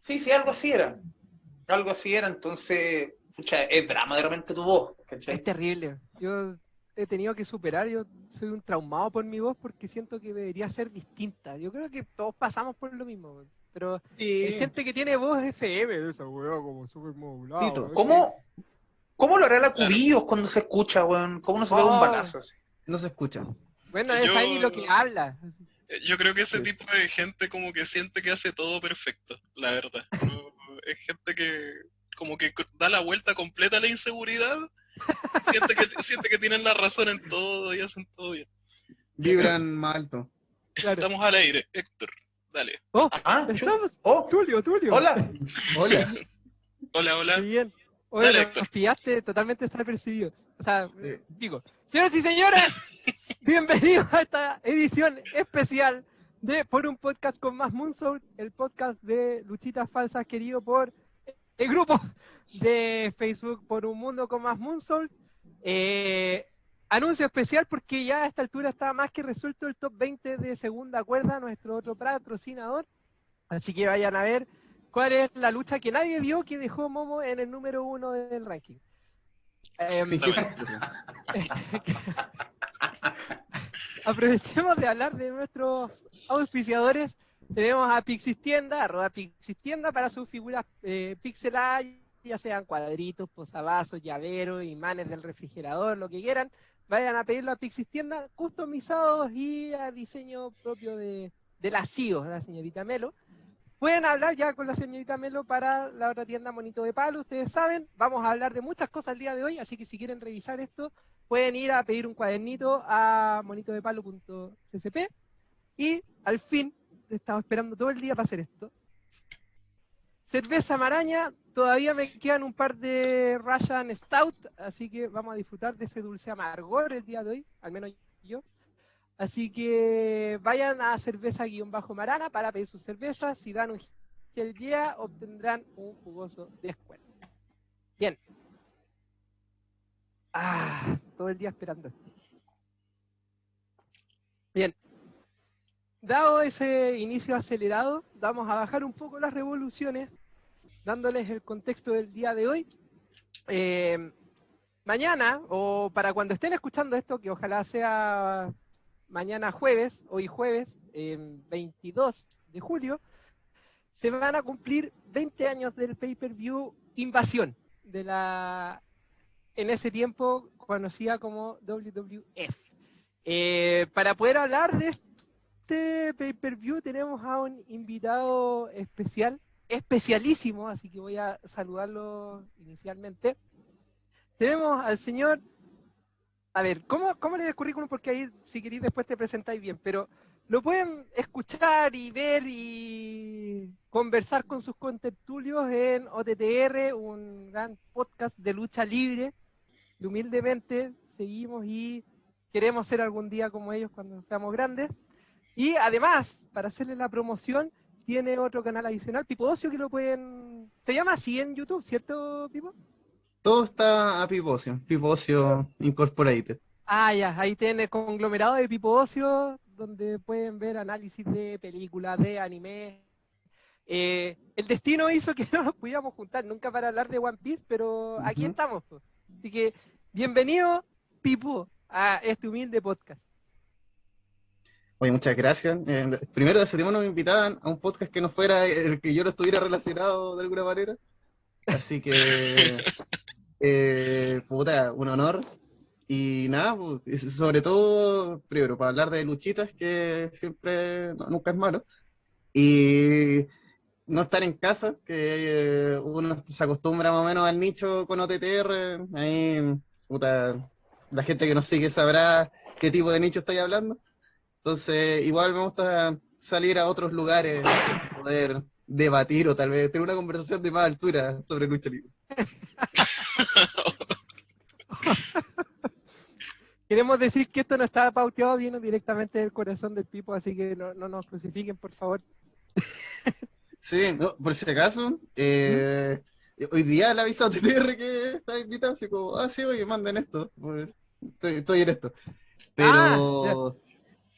Sí, sí, algo así era. Algo así era, entonces, pucha, es drama de repente tu voz, ¿cachai? Es terrible. Yo he tenido que superar, yo soy un traumado por mi voz porque siento que debería ser distinta. Yo creo que todos pasamos por lo mismo, pero hay gente que tiene voz FM, esa weá como súper modulada. Tito, ¿cómo, ¿Cómo lo hará la Cubillos cuando se escucha, weón? ¿Cómo no se ve un Oh. balazo así? No se escucha. Bueno, es Yo- ahí lo que habla. Yo creo que ese Sí. tipo de gente como que siente que hace todo perfecto, la verdad. Es gente que como que da la vuelta completa a la inseguridad, siente que, siente que tienen la razón en todo y hacen todo bien. Vibran más alto. Claro. Estamos al aire, Héctor, dale. Oh, Ah, estamos. oh, Tulio, Tulio. hola. Hola. Hola, hola. Muy bien. Oye, Dale, nos- Héctor. nos pillaste totalmente desapercibido. O sea, Sí. digo, señoras y señores, bienvenidos a esta edición especial de Por un Podcast con Más Moonsoul, el podcast de Luchitas Falsas querido por el grupo de Facebook Por un Mundo con Más Moonsoul. Eh, anuncio especial porque ya a esta altura está más que resuelto el top 20 de segunda cuerda, nuestro otro patrocinador. Así que vayan a ver cuál es la lucha que nadie vio que dejó Momo en el número uno del ranking. Em, ¿En qué se- aprovechemos de hablar de nuestros auspiciadores. Tenemos a Pixistienda, arroba Pixistienda para sus figuras eh, pixeladas, ya sean cuadritos, posavasos, llaveros, imanes del refrigerador, lo que quieran. Vayan a pedirlo a Pixistienda, customizados y a diseño propio de, de la CIO, la señorita Melo. Pueden hablar ya con la señorita Melo para la otra tienda Monito de Palo, ustedes saben, vamos a hablar de muchas cosas el día de hoy, así que si quieren revisar esto, pueden ir a pedir un cuadernito a monitodepalo.csp y al fin, he estado esperando todo el día para hacer esto. Cerveza Maraña, todavía me quedan un par de Russian Stout, así que vamos a disfrutar de ese dulce amargor el día de hoy, al menos yo. Así que vayan a cerveza-marana para pedir sus cervezas. Si dan un gel día, obtendrán un jugoso descuento. Bien. Ah, todo el día esperando. Bien. Dado ese inicio acelerado, vamos a bajar un poco las revoluciones, dándoles el contexto del día de hoy. Eh, mañana, o para cuando estén escuchando esto, que ojalá sea mañana jueves, hoy jueves, eh, 22 de julio, se van a cumplir 20 años del pay-per-view Invasión, de la en ese tiempo conocida como WWF. Eh, para poder hablar de este pay-per-view tenemos a un invitado especial, especialísimo, así que voy a saludarlo inicialmente. Tenemos al señor a ver, ¿cómo, cómo le el currículum? Porque ahí, si queréis, después te presentáis bien, pero lo pueden escuchar y ver y conversar con sus contertulios en OTTR, un gran podcast de lucha libre. Y humildemente seguimos y queremos ser algún día como ellos cuando seamos grandes. Y además, para hacerle la promoción, tiene otro canal adicional, Pipo Ocio, que lo pueden... Se llama así en YouTube, ¿cierto, Pipo? Todo está a Pipocio. Pipocio Incorporated. Ah, ya, ahí tienen el conglomerado de Pipo Ocio, donde pueden ver análisis de películas, de anime. Eh, el destino hizo que no nos pudiéramos juntar nunca para hablar de One Piece, pero aquí estamos. Así que, bienvenido, Pipo, a este humilde podcast. Oye, muchas gracias. Eh, primero, hace tiempo no me invitaban a un podcast que no fuera el que yo no estuviera relacionado de alguna manera. Así que, eh, puta, un honor. Y nada, pues, es- sobre todo, primero, para hablar de luchitas, que siempre, no, nunca es malo. Y no estar en casa, que eh, uno se acostumbra más o menos al nicho con OTTR. Ahí, puta, la gente que nos sigue sabrá qué tipo de nicho estoy hablando. Entonces, igual me gusta salir a otros lugares, poder debatir o tal vez tener una conversación de más altura sobre lucha libre. Queremos decir que esto no está pauteado, viene directamente del corazón del Pipo, así que no, no nos crucifiquen, por favor. Sí, no, por si acaso, eh, hoy día le avisado a TTR que está invitado, así como, ah, sí, oye, manden esto, estoy, estoy en esto. Pero,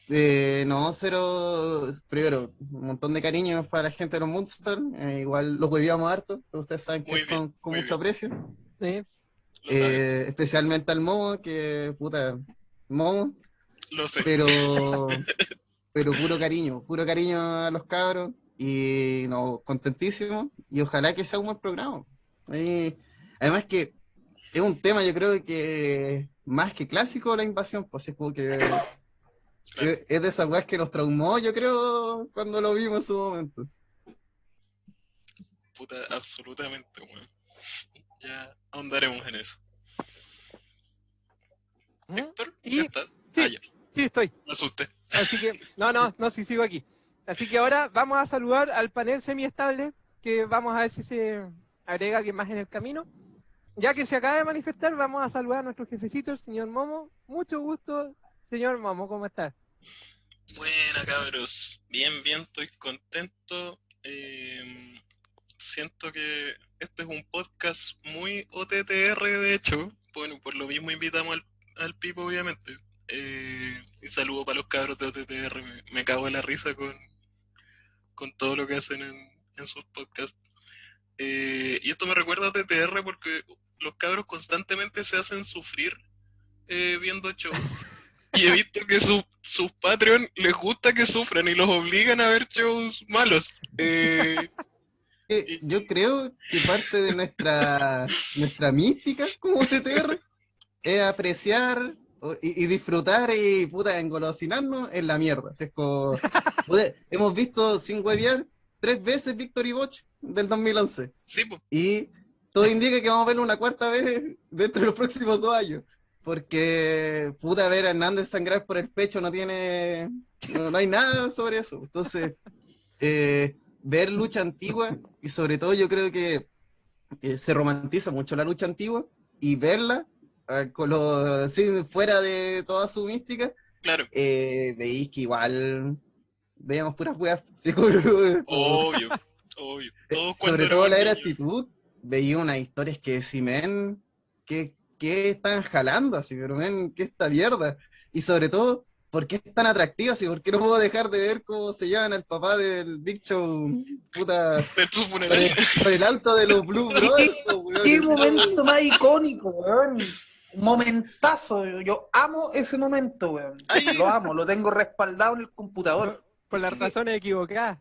Eh, no, cero. Primero, un montón de cariño para la gente de los Moonstars. eh, igual los huevíamos harto, ustedes saben que Muy bien, son con mucho aprecio. Sí. Eh, especialmente al Momo, que puta, Momo, lo sé. pero, pero puro cariño, puro cariño a los cabros. Y no, contentísimo. Y ojalá que sea un buen programa. Y, además que es un tema, yo creo que más que clásico la invasión, pues es como que es, es de esas weas que nos traumó, yo creo, cuando lo vimos en su momento. Puta, absolutamente, weón. Ya ahondaremos en eso. ¿Mm? Héctor, Y- ¿ya estás? sí. Ah, ya, Sí, estoy. me asusté. Así que, no, no, no, sí sigo aquí. Así que ahora vamos a saludar al panel semiestable, que vamos a ver si se agrega alguien más en el camino. Ya que se acaba de manifestar, vamos a saludar a nuestro jefecito, el señor Momo. Mucho gusto, señor Momo, ¿cómo está? Buena, cabros. Bien, bien, estoy contento. Eh, siento que este es un podcast muy OTTR, de hecho. Bueno, por lo mismo invitamos al, al Pipo, obviamente. Eh, y saludo para los cabros de OTTR. Me, me cago en la risa con, con todo lo que hacen en, en sus podcasts. Eh, y esto me recuerda a OTTR porque los cabros constantemente se hacen sufrir eh, viendo shows. Y he visto que su- sus Patreon les gusta que sufran y los obligan a ver shows malos. Eh, Eh, yo creo que parte de nuestra, nuestra mística como TTR es apreciar y, y disfrutar y puta engolosinarnos en la mierda. Es como, puta, hemos visto sin huevear tres veces Victory Watch del 2011 sí, y todo indica que vamos a verlo una cuarta vez dentro de los próximos dos años. Porque puta ver a Hernández sangrar por el pecho no tiene, no, no hay nada sobre eso. Entonces, eh, ver lucha antigua y sobre todo yo creo que eh, se romantiza mucho la lucha antigua y verla ah, con lo, sin- fuera de toda su mística, claro, eh, veis que igual veíamos puras weas. seguro. obvio, obvio. Cuando Sobre todo la era actitud, veía unas historias que si men, que, que están jalando así, pero men, que esta mierda. Y sobre todo, ¿por qué es tan atractiva? Así, ¿por qué no puedo dejar de ver cómo se llevan al papá del Big Show, puta, De su por funeral. el, por el alto de los Blue Brothers, weón? Qué momento más icónico, weón. Momentazo. Yo amo ese momento, weón. Ay. Lo amo, lo tengo respaldado en el computador. Por las razones equivocadas.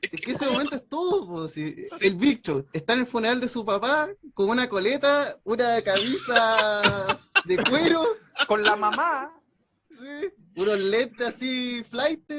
Es que ese momento es todo, po, si- el Big Show está en el funeral de su papá con una coleta, una camisa de cuero, Con la mamá, Sí, unos lentes así, flight,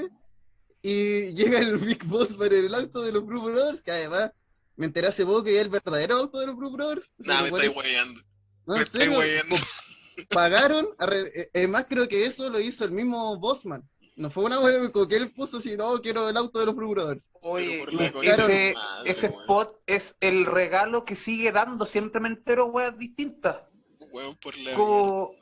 y llega el Big Boss por el auto de los Blue Brothers, que además me enteré hace poco que es el verdadero auto de los Blue Brothers. O sea, Nah, me ponen- weyando. no, me serio, weyando. pagaron, eh, además creo que eso lo hizo el mismo Bossman. No fue una como que él puso, si no, quiero el auto de los Blue Brothers. oye, ese, madre, ese spot es el regalo que sigue dando, siempre me entero weas distintas. Weón, por la Como,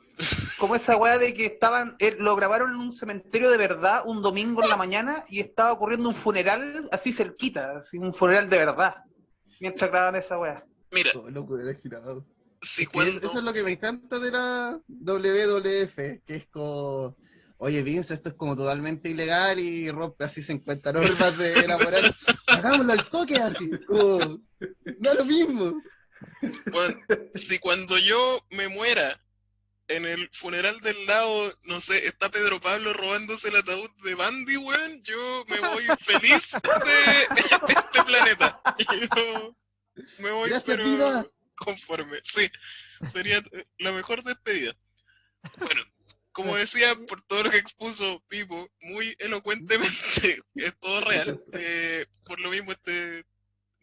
como esa wea de que estaban, eh, lo grabaron en un cementerio de verdad un domingo en la mañana y estaba ocurriendo un funeral así cerquita, así, un funeral de verdad, mientras grababan esa wea. Mira, Oh, loco, era girado. si Es que cuando... Eso es lo que me encanta de la WWF, que es como, oye Vince, esto es como totalmente ilegal y rompe así 50 normas de elaborar. Hagámoslo al toque así, como, no es lo mismo. Bueno, si cuando yo me muera en el funeral del lado, no sé, está Pedro Pablo robándose el ataúd de Bandy, weón, yo me voy feliz de este planeta. Yo me voy Gracias, pero vida. conforme. Sí, sería la mejor despedida. Bueno, como decía, por todo lo que expuso Pipo, muy elocuentemente, es todo real. Eh, por lo mismo, este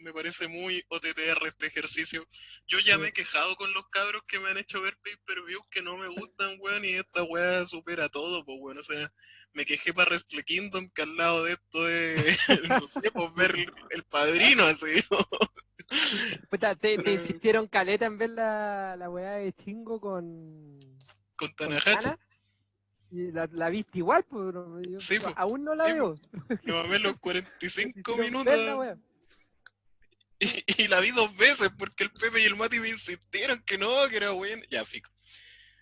me parece muy OTTR este ejercicio. Yo ya me he quejado con los cabros que me han hecho ver pay-per-views que no me gustan, weón, y esta weá supera todo, pues, weón. O sea, me quejé para Wrestle Kingdom, que al lado de esto de, no sé, pues, ver el, padrino, así. Puta, te, te insistieron caleta en ver la, la weá de chingo con. con Tanahashi. La, la viste igual, pero yo Sí, po. aún no la Sí, veo. Me mamé los 45 Hicieron minutos. Y, y la vi dos veces porque el Pepe y el Mati me insistieron que no, que era bueno. Ya, fico.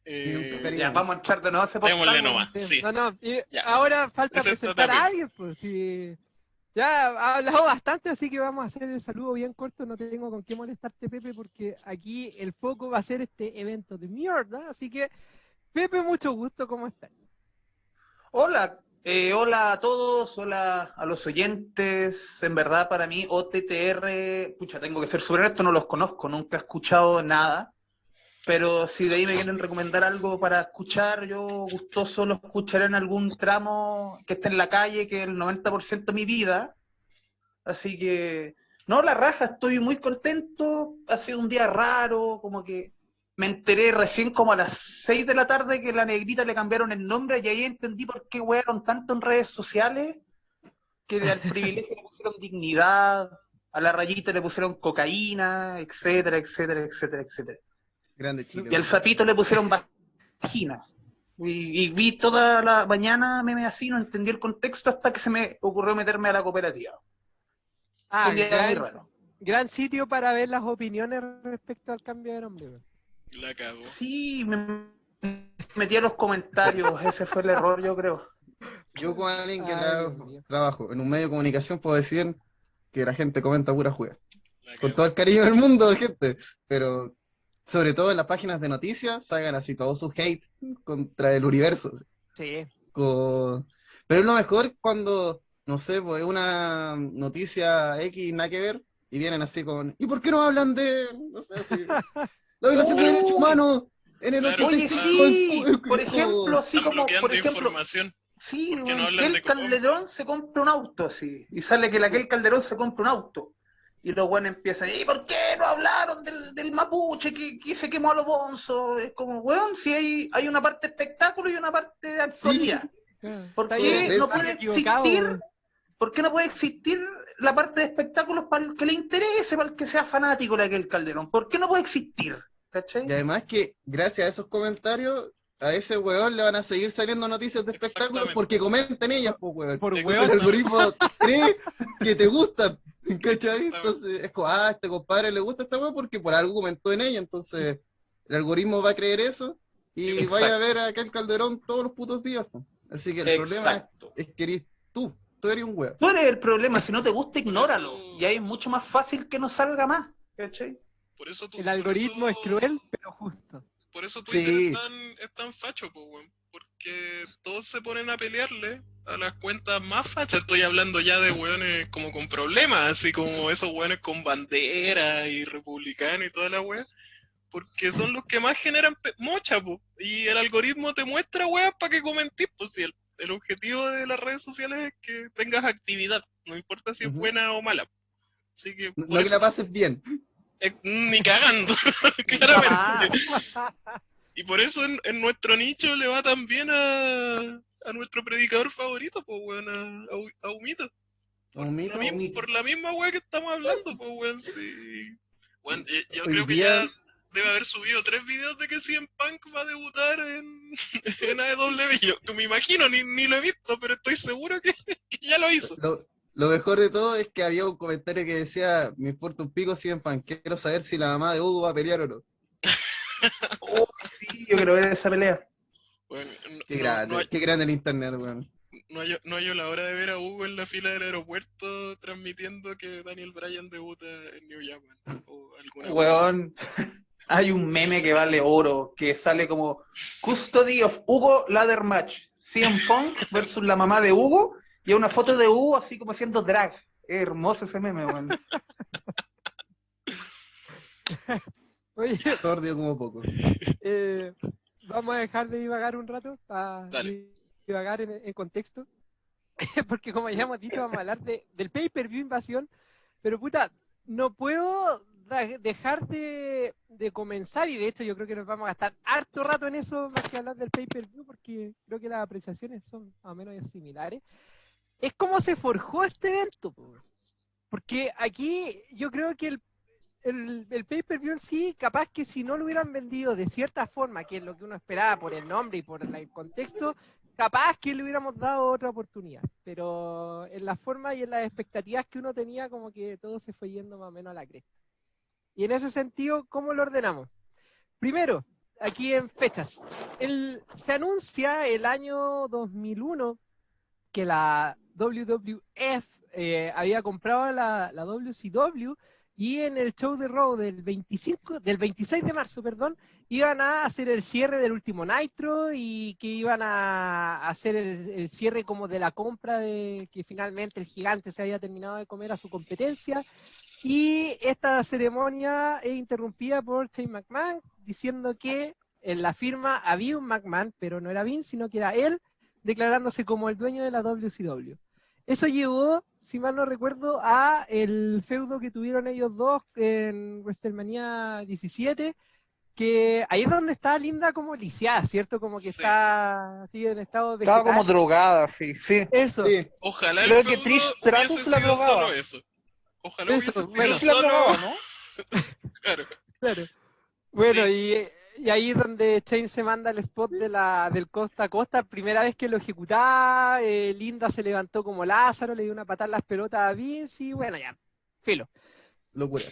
Eh. Ya, vamos a entrar de nuevo a ese Démosle portal, nomás. Sí, Sí. No, no, y Ya. ahora falta presentar a alguien, pues. Si... Ya ha hablado bastante, así que vamos a hacer el saludo bien corto. No tengo con qué molestarte, Pepe, porque aquí el foco va a ser este evento de mierda. Así que, Pepe, mucho gusto, ¿cómo estás? Hola, eh, hola a todos, hola a los oyentes. En verdad, para mí, OTTR, pucha, tengo que ser súper honesto, no los conozco, nunca he escuchado nada. Pero si de ahí me quieren recomendar algo para escuchar, yo gustoso lo escucharé en algún tramo que esté en la calle, que es el 90% de mi vida. Así que, no, la raja, estoy muy contento. Ha sido un día raro, como que me enteré recién como a las 6 de la tarde que la negrita le cambiaron el nombre y ahí entendí por qué wearon tanto en redes sociales, que al privilegio le pusieron dignidad, a la rayita le pusieron cocaína, etcétera, etcétera, etcétera, etcétera. Grande chico. Y al sapito le pusieron vagina. Y, y vi toda la mañana meme así, no entendí el contexto hasta que se me ocurrió meterme a la cooperativa. Ah, gran, gran sitio para ver las opiniones respecto al cambio de nombre. La. Sí, me metí a los comentarios, ese fue el error, yo creo. Yo con alguien que Ay, tra- Dios mío. trabajo en un medio de comunicación puedo decir que la gente comenta pura juega. Con todo el cariño del mundo, gente. Pero sobre todo en las páginas de noticias, salgan así todo su hate contra el universo. Sí. con- Pero es lo mejor cuando, no sé, pues una noticia X nada que ver y vienen así con, ¿y por qué no hablan de, no sé, así, la violación de derechos humanos en el Claro. Oye, 85? sí, en- por ejemplo, así Están como, por ejemplo, información. sí, ¿Por qué no que el? Calderón se compra un auto así, y sale que la el Calderón se compra un auto. Y los buenos empiezan, ¿y por qué no hablaron del, del mapuche que, que se quemó a los bonzos? Es como, weón, si hay, hay una parte de espectáculo y una parte de actualidad. ¿Por Está qué bien, no puede existir? weón. ¿Por qué no puede existir la parte de espectáculos para el que le interese, para el que sea fanático de aquel Calderón? ¿Por qué no puede existir? ¿Cachai? Y además que gracias a esos comentarios, a ese weón le van a seguir saliendo noticias de espectáculos porque comenten ellas, pues weón. Por Entonces weón. el algoritmo cree que te gusta, ¿cachai? Entonces es como, ah, a este compadre le gusta esta weá porque por algo comentó en ella, entonces el algoritmo va a creer eso y Exacto. vaya a ver a aquel Calderón todos los putos días. Así que el problema es que eres tú, tú eres un weón. Tú eres el problema, si no te gusta, ignóralo. Y ahí es mucho más fácil que no salga más. ¿Cachai? Por eso tú- El por algoritmo es cruel, pero justo. Por eso Twitter Sí. es, tan, es tan facho, po, weón. Porque todos se ponen a pelearle a las cuentas más fachas. Estoy hablando ya de weones como con problemas, así como esos weones con bandera y republicano y toda la wea. Porque son los que más generan mocha, po. Y el algoritmo te muestra weas para que comentís, pues si el, el objetivo de las redes sociales es que tengas actividad, no importa si es buena o mala. Así que, No que la pases bien. Eh, ni cagando, claramente. Y por eso en, en nuestro nicho le va tan bien a, a nuestro predicador favorito, pues weón, a, a Hu- a Humito. Por la, por la misma weá que estamos hablando, pues weón, sí. Weón, eh, yo Hoy creo que día- ya debe haber subido tres videos de que CM Punk va a debutar en, en AEW. Yo me imagino, ni, ni lo he visto, pero estoy seguro que, que ya lo hizo. Lo, lo mejor de todo es que había un comentario que decía, me importa un pico si en pan, quiero saber si la mamá de Hugo va a pelear o no. Oh, sí, yo quiero ver esa pelea. No, Qué no- grande, no hay- qué grande el internet, weón. no hallo, no hallo la hora de ver a Hugo en la fila del aeropuerto transmitiendo que Daniel Bryan debuta en New Japan. O alguna. Weón, hay un meme que vale oro, que sale como Custody of Hugo Ladder Match. CM Punk versus la mamá de Hugo, y una foto de Hugo así como haciendo drag. Es hermoso ese meme, weón. Oye, Sordio como poco. eh, vamos a dejar de divagar un rato para Dale. divagar en, en contexto. Porque como ya hemos dicho, vamos a hablar de, del pay-per-view invasión. Pero puta, no puedo dejar de, de comenzar, y de hecho yo creo que nos vamos a gastar harto rato en eso, más que hablar del pay-per-view, porque creo que las apreciaciones son más o menos similares. Es cómo se forjó este evento. po. Porque aquí yo creo que el el, el pay-per-view en sí, capaz que si no lo hubieran vendido de cierta forma, que es lo que uno esperaba por el nombre y por el contexto, capaz que le hubiéramos dado otra oportunidad. Pero en la forma y en las expectativas que uno tenía, como que todo se fue yendo más o menos a la cresta. Y en ese sentido, ¿cómo lo ordenamos? Primero, aquí en fechas. Se anuncia el año 2001 que la WWF eh, había comprado la, la WCW y en el show de Raw del 25, del 26 de marzo, perdón, iban a hacer el cierre del último Nitro y que iban a hacer el, el, cierre como de la compra de que finalmente el gigante se había terminado de comer a su competencia. Y esta ceremonia es interrumpida por Shane McMahon diciendo que en la firma había un McMahon, pero no era Vince, sino que era él, declarándose como el dueño de la WCW. Eso llevó, si mal no recuerdo, a el feudo que tuvieron ellos dos en WrestleMania 17, que ahí es donde está Linda como lisiada, ¿cierto? Como que Sí. está así en estado de... Estaba como drogada, sí, sí. Eso, Sí, Ojalá Creo el que Trish Stratus la drogaba. solo eso. Ojalá Eso, hubiese sido. Trish la solo... drogaba, ¿no? Claro. claro. Bueno, Sí. y, y ahí es donde Shane se manda el spot de la, del costa a costa, primera vez que lo ejecutaba, eh, Linda se levantó como Lázaro, le dio una patada en las pelotas a Vince y bueno, ya, filo. locura.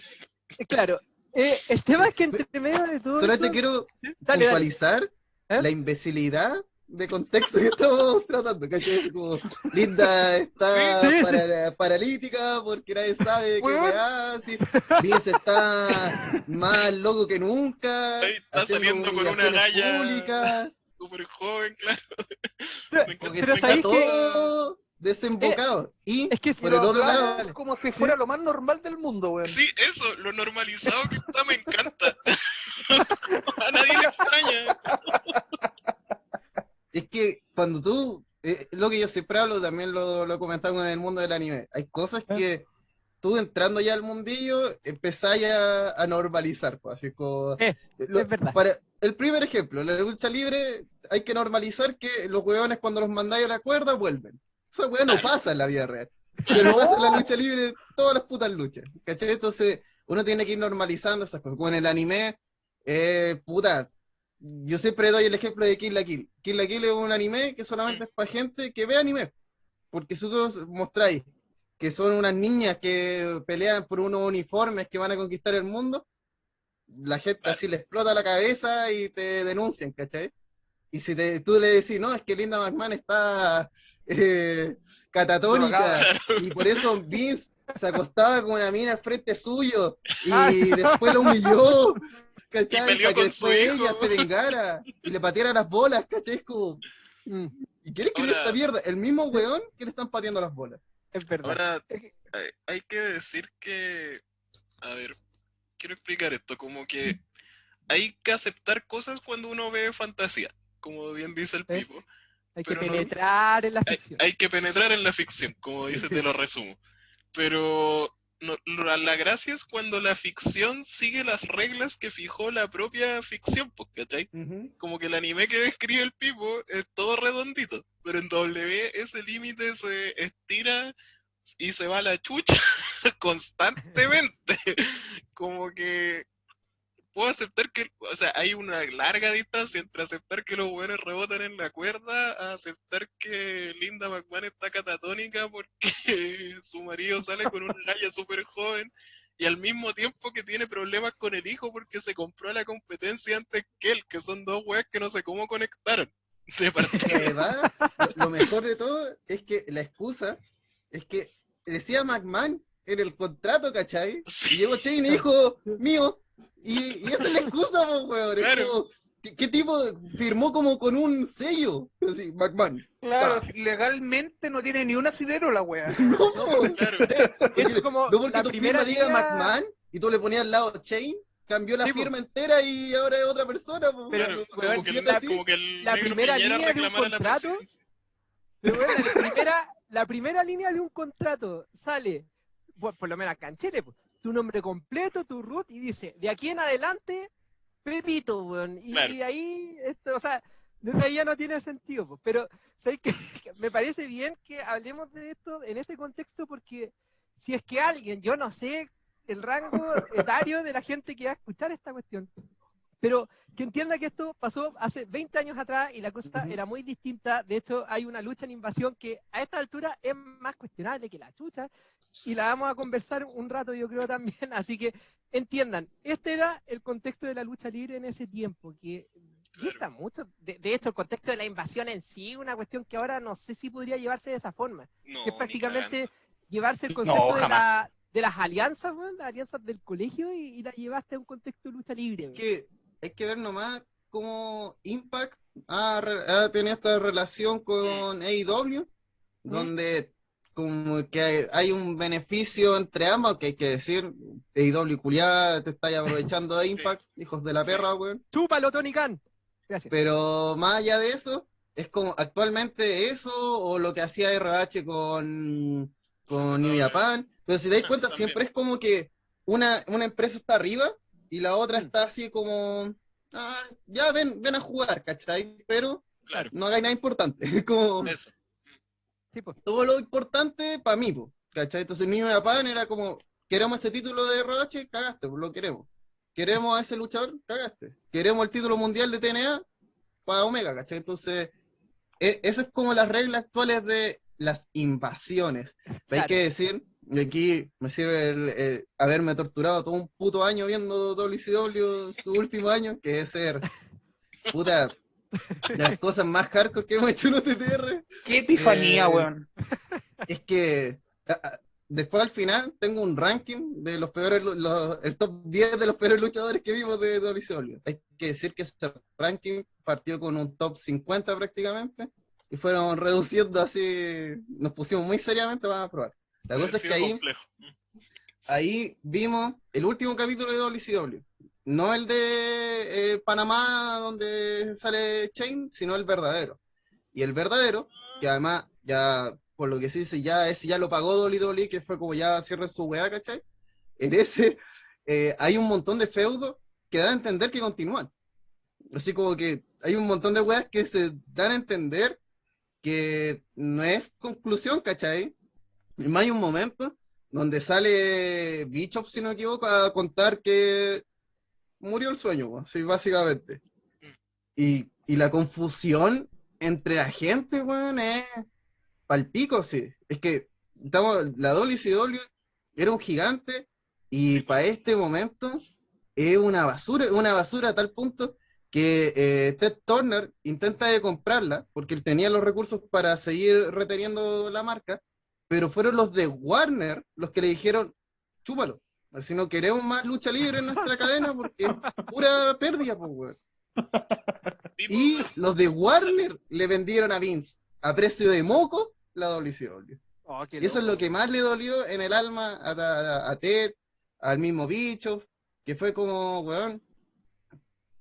Eh, Claro, eh, el tema es que entre medio de todo Solamente eso- quiero Dale, dale. puntualizar ¿Eh? la imbecilidad de contexto que estamos tratando, ¿cachai? Como, Linda está Sí, sí, sí. para- paralítica porque nadie sabe qué sí. Vince está más loco que nunca, Ahí está saliendo con una galla. Súper joven, claro. Pero- pero está ¿sabéis que- todo desembocado. y es que si por el otro lado, como si fuera lo más normal del mundo, weón. Sí, eso, lo normalizado que está me encanta. A nadie le extraña. Es que cuando tú, eh, lo que yo siempre hablo, también lo, lo he comentado con el mundo del anime, hay cosas que tú entrando ya al mundillo empezáis a, a normalizar, pues, así como... Eh, lo- es verdad. Para, el primer ejemplo, la lucha libre, hay que normalizar que los hueones cuando los mandáis a la cuerda vuelven. Esa hueá no pasa en la vida real. Pero pasa en la lucha libre todas las putas luchas. ¿Cachai? Entonces, uno tiene que ir normalizando esas cosas. Con el anime, eh, puta, yo siempre doy el ejemplo de Kill la Kill. Kill la Kill es un anime que solamente es para gente que ve anime. Porque si vosotros mostráis que son unas niñas que pelean por unos uniformes que van a conquistar el mundo, la gente así le explota la cabeza y te denuncian, ¿cachai? Y si te- tú le decís, no, es que Linda McMahon está eh, catatónica y por eso Vince se acostaba con una mina al frente suyo y Ah. después lo humilló, Y ¿cachai? peleó Para que con su después hijo. ella se vengara y le pateara las bolas, ¿cachai? Es como, mm, ¿y quiere escribir Ahora- esta mierda? El mismo weón que le están pateando las bolas. es verdad. Ahora, que- hay, hay que decir que, a ver, quiero explicar esto, como que hay que aceptar cosas cuando uno ve fantasía, como bien dice el Eh, Pipo. hay que no- penetrar en la ficción. hay que penetrar en la ficción, como dice, te lo resumo. Pero no- la, la gracia es cuando la ficción sigue las reglas que fijó la propia ficción, pues, ¿cachai? Como que el anime que describe el Pipo es todo redondito, pero en W ese límite se estira y se va a la chucha constantemente. Como que puedo aceptar que, o sea, hay una larga distancia entre aceptar que los buenos rebotan en la cuerda a aceptar que Linda McMahon está catatónica porque su marido sale con una galla súper joven y al mismo tiempo que tiene problemas con el hijo porque se compró la competencia antes que él, que son dos weas que no sé cómo conectaron. De. Lo- Lo mejor de todo es que la excusa es que decía McMahon en el contrato, ¿cachai? Sí. Y llegó Shane y dijo, mío. Y, y esa es la excusa, po, weón. Es Claro. como, ¿qué, qué tipo firmó como con un sello? Así, McMahon. Claro, Ah. legalmente no tiene ni un asidero la wea. No, po. Claro. Es como no porque la tu primera firma diga McMahon y tú le ponías al lado Shane, cambió la Sí, po. firma entera y ahora es otra persona, po. Pero, Claro, como, que el, así, como que el la primera línea de un la contrato. Pero bueno, la primera, la primera línea de un contrato sale, por, por lo menos acá en Chile, pues, tu nombre completo, tu root, y dice, de aquí en adelante, Pepito, weón. Y, Claro. y ahí, esto, o sea, desde ahí ya no tiene sentido, pues. Pero, ¿sabes qué? Me parece bien que hablemos de esto en este contexto porque si es que alguien, yo no sé el rango etario de la gente que va a escuchar esta cuestión, pero que entienda que esto pasó hace 20 años atrás y la cosa era muy distinta. De hecho, hay una lucha en invasión que a esta altura es más cuestionable que la chucha, y la vamos a conversar un rato, yo creo también. Así que entiendan, este era el contexto de la lucha libre en ese tiempo, que Claro. dista mucho. De, de hecho, el contexto de la invasión en sí, una cuestión que ahora no sé si podría llevarse de esa forma. No, que es prácticamente llevarse el No, concepto de, jamás. la- de las alianzas, weón, las alianzas del colegio y, y la llevaste a un contexto de lucha libre. Es que hay que ver nomás cómo Impact ha, ha tenido esta relación con AEW, donde como que hay, hay un beneficio entre ambos, que hay que decir, AEW culiada, te estáis aprovechando de Impact, hijos de la perra, weón. ¡Chúpalo, Tony Khan! Gracias. Pero más allá de eso, es como actualmente eso o lo que hacía RH con, con New Japan. Pero si te das cuenta, También. siempre es como que una, una empresa está arriba y la otra Mm. está así como, ah, ya ven, ven a jugar, ¿cachai? Pero Claro, no hagáis nada importante. Como eso. Sí, pues. todo lo importante para mí, po, ¿cachai? Entonces New Japan era como, queremos ese título de RH, cagaste, pues lo queremos. Queremos a ese luchador, cagaste. Queremos el título mundial de TNA para Omega, ¿cachai? Entonces, e- eso es como las reglas actuales de las invasiones. Hay que decir, y aquí me sirve el, haberme torturado todo un puto año viendo WCW su último año, que es ser, puta, las cosas más hardcore que hemos hecho en OTTR Qué epifanía, Eh, weón. es que después al final tengo un ranking de los peores, los- el top 10 de los peores luchadores que vimos de WCW. Hay que decir que ese ranking partió con un top 50 prácticamente y fueron reduciendo así, nos pusimos muy seriamente para probar. La cosa es que ahí, complejo. ahí vimos el último capítulo de WCW. No el de eh, Panamá donde sale Chain, sino el verdadero. Y el verdadero, que además ya, por lo que se dice, ya ese ya lo pagó WWE, que fue como ya cierre su weá, ¿cachai? En ese eh, hay un montón de feudos que dan a entender que continúan. Así como que hay un montón de weas que se dan a entender que no es conclusión, ¿cachai? Y más hay un momento donde sale Bishop, si no me equivoco, a contar que murió el sueño, weón, sí, básicamente. Y, y la confusión entre la gente, weón, es palpico, sí. Es que estamos, la WCW era un gigante y para este momento es una basura, una basura a tal punto que eh, Ted Turner intenta de comprarla porque él tenía los recursos para seguir reteniendo la marca, pero fueron los de Warner los que le dijeron, chúpalo, así no queremos más lucha libre en nuestra cadena porque es pura pérdida, pues, weón. Y los de Warner le vendieron a Vince a precio de moco la WCW. Oh, Y eso es lo que más le dolió en el alma a, a- a Ted, al mismo Bicho, que fue como, weón,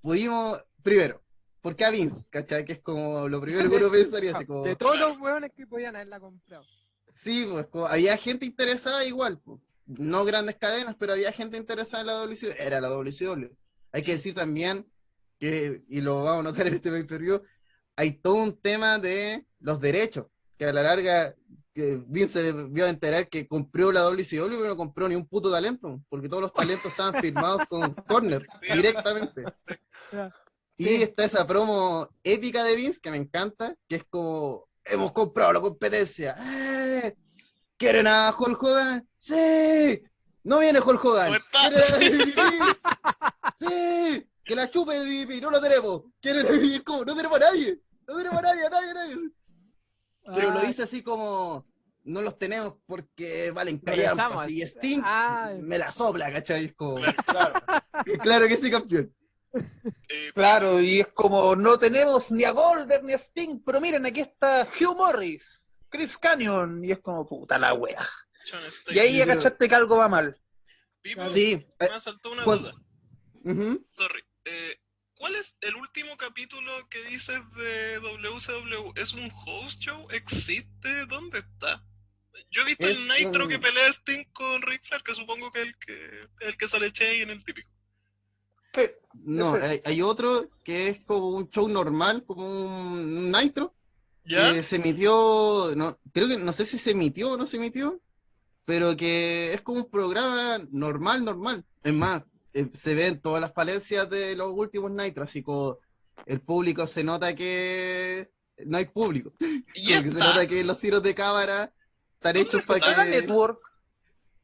pudimos, primero, ¿por qué a Vince? ¿Cachai? Que es como lo primero que uno pensaría, así como, De todos los weones que podían haberla comprado. sí, pues como había gente interesada igual, pues. No grandes cadenas, pero había gente interesada en la WCW, era la WCW. Hay que decir también que, y lo vamos a notar en este pay-per-view, hay todo un tema de los derechos, que a la larga que Vince se vio a enterar que compró la WCW, pero no compró ni un puto talento, porque todos los talentos estaban firmados con Corner directamente. Y está esa promo épica de Vince que me encanta, que es como, hemos comprado la competencia. ¡Eh! ¿Quieren a Hulk Hogan? ¡Sí! No viene Hulk Hogan. ¡Sí! Que la chupe DDP, no lo tenemos. ¿Quieren es como, no tenemos a nadie. No tenemos a nadie, a nadie, a nadie. Pero lo Ah, dice así como, no los tenemos porque valen callampas. Y Sting Ah. me la sopla, ¿cachai? Es como, Claro. claro que sí, campeón. Eh, Claro, y es como, no tenemos ni a Golder ni a Sting, pero miren, aquí está Hugh Morris, Chris Canyon, y es como, puta la wea. Y ahí ya cachaste que algo va mal. Pipo, Sí. eh, me saltó una cuan- duda. ujú. Sorry. Eh, ¿Cuál es el último capítulo que dices de WCW? ¿Es un host show? ¿Existe? ¿Dónde está? Yo he visto Es el Nitro que pelea Sting con Ric Flair, que supongo que es el que, el que sale Che en el típico. No, Ese. hay, hay otro que es como un show normal, como un Nitro, ¿Ya? que se emitió, no, creo que no sé si se emitió o no se emitió, pero que es como un programa normal, normal. Es más, eh, se ven todas las falencias de los últimos Nitro, así como el público se nota que no hay público, Y se nota que los tiros de cámara están hechos para que... Network.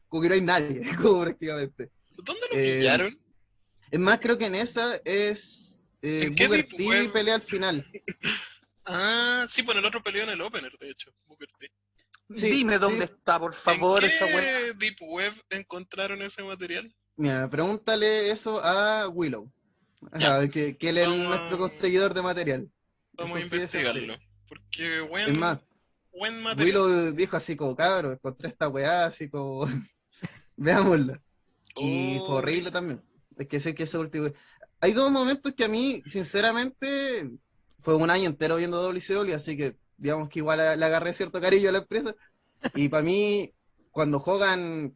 como que no hay nadie, como prácticamente. ¿Dónde lo Eh, pillaron? Es más, creo que en esa es eh, ¿En qué Booker T pelea al final. Ah, sí, pues el otro peleó en el opener, de hecho. Booker T. Sí, Dime sí. dónde está, por favor, ¿En esa qué weá. Deep Web encontraron ese material? Mira, pregúntale eso a Willow. Ajá, que, que él es Vamos a- nuestro conseguidor de material. Vamos a Entonces, investigarlo. Porque buen, Es más, buen material. Willow dijo así como, cabrón, encontré esta weá, así como, veámosla. Y fue horrible también. Es que sé que ese último... Hay dos momentos que a mí, sinceramente, fue un año entero viendo WCW, así que digamos que igual le agarré cierto cariño a la empresa. Y para mí, cuando Hogan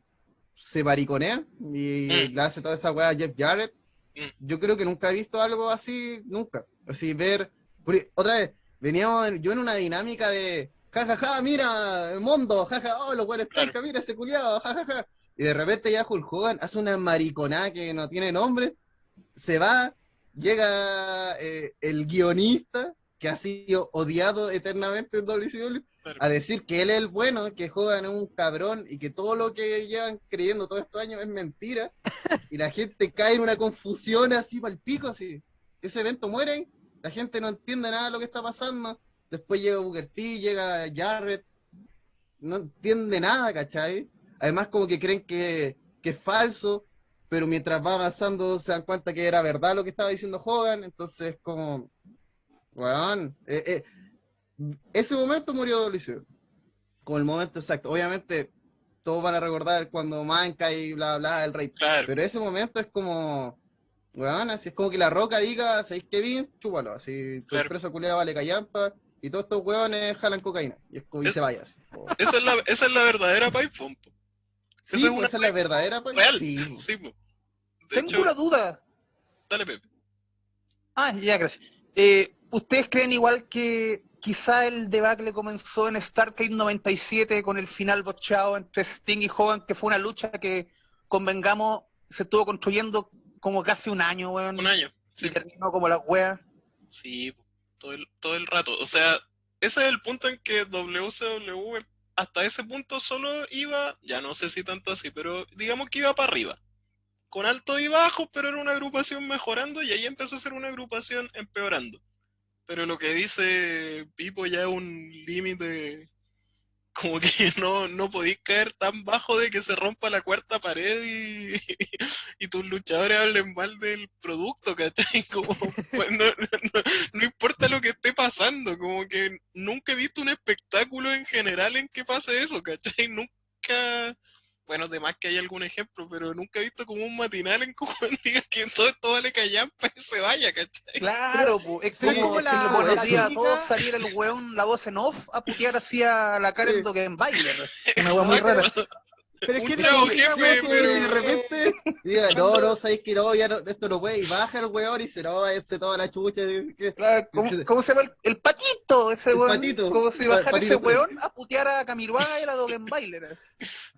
se mariconea y Mm. le hace toda esa weá a Jeff Jarrett, Mm. yo creo que nunca he visto algo así, nunca. Así ver... otra vez, veníamos en- yo en una dinámica de... Ja, ja, ja, mira, Mondo, ja, ja, oh, los buenos Claro. penca, mira ese culiado, ja, ja, ja. Y de repente ya Hulk Hogan hace una mariconada que no tiene nombre, se va, llega eh, el guionista que ha sido odiado eternamente en WCW Claro. a decir que él es el bueno, que Hogan es un cabrón y que todo lo que llevan creyendo todos estos años es mentira y la gente cae en una confusión así para el pico, así. Ese evento muere, la gente no entiende nada de lo que está pasando, después llega Booker T, llega Jarrett, no entiende nada, ¿cachai? Además como que creen que, que es falso, pero mientras va avanzando se dan cuenta que era verdad lo que estaba diciendo Hogan, entonces como, weón, eh, eh, ese momento murió WCW, como el momento exacto. Obviamente todos van a recordar cuando Manca y bla bla el rey, Claro. pero ese momento es como, weón, así es como que la roca diga, ¿sabéis qué Vince? Chúpalo, así tu Claro. empresa culiada vale callampa y todos estos weones jalan cocaína y, es como, y Es- se vaya así. Esa es la, esa es la verdadera pipe bomb. po. Sí, Esa es pues, una esa es la verdadera. Real. Sí, Sí, Tengo hecho, una duda. dale, Pepe. Ah, ya, gracias. Eh, ¿Ustedes creen igual que quizá el debacle comenzó en Starcade 97 con el final bochado entre Sting y Hogan, que fue una lucha que, convengamos, se estuvo construyendo como casi un año, weón, Un año. Sí, y terminó como la wea? sí todo, el, todo el rato. O sea, ese es el punto en que WCW hasta ese punto solo iba, ya no sé si tanto así, pero digamos que iba para arriba. Con alto y bajo, pero era una agrupación mejorando y ahí empezó a ser una agrupación empeorando. Pero lo que dice Pipo ya es un límite, como que no, no podéis caer tan bajo de que se rompa la cuarta pared y, y tus luchadores hablen mal del producto, ¿cachai? Como, pues, no, no- no importa lo que esté pasando, como que nunca he visto un espectáculo en general en que pase eso, ¿cachai? Nunca, bueno, además que hay algún ejemplo, pero nunca he visto como un matinal en que uno diga que todo esto vale callampa y se vaya, ¿cachai? Claro, po, es Sí, como la- buenos la días a todos saliera el weón, la voz en off, a putear hacia la Karen Sí. Dogenbailer. Una wea muy rara. Pero es que la jefe, weón, pero- de repente diga, no, no, sabéis que no, ya no, esto no puede, y baja el weón y se no, ese toda la chucha. y que- Claro, ¿Cómo, cómo se llama? El, el patito, ese El weón. patito. Como si bajara patito. ese weón a putear a Camiruaga y a la Dogenbailer.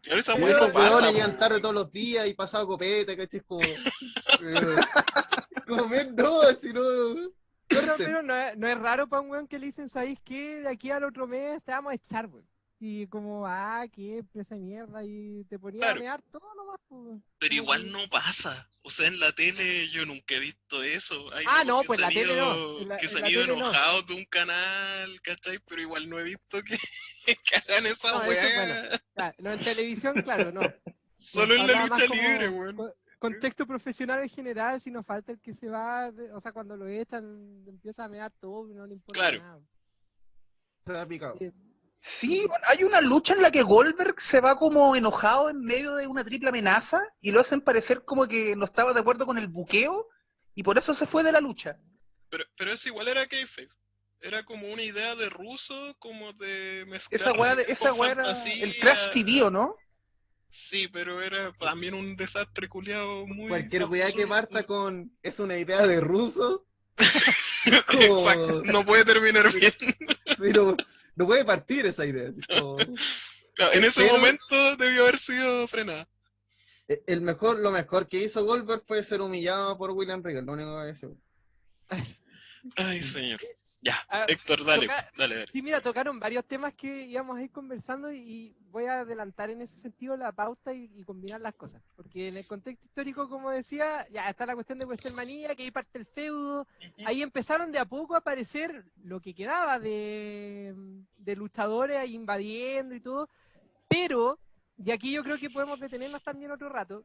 Esa estos no pasa, weones llegan tarde todos los días y pasado copete, ¿cachai? Como, eh, como men, no, así no. Pero, pero no, es, no es raro para un weón que le dicen, ¿sabéis qué? De aquí al otro mes te vamos a echar, weón. Y como, ah, qué empresa de mierda. Y te ponía Claro. a mear todo nomás, pues. Pero igual no pasa. O sea, en la tele yo nunca he visto eso. Hay Ah, no, pues la tele no. ido- En la- que se han ido no. enojados de un canal, ¿cachai? Pero igual no he visto que, que hagan esa No, es weá. bueno. Claro, no, en televisión, claro, no. Solo en la lucha libre, weón. co- Contexto profesional en general, si nos falta el que se va, o sea, cuando lo echan, empieza a mear todo y no le importa Claro. nada. Se ha picado. Sí, bueno, hay una lucha en la que Goldberg se va como enojado en medio de una triple amenaza y lo hacen parecer como que no estaba de acuerdo con el buqueo y por eso se fue de la lucha. Pero, pero eso igual era kayfabe. Era como una idea de ruso, como de mezclar Esa weá, esa weá era el Trash TV, ¿o no? Sí, pero era también un desastre culiado muy... Cualquier weá que parta con es una idea de ruso, Exacto, no puede terminar bien. sí, no, puede partir esa idea. como- en ese Pero- momento debió haber sido frenada. Eh, El mejor, lo mejor que hizo Goldberg fue ser humillado por William Regal, lo único que decir. Ay, señor. Ya, Ah, Héctor, dale, toca- dale, dale. Sí, mira, tocaron varios temas que íbamos a ir conversando y, voy a adelantar en ese sentido la pauta y, y combinar las cosas. Porque en el contexto histórico, como decía, ya está la cuestión de Westermanía, que ahí parte el feudo. Ahí empezaron de a poco a aparecer lo que quedaba de, de luchadores ahí invadiendo y todo. Pero, y aquí yo creo que podemos detenernos también otro rato,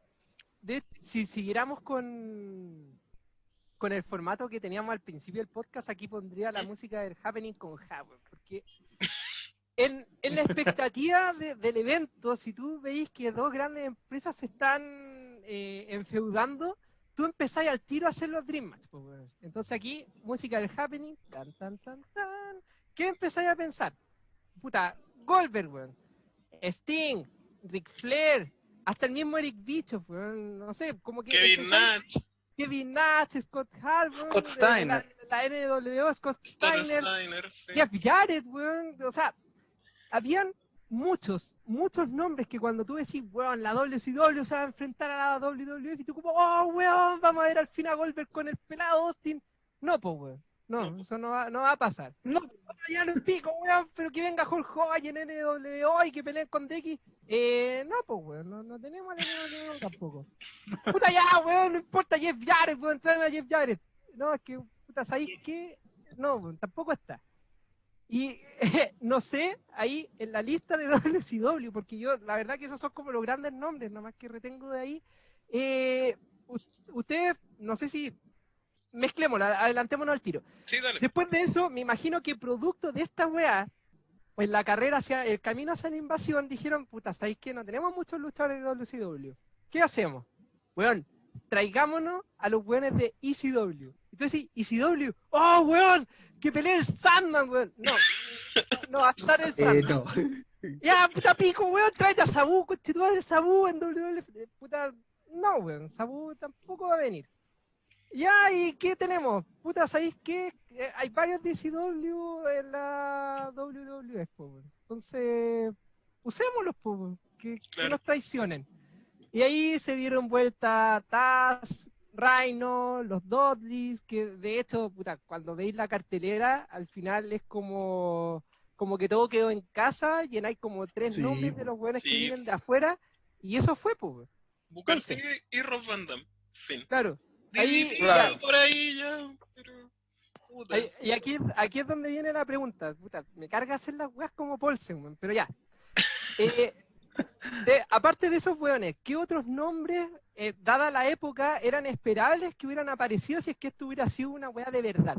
de, si siguiéramos con, con el formato que teníamos al principio del podcast, aquí pondría la música del Happening con Howard, porque en, en la expectativa de- del evento, si tú veis que dos grandes empresas se están eh, enfeudando, tú empezáis al tiro a hacer los Dream Match. weón. Entonces aquí, música del Happening, tan, tan, tan, tan. ¿Qué empezáis a pensar? Puta, Goldberg, weón. Sting, Ric Flair, hasta el mismo Eric Bischoff, weón. No sé, como que... Kevin Nash, Kevin Nash, Scott Hall, weón, Scott Steiner. La, la NWO, Scott Scott Steiner, Steiner, sí. Jeff Jarrett, weón. O sea, habían muchos, muchos nombres que cuando tú decís, weón, la WCW se va a enfrentar a la WWF y tú como, oh, weón, vamos a ver al fin a Goldberg con el pelado Austin. No, pues, weón. No, eso no va, no va a pasar. No. Ya no es pico, weón, pero que venga Hulk Hogan en NWO y que peleen con Decky. Eh, no, pues, weón, no, no tenemos a la NWO tampoco. Puta ya, weón, no importa Jeff Jarrett, weón, tráeme a Jeff Jarrett. No, es que, puta, ¿sabéis qué? No, weón, tampoco está. Y no sé, ahí en la lista de WCW, porque yo, la verdad que esos son como los grandes nombres, nomás que retengo de ahí. Eh, ustedes, no sé si mezclémoslo, adelantémonos al tiro. Sí, dale. Después de eso, me imagino que producto de esta weá, en la carrera hacia el camino hacia la invasión, dijeron, puta, ¿sabéis qué? No tenemos muchos luchadores de WCW. ¿Qué hacemos? Weón, traigámonos a los weones de ECW. Y tú decís, ECW, ¡oh, weón! ¡Que pelee el Sandman, weón! No, no va a estar el Eh, Sandman. no. Ya, puta pico, weón, tráete a Sabu, coche, tú el Sabu en WWF. Puta, no, weón, Sabu tampoco va a venir. Ya, ¿y qué tenemos? Puta, ¿sabéis qué? Eh, hay varios DCW en la WWF, po. Entonces, usémoslos, po, que, que Claro. nos traicionen. Y ahí se dieron vuelta Taz, Rhino, los Dudleys, que de hecho, puta, cuando veis la cartelera, al final es como como que todo quedó en casa, llenáis como tres Sí, nombres de los buenos que Sí. vienen de afuera, y eso fue, pues. T y Rob Van Damme. Fin. claro. Ahí- DDP, Claro. por ahí ya, pero... Puta. Ahí- y aquí, aquí es donde viene la pregunta. Puta, me carga hacer las weas como Paulsen, pero ya. Eh, de- aparte de esos weones, ¿qué otros nombres, eh, dada la época, eran esperables que hubieran aparecido si es que esto hubiera sido una wea de verdad?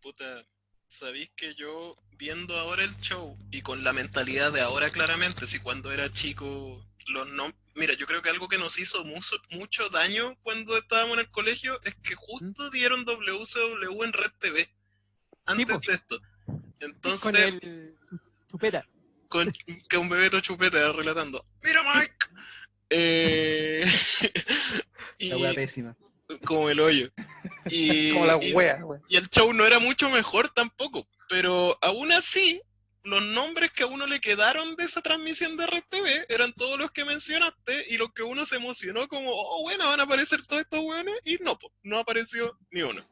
Puta, sabéis que yo viendo ahora el show y con la mentalidad de ahora claramente, si cuando era chico los no Mira, yo creo que algo que nos hizo mucho, mucho daño cuando estábamos en el colegio es que justo dieron WCW en Red TV antes po. de esto. Entonces, Con el chupeta. con que un bebeto chupete relatando. ¡Mira, Mike! Eh, y La wea pésima. como el hoyo. Y, Como la y- wea, wea. y el show no era mucho mejor tampoco. Pero aún así, los nombres que a uno le quedaron de esa transmisión de Red TV eran todos los que mencionaste y los que uno se emocionó como, oh, bueno, van a aparecer todos estos weones. Y no, po, no apareció ni uno.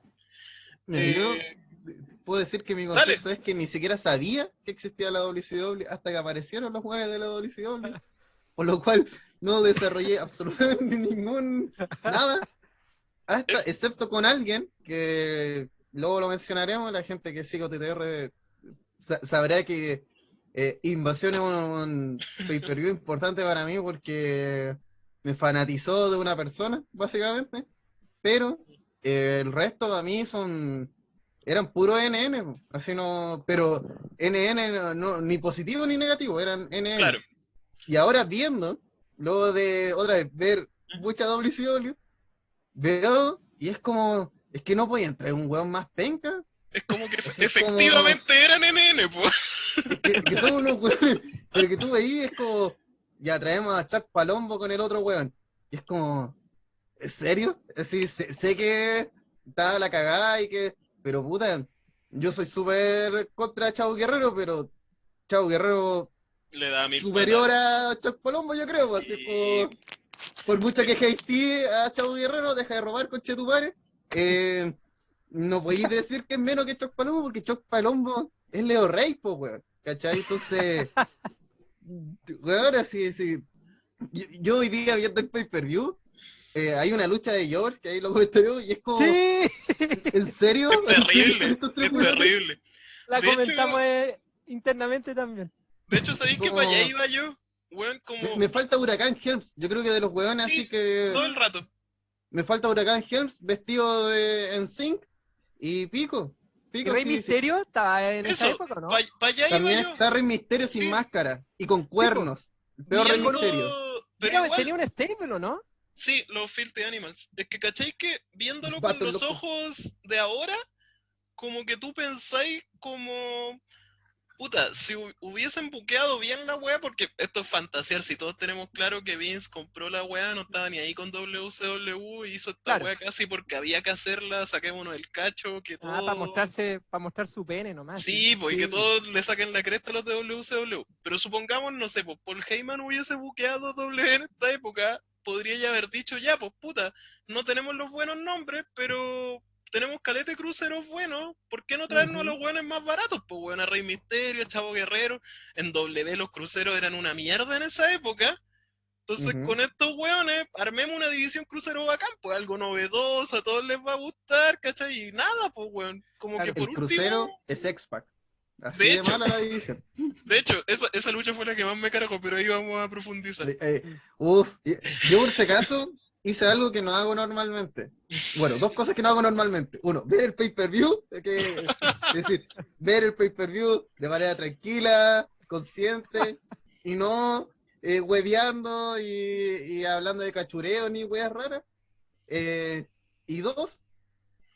Eh, puedo decir que mi dale. concepto es que ni siquiera sabía que existía la WCW hasta que aparecieron los jugadores de la WCW. Por lo cual no desarrollé absolutamente ningún nada. Hasta, excepto con alguien que luego lo mencionaremos, la gente que sigue OTTR sa- sabrá que eh, Invasión es un, un pay-per-view importante para mí porque me fanatizó de una persona, básicamente. Pero eh, el resto para mí son eran puro NN, así no, pero NN no, no- ni positivo ni negativo, eran NN. claro. Y ahora viendo, luego de otra vez ver mucha WCW, veo y es como, es que no podía entrar un weón más penca, Es como que es efectivamente eran NN, pues. que, que son unos weones, pero que tú veías es como, ya traemos a Chuck Palombo con el otro weón. Y es como, ¿en serio? Sí, sé, sé que está la cagada y que, pero puta, yo soy súper contra Chavo Guerrero, pero Chavo Guerrero Le da mil superior a Chuck Palombo, yo creo, pues, así Sí. por, por mucho que hatee a Chavo Guerrero, deja de robar con Chetumare. Eh, no podéis decir que es menos que Choc Palombo, porque Choc Palombo es Leo Rey, po, weón. ¿Cachai? Entonces, weón, así, sí. Yo, yo hoy día viendo el pay-per-view, eh, hay una lucha de George que ahí lo comentarios y es como, Sí, ¿en serio? Es ¿En serio terrible, es terrible. la De hecho- comentamos eh, internamente también. De hecho, ¿sabéis que para allá iba yo? Weón, como Me, me falta Huracán Helms. Yo creo que de los weones Sí, así que todo el rato. me falta Huracán Helms vestido de en sync y Pico. ¿Y Pico Rey sí, sí. Misterio estaba en esa Eso, época o no? para allá iba También yo. está Rey Misterio sin Sí. máscara y con cuernos. El peor Rey Misterio. Pero igual, tenía un stable, ¿o no? sí, los Filthy Animals. Es que, ¿cachai? Que viéndolo con los ojos de ahora, como que tú pensáis como... Puta, si hu- hubiesen buqueado bien la weá, porque esto es fantasear, si todos tenemos claro que Vince compró la weá, no estaba ni ahí con WCW, hizo esta Claro. weá casi porque había que hacerla, saquémonos el cacho, que todo... Ah, para mostrarse, para mostrar su pene nomás. Sí, pues y Sí, que sí. todos le saquen la cresta a los de WCW. Pero supongamos, no sé, pues Paul Heyman hubiese buqueado W en esta época, podría ya haber dicho, ya, pues puta, no tenemos los buenos nombres, pero tenemos calete cruceros buenos, ¿por qué no traernos a los buenos más baratos? Pues bueno, a Rey Misterio, a Chavo Guerrero, en W los cruceros eran una mierda en esa época. Entonces, con estos weones, armemos una división crucero bacán, pues algo novedoso, a todos les va a gustar, ¿cachai? Y nada, pues weón. Como Claro. que por El crucero último. es X-Pac. Así De de, hecho. mala la división. De hecho, esa, esa lucha fue la que más me cargó, pero ahí vamos a profundizar. Eh, eh, uf, yo por si acaso hice algo que no hago normalmente. Bueno, dos cosas que no hago normalmente. Uno, ver el pay-per-view, que, es decir, ver el pay-per-view de manera tranquila, consciente, y no eh, hueveando y, y hablando de cachureo ni weas raras. Eh, y dos,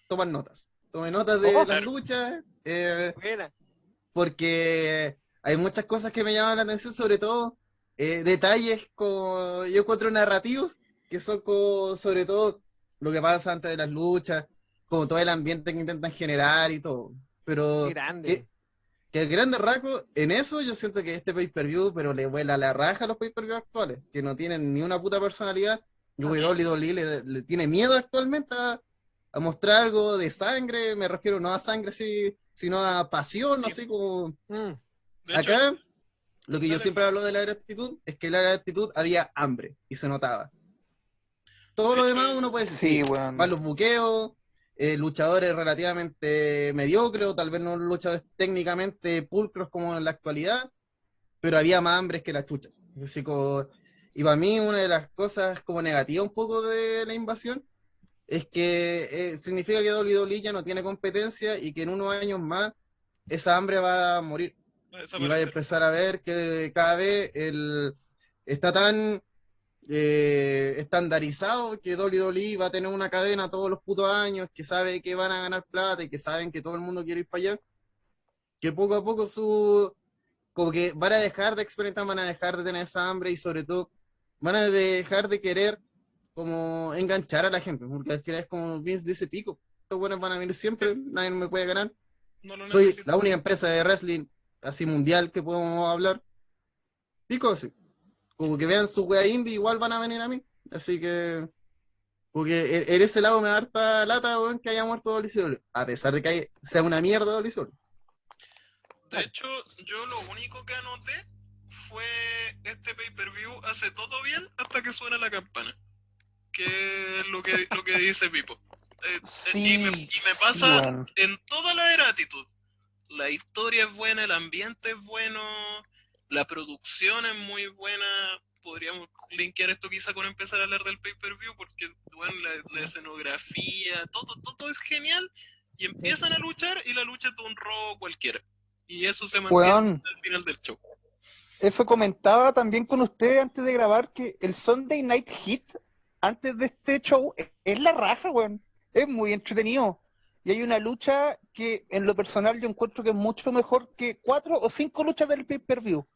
tomar notas. Tomé notas de Oh, las luchas. eh, porque hay muchas cosas que me llaman la atención, sobre todo eh, detalles como yo encuentro narrativos, que son como, sobre todo lo que pasa antes de las luchas, como todo el ambiente que intentan generar y todo. Pero grande. que, que el grande rasgo, en eso yo siento que este pay-per-view, pero le vuela la raja a los pay-per-view actuales, que no tienen ni una puta personalidad. Y WWE le, le tiene miedo actualmente a, a mostrar algo de sangre, me refiero no a sangre sí, sino a pasión, Sí. así como Mm. Hecho, Acá, lo que yo siempre hablo de la era actitud es que en la era actitud había hambre y se notaba. Todo lo demás uno puede decir, Sí, weón. malos buqueos, eh, luchadores relativamente mediocres o tal vez no luchadores técnicamente pulcros como en la actualidad, pero había más hambres que las chuchas. Así como- y para mí una de las cosas como negativa un poco de la invasión es que eh, significa que WWE ya no tiene competencia y que en unos años más esa hambre va a morir va a y va a empezar a ver que cada vez el, está tan eh, estandarizado que WWE va a tener una cadena todos los putos años, que sabe que van a ganar plata y que saben que todo el mundo quiere ir para allá, que poco a poco su como que van a dejar de experimentar, van a dejar de tener esa hambre y sobre todo van a dejar de querer como enganchar a la gente, porque al final es como Vince dice pico, estos buenos van a venir siempre, nadie me puede ganar No soy la única empresa de wrestling así mundial que podemos hablar. Pico, sí. Como que vean su wea indie, igual van a venir a mí. Así que. Porque en, en ese lado me da harta lata, weón, que haya muerto WCW. A pesar de que hay- sea una mierda WCW. De hecho, yo lo único que anoté fue este pay-per-view hace todo bien hasta que suena la campana. Que es lo que, lo que dice Pipo. Eh, eh, Sí, y, me, y me sí, pasa en toda la era actitud. La historia es buena, el ambiente es bueno, la producción es muy buena. Podríamos linkear esto quizá con empezar a hablar del pay-per-view porque bueno, la, la escenografía, todo, todo es genial. Y empiezan a luchar y la lucha es de un robo cualquiera. Y eso se mantiene Weón, al final del show. eso comentaba también con ustedes antes de grabar que el Sunday Night Hit, antes de este show, es- es la raja, weón. Es muy entretenido. Y hay una lucha que en lo personal yo encuentro que es mucho mejor que cuatro o cinco luchas del pay-per-view.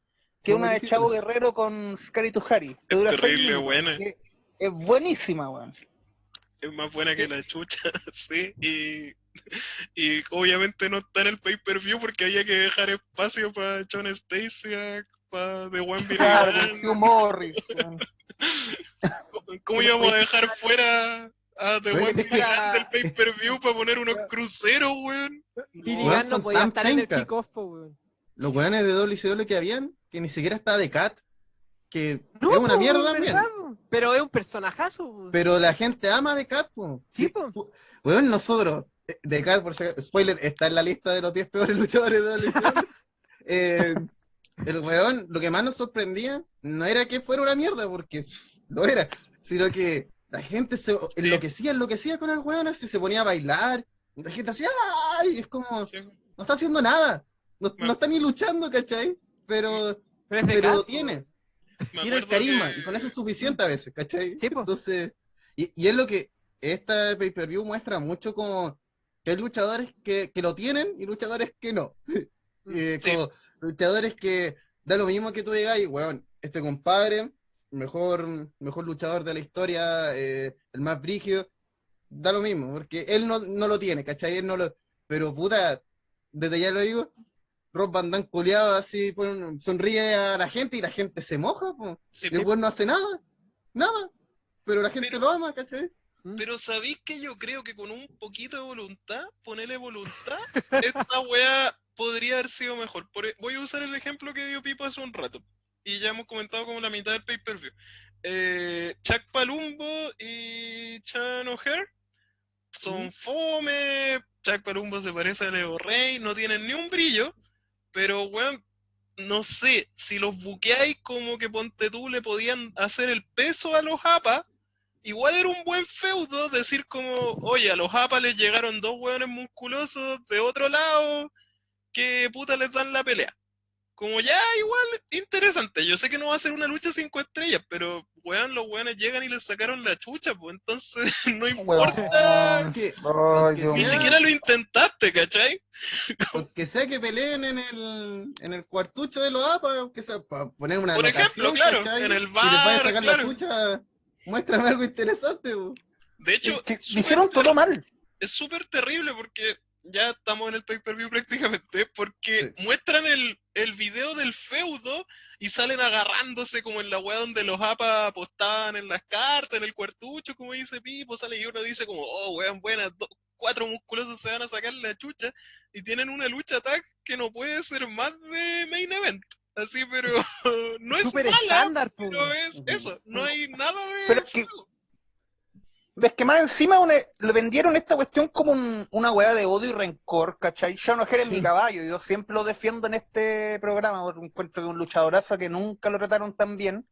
Que ¿Cómo una de? Chavo Guerrero con Scary Tuhari. Que Es terrible buena. que Es buenísima, weón. Es más buena que la chucha, sí. Y, y obviamente no está en el pay-per-view porque había que dejar espacio para John Stacy, para The One Claro, Hugh Morris, weón. ¿Cómo íbamos a dejar fuera Ah, de Bueno, weón es que- grande el pay-per-view para poner unos cruceros, weón. Gunn no podía estar en el kickoff, weón. Los weones de WCW que habían, que ni siquiera está de Cat, que No, es una po, mierda ¿verdad, también. Pero es un personajazo, po. Pero la gente ama de Cat, po. Sí, po. Weón, nosotros, de Cat, por si spoiler, está en la lista de los 10 peores luchadores de WCW. Eh, el weón, lo que más nos sorprendía no era que fuera una mierda, porque pff, lo era, sino que la gente se enloquecía, enloquecía con el weón, así se ponía a bailar, la gente hacía, ¡ay! Es como, no está haciendo nada, no, no está ni luchando, ¿cachai? Pero, Pero lo tiene, tiene el carisma, que- y con eso es suficiente a veces, ¿cachai? Sí. Entonces, y, y es lo que esta pay-per-view muestra mucho como que hay luchadores que, que lo tienen y luchadores que no. Eh, Sí. como luchadores que da lo mismo que tú digas, y weón, este compadre, mejor, mejor luchador de la historia, eh, el más brígido, da lo mismo, porque él no, no lo tiene, ¿cachai? Él no lo, pero puta, desde ya lo digo, Rob Van Dam culiado así, pon- sonríe a la gente y la gente se moja, po. Sí, Y después no hace nada, nada, pero la gente Pero- lo ama, ¿cachai? Pero sabéis que yo creo que con un poquito de voluntad, ponerle voluntad, esta wea podría haber sido mejor. Por e- voy a usar el ejemplo que dio Pipo hace un rato. Y ya hemos comentado como la mitad del pay-per-view. Eh, Chuck Palumbo y Chan O'Hare son fome. Chuck Palumbo se parece a Leo Rey, no tienen ni un brillo. Pero, weón, no sé, si los buqueáis como que ponte tú le podían hacer el peso a los APA, igual era un buen feudo decir como, oye, a los APA les llegaron dos hueones musculosos de otro lado que puta les dan la pelea. Como ya, igual, interesante. Yo sé que no va a ser una lucha cinco estrellas, pero weón, los weones llegan y les sacaron la chucha, pues entonces no importa. Que, Aunque Ni sea- siquiera lo intentaste, ¿cachai? aunque sea que peleen en el, en el cuartucho de los APA, aunque sea para poner una Por ejemplo, claro, ¿cachai? en el Si les vaya a bar, sacar claro. la chucha, muéstrame algo interesante. De hecho, Que súper hicieron todo mal. es súper terrible porque ya estamos en el pay-per-view prácticamente, porque Sí. muestran el, el video del feudo y salen agarrándose como en la weá donde los APA apostaban en las cartas, en el cuartucho, como dice Pipo, sale y uno dice como, oh, weón, buenas, cuatro musculosos se van a sacar la chucha y tienen una lucha tag que no puede ser más de main event. Así, pero no es Súper mala, estándar, pero es eso, no hay nada de Pero es que- fuego. Ves que más encima una- le vendieron esta cuestión como un- una weá de odio y rencor, ¿cachai? Sean O'Hare es mi caballo, yo siempre lo defiendo en este programa, porque encuentro que un luchadorazo que nunca lo trataron tan bien.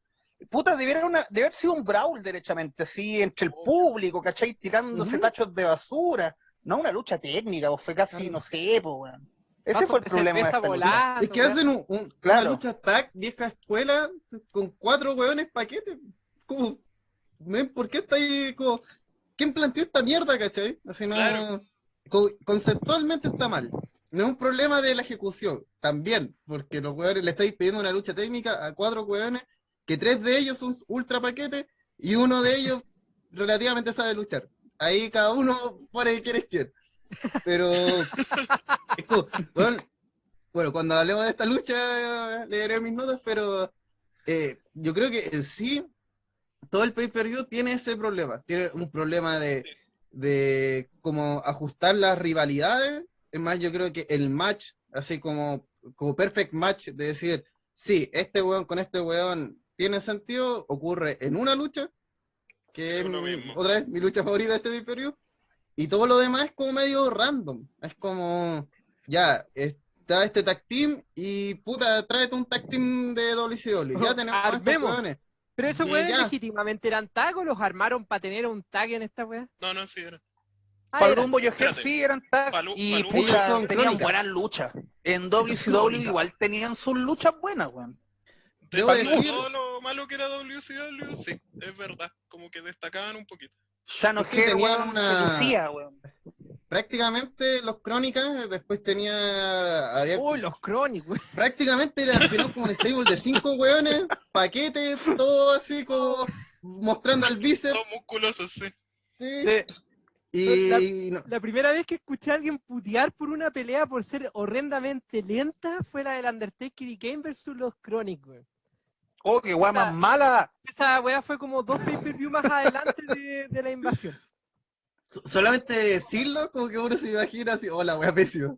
Puta, debiera una, de haber sido un brawl derechamente, así, entre el público, ¿cachai? Tirándose Ujú. tachos de basura. No una lucha técnica, pues fue casi, no sé, pues, weón. Ese fue el problema de esta lucha. volando, Es que hacen un, un- Claro. una lucha tag, vieja escuela, con cuatro hueones paquetes. Como, men, ¿por qué está ahí? Como, ¿Quién planteó esta mierda, cachai? Así no. Claro. co- conceptualmente está mal. No es un problema de la ejecución, también, porque los hueones le estáis pidiendo una lucha técnica a cuatro hueones, que tres de ellos son ultra paquetes y uno de ellos relativamente sabe luchar. Ahí cada uno pone quién es quién. Pero, weón, bueno, cuando hablemos de esta lucha, leeré mis notas, pero eh, yo creo que en sí, todo el pay-per-view tiene ese problema. Tiene un problema de, de como ajustar las rivalidades. Es más, yo creo que el match, así como, como perfect match, de decir, sí, este weón con este weón tiene sentido, ocurre en una lucha, que es mi- otra vez mi lucha favorita de este pay-per-view. Y todo lo demás es como medio random. Es como, ya, está este tag team y puta, tráete un tag team de WCW. Ya tenemos Armemos. Pero esos weones ya. legítimamente eran tag o los armaron para tener un tag en esta weá. No, no, sí era. Ah, Palumbo y O'Hare Espérate. sí eran tag Palu- y pucha, son tenían crónica. buenas luchas. En WCW igual tenían sus luchas buenas, weón. Debo decir- todo lo malo que era WCW, sí, es verdad. Como que destacaban un poquito. Sean Es que tenían una- se lucía, weón. Prácticamente los crónicas, después tenía, había, Uy, los crónicos. prácticamente era como un stable de cinco hueones, paquetes, todo así como mostrando al bíceps. Todos musculosos, sí. Sí. Sí. Y no- La primera vez que escuché a alguien putear por una pelea por ser horrendamente lenta fue la del Undertaker y Kane versus los Chronic, weón. Oh, qué weá más mala. Esa weá fue como dos pay-per-view más adelante de, de la invasión. So- Solamente decirlo, como que uno se imagina así, hola, wea pésima.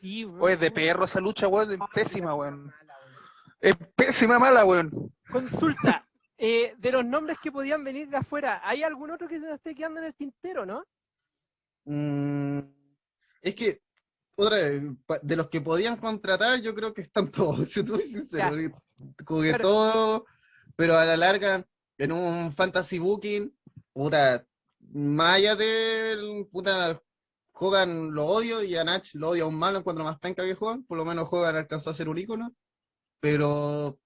Sí, weón. Oye, de perro esa lucha, weón, es pésima, weón. Es pésima mala, weón. Consulta. eh, de los nombres que podían venir de afuera, ¿hay algún otro que se nos esté quedando en el tintero, no? Mm, es que, otra vez, de los que podían contratar, yo creo que están todos, si tú eres sincero. Como que Claro. todo, pero a la larga, en un fantasy booking, puta, más allá del, puta, Hogan lo odio y a Nach lo odio aún más, lo encuentro más penca que Hogan, por lo menos Hogan alcanzó a ser un ícono, pero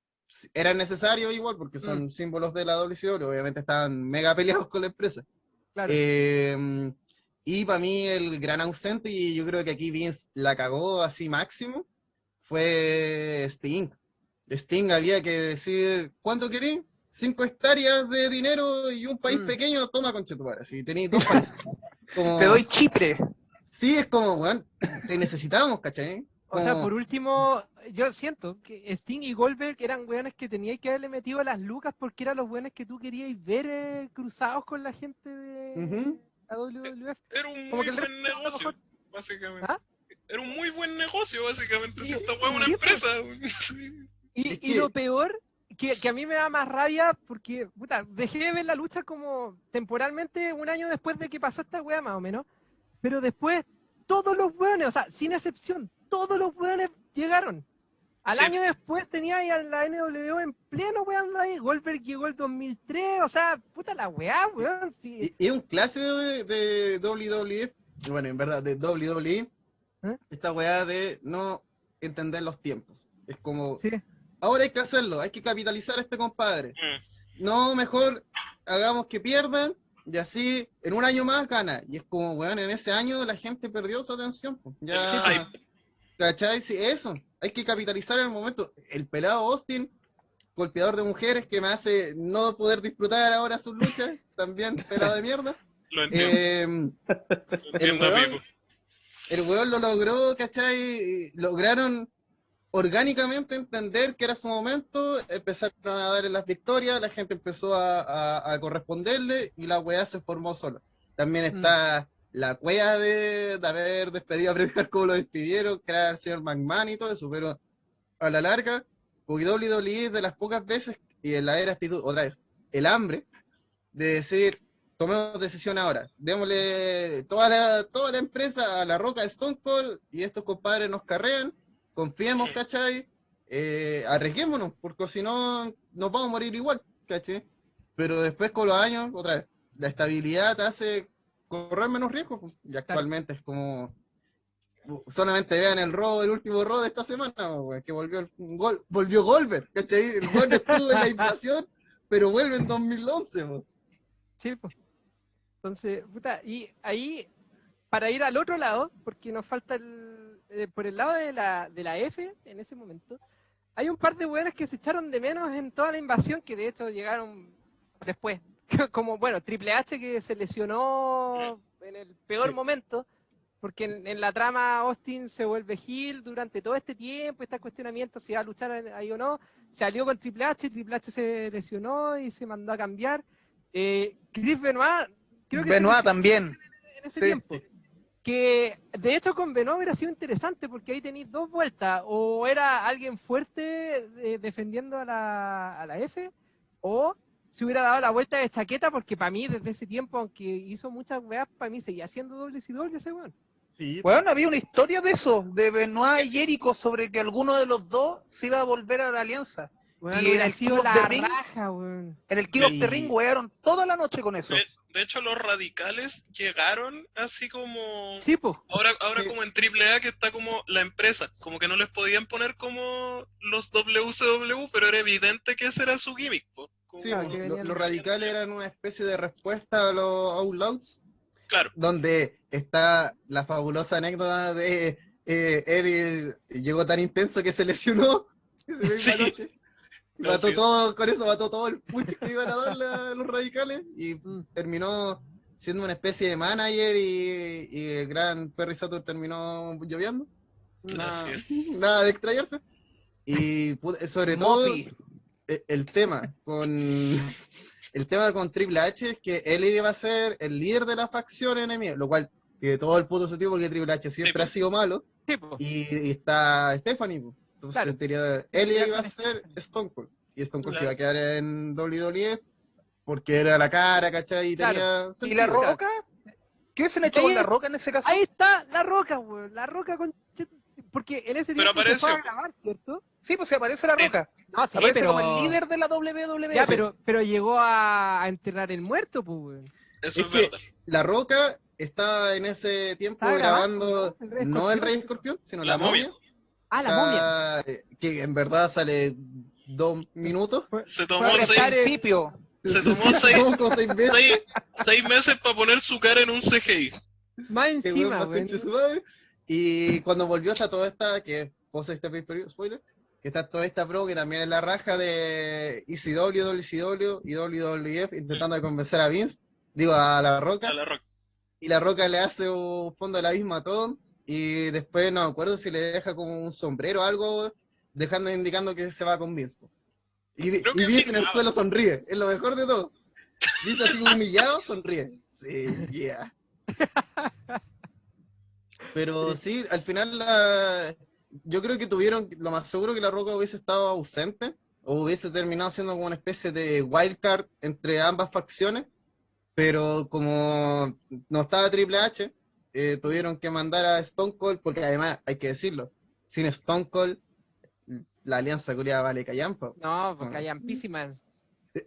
era necesario igual, porque son símbolos de la WCW, obviamente estaban mega peleados con la empresa. Claro. Eh, y para mí el gran ausente, y yo creo que aquí Vince la cagó así máximo, fue Sting. Sting había que decir, ¿cuánto querés? Cinco hectáreas de dinero y un país Mm. pequeño, toma conchetumare. Si tenéis dos países. Como- Te doy Chipre. Sí, es como, weón, te necesitábamos, ¿cachai? O sea, por último, yo siento que Sting y Goldberg eran weones que teníais que haberle metido las lucas porque eran los weones que tú queríais ver eh, cruzados con la gente de Ujú. la WWF. Era un Como muy que el buen a negocio, mejor- básicamente. ¿Ah? Era un muy buen negocio, básicamente. Si esta weá es una sí, empresa. Sí. Y, y lo peor, que, que a mí me da más rabia porque, puta, dejé de ver la lucha como temporalmente un año después de que pasó esta weá, más o menos. Pero después, todos los weones, o sea, sin excepción, todos los weones llegaron. Al Sí. año después tenía ahí a la NWO en pleno weón ahí. Goldberg llegó el 2003, o sea, puta la weá, weón. Sí. Es un clásico de, de WWE, bueno, en verdad, de WWE, ¿Eh? esta weá de no entender los tiempos. Es como, sí. Ahora hay que hacerlo, hay que capitalizar a este compadre. Mm. No, mejor hagamos que pierdan y así en un año más gana. Y es como, weón, en ese año la gente perdió su atención. po. Ya, El. ¿cachai? Sí, eso, hay que capitalizar el momento. El pelado Austin, golpeador de mujeres que me hace no poder disfrutar ahora sus luchas, también pelado de mierda. Lo entiendo, Eh, lo entiendo, weón- amigo. el weón lo logró, ¿cachai? Lograron orgánicamente entender que era su momento, empezaron a darle las victorias, la gente empezó a, a- a corresponderle y la weá se formó sola. También está la cueva de, de haber despedido a Bret como lo despidieron, crear al señor McMahon y todo eso, pero a la larga, WWE es de las pocas veces, y en la era actitud, otra vez, el hambre de decir, tomemos decisión ahora, démosle toda la, toda la empresa a la roca de Stone Cold y estos compadres nos carrean, confiemos. ¿cachai? Eh, arriesguémonos, porque si no, nos vamos a morir igual, ¿cachai? Pero después con los años, otra vez, la estabilidad te hace correr menos riesgo, pues, y actualmente es como... Solamente vean el robo, el último robo de esta semana, pues, que volvió el gol, volvió Goldberg, ¿cachai? El gol estuvo en la invasión, pero vuelve en 2011, pues. Sí, po. Entonces, puta, y ahí, para ir al otro lado, porque nos falta el, eh, por el lado de la, de la F en ese momento, hay un par de hueones que se echaron de menos en toda la invasión, que de hecho llegaron después. Como, bueno, Triple H que se lesionó en el peor Sí. momento, porque en, en la trama Austin se vuelve heel durante todo este tiempo, este cuestionamiento si va a luchar ahí o no, se alió con Triple H, Triple H se lesionó y se mandó a cambiar. Eh, Chris Benoit, creo que Benoit también. en ese sí, tiempo. Que de hecho con Benoit hubiera sido interesante porque ahí tenéis dos vueltas. O era alguien fuerte eh, defendiendo a la, a la F, o se hubiera dado la vuelta de chaqueta porque para mí desde ese tiempo, aunque hizo muchas weas, para mí seguía haciendo dobles y dobles ese weón. Sí, Bueno, había una historia de eso, de Benoit y Jericho, sobre que alguno de los dos se iba a volver a la alianza. Y hubiera el sido King of la the Ring. raja. En el King of the Ring wearon toda la noche con eso. De, hecho, los radicales llegaron así como. Sí, po. Ahora, ahora Sí. como en AAA que está como la empresa, como que no les podían poner como los WCW, pero era evidente que ese era su gimmick. po. Como- Sí, Claro, pues, que los radicales eran una especie de respuesta a los Outlaws, Claro, donde está la fabulosa anécdota de eh, Eddie llegó tan intenso que se lesionó esa misma Sí. Mató todo, con eso mató todo el push que iban a darle a los radicales y Mm. terminó siendo una especie de manager y, y el gran Perry Saturn terminó lloviendo. Nada, Así es. nada de extrañarse. Y pu- sobre todo e- el tema con, el tema con Triple H es que él iba a ser el líder de la facción enemiga, lo cual tiene todo el puto sentido porque Triple H siempre Sí, ha sido malo Sí, y, y está Stephanie. po. Entonces, Claro. en teoría, él iba a ser Stone Cold y Stone Cold se iba a quedar en WWE porque era la cara, ¿cachai? Y Claro. tenía ¿Y la roca? ¿Qué hubiesen hecho con la roca en ese caso? Ahí está la roca, weón. La roca con. Porque en ese tiempo se fue a grabar, ¿cierto? Sí, pues se aparece la Sí. roca. No, sí, aparece pero. como el líder de la WWE. Ya, pero, pero llegó a, a enterrar el muerto, pues, weón. Eso Es es, que- verdad. La Roca estaba en ese tiempo grabando, grabando, ¿no? El Rey no el Escorpión. Rey Escorpión, sino La la, momia. momia. Ah, la momia. Eh, Que en verdad sale dos minutos. Se tomó seis, principio. se tomó Sí, seis, seis meses. seis, seis meses para poner su cara en un CGI. Más encima, madre. Y cuando volvió hasta toda esta, que posa este spoiler, que está toda esta pro que también es la raja de ECW, WCW y WWF intentando de convencer a Vince, digo a la Roca, A la roca. y la Roca le hace un fondo del abismo a todo, y después no me acuerdo si le deja como un sombrero o algo, dejando indicando que se va con Vince. po. Y, y Vince en el suelo sonríe, es lo mejor de todo. Vince así humillado, sonríe. Sí, yeah. Pero sí, al final la- yo creo que tuvieron, lo más seguro que la Roca hubiese estado ausente o hubiese terminado siendo como una especie de wildcard entre ambas facciones, pero como no estaba Triple H, eh, tuvieron que mandar a Stone Cold, porque además hay que decirlo, sin Stone Cold la alianza culiada vale callampa. No, porque hay ampísimas.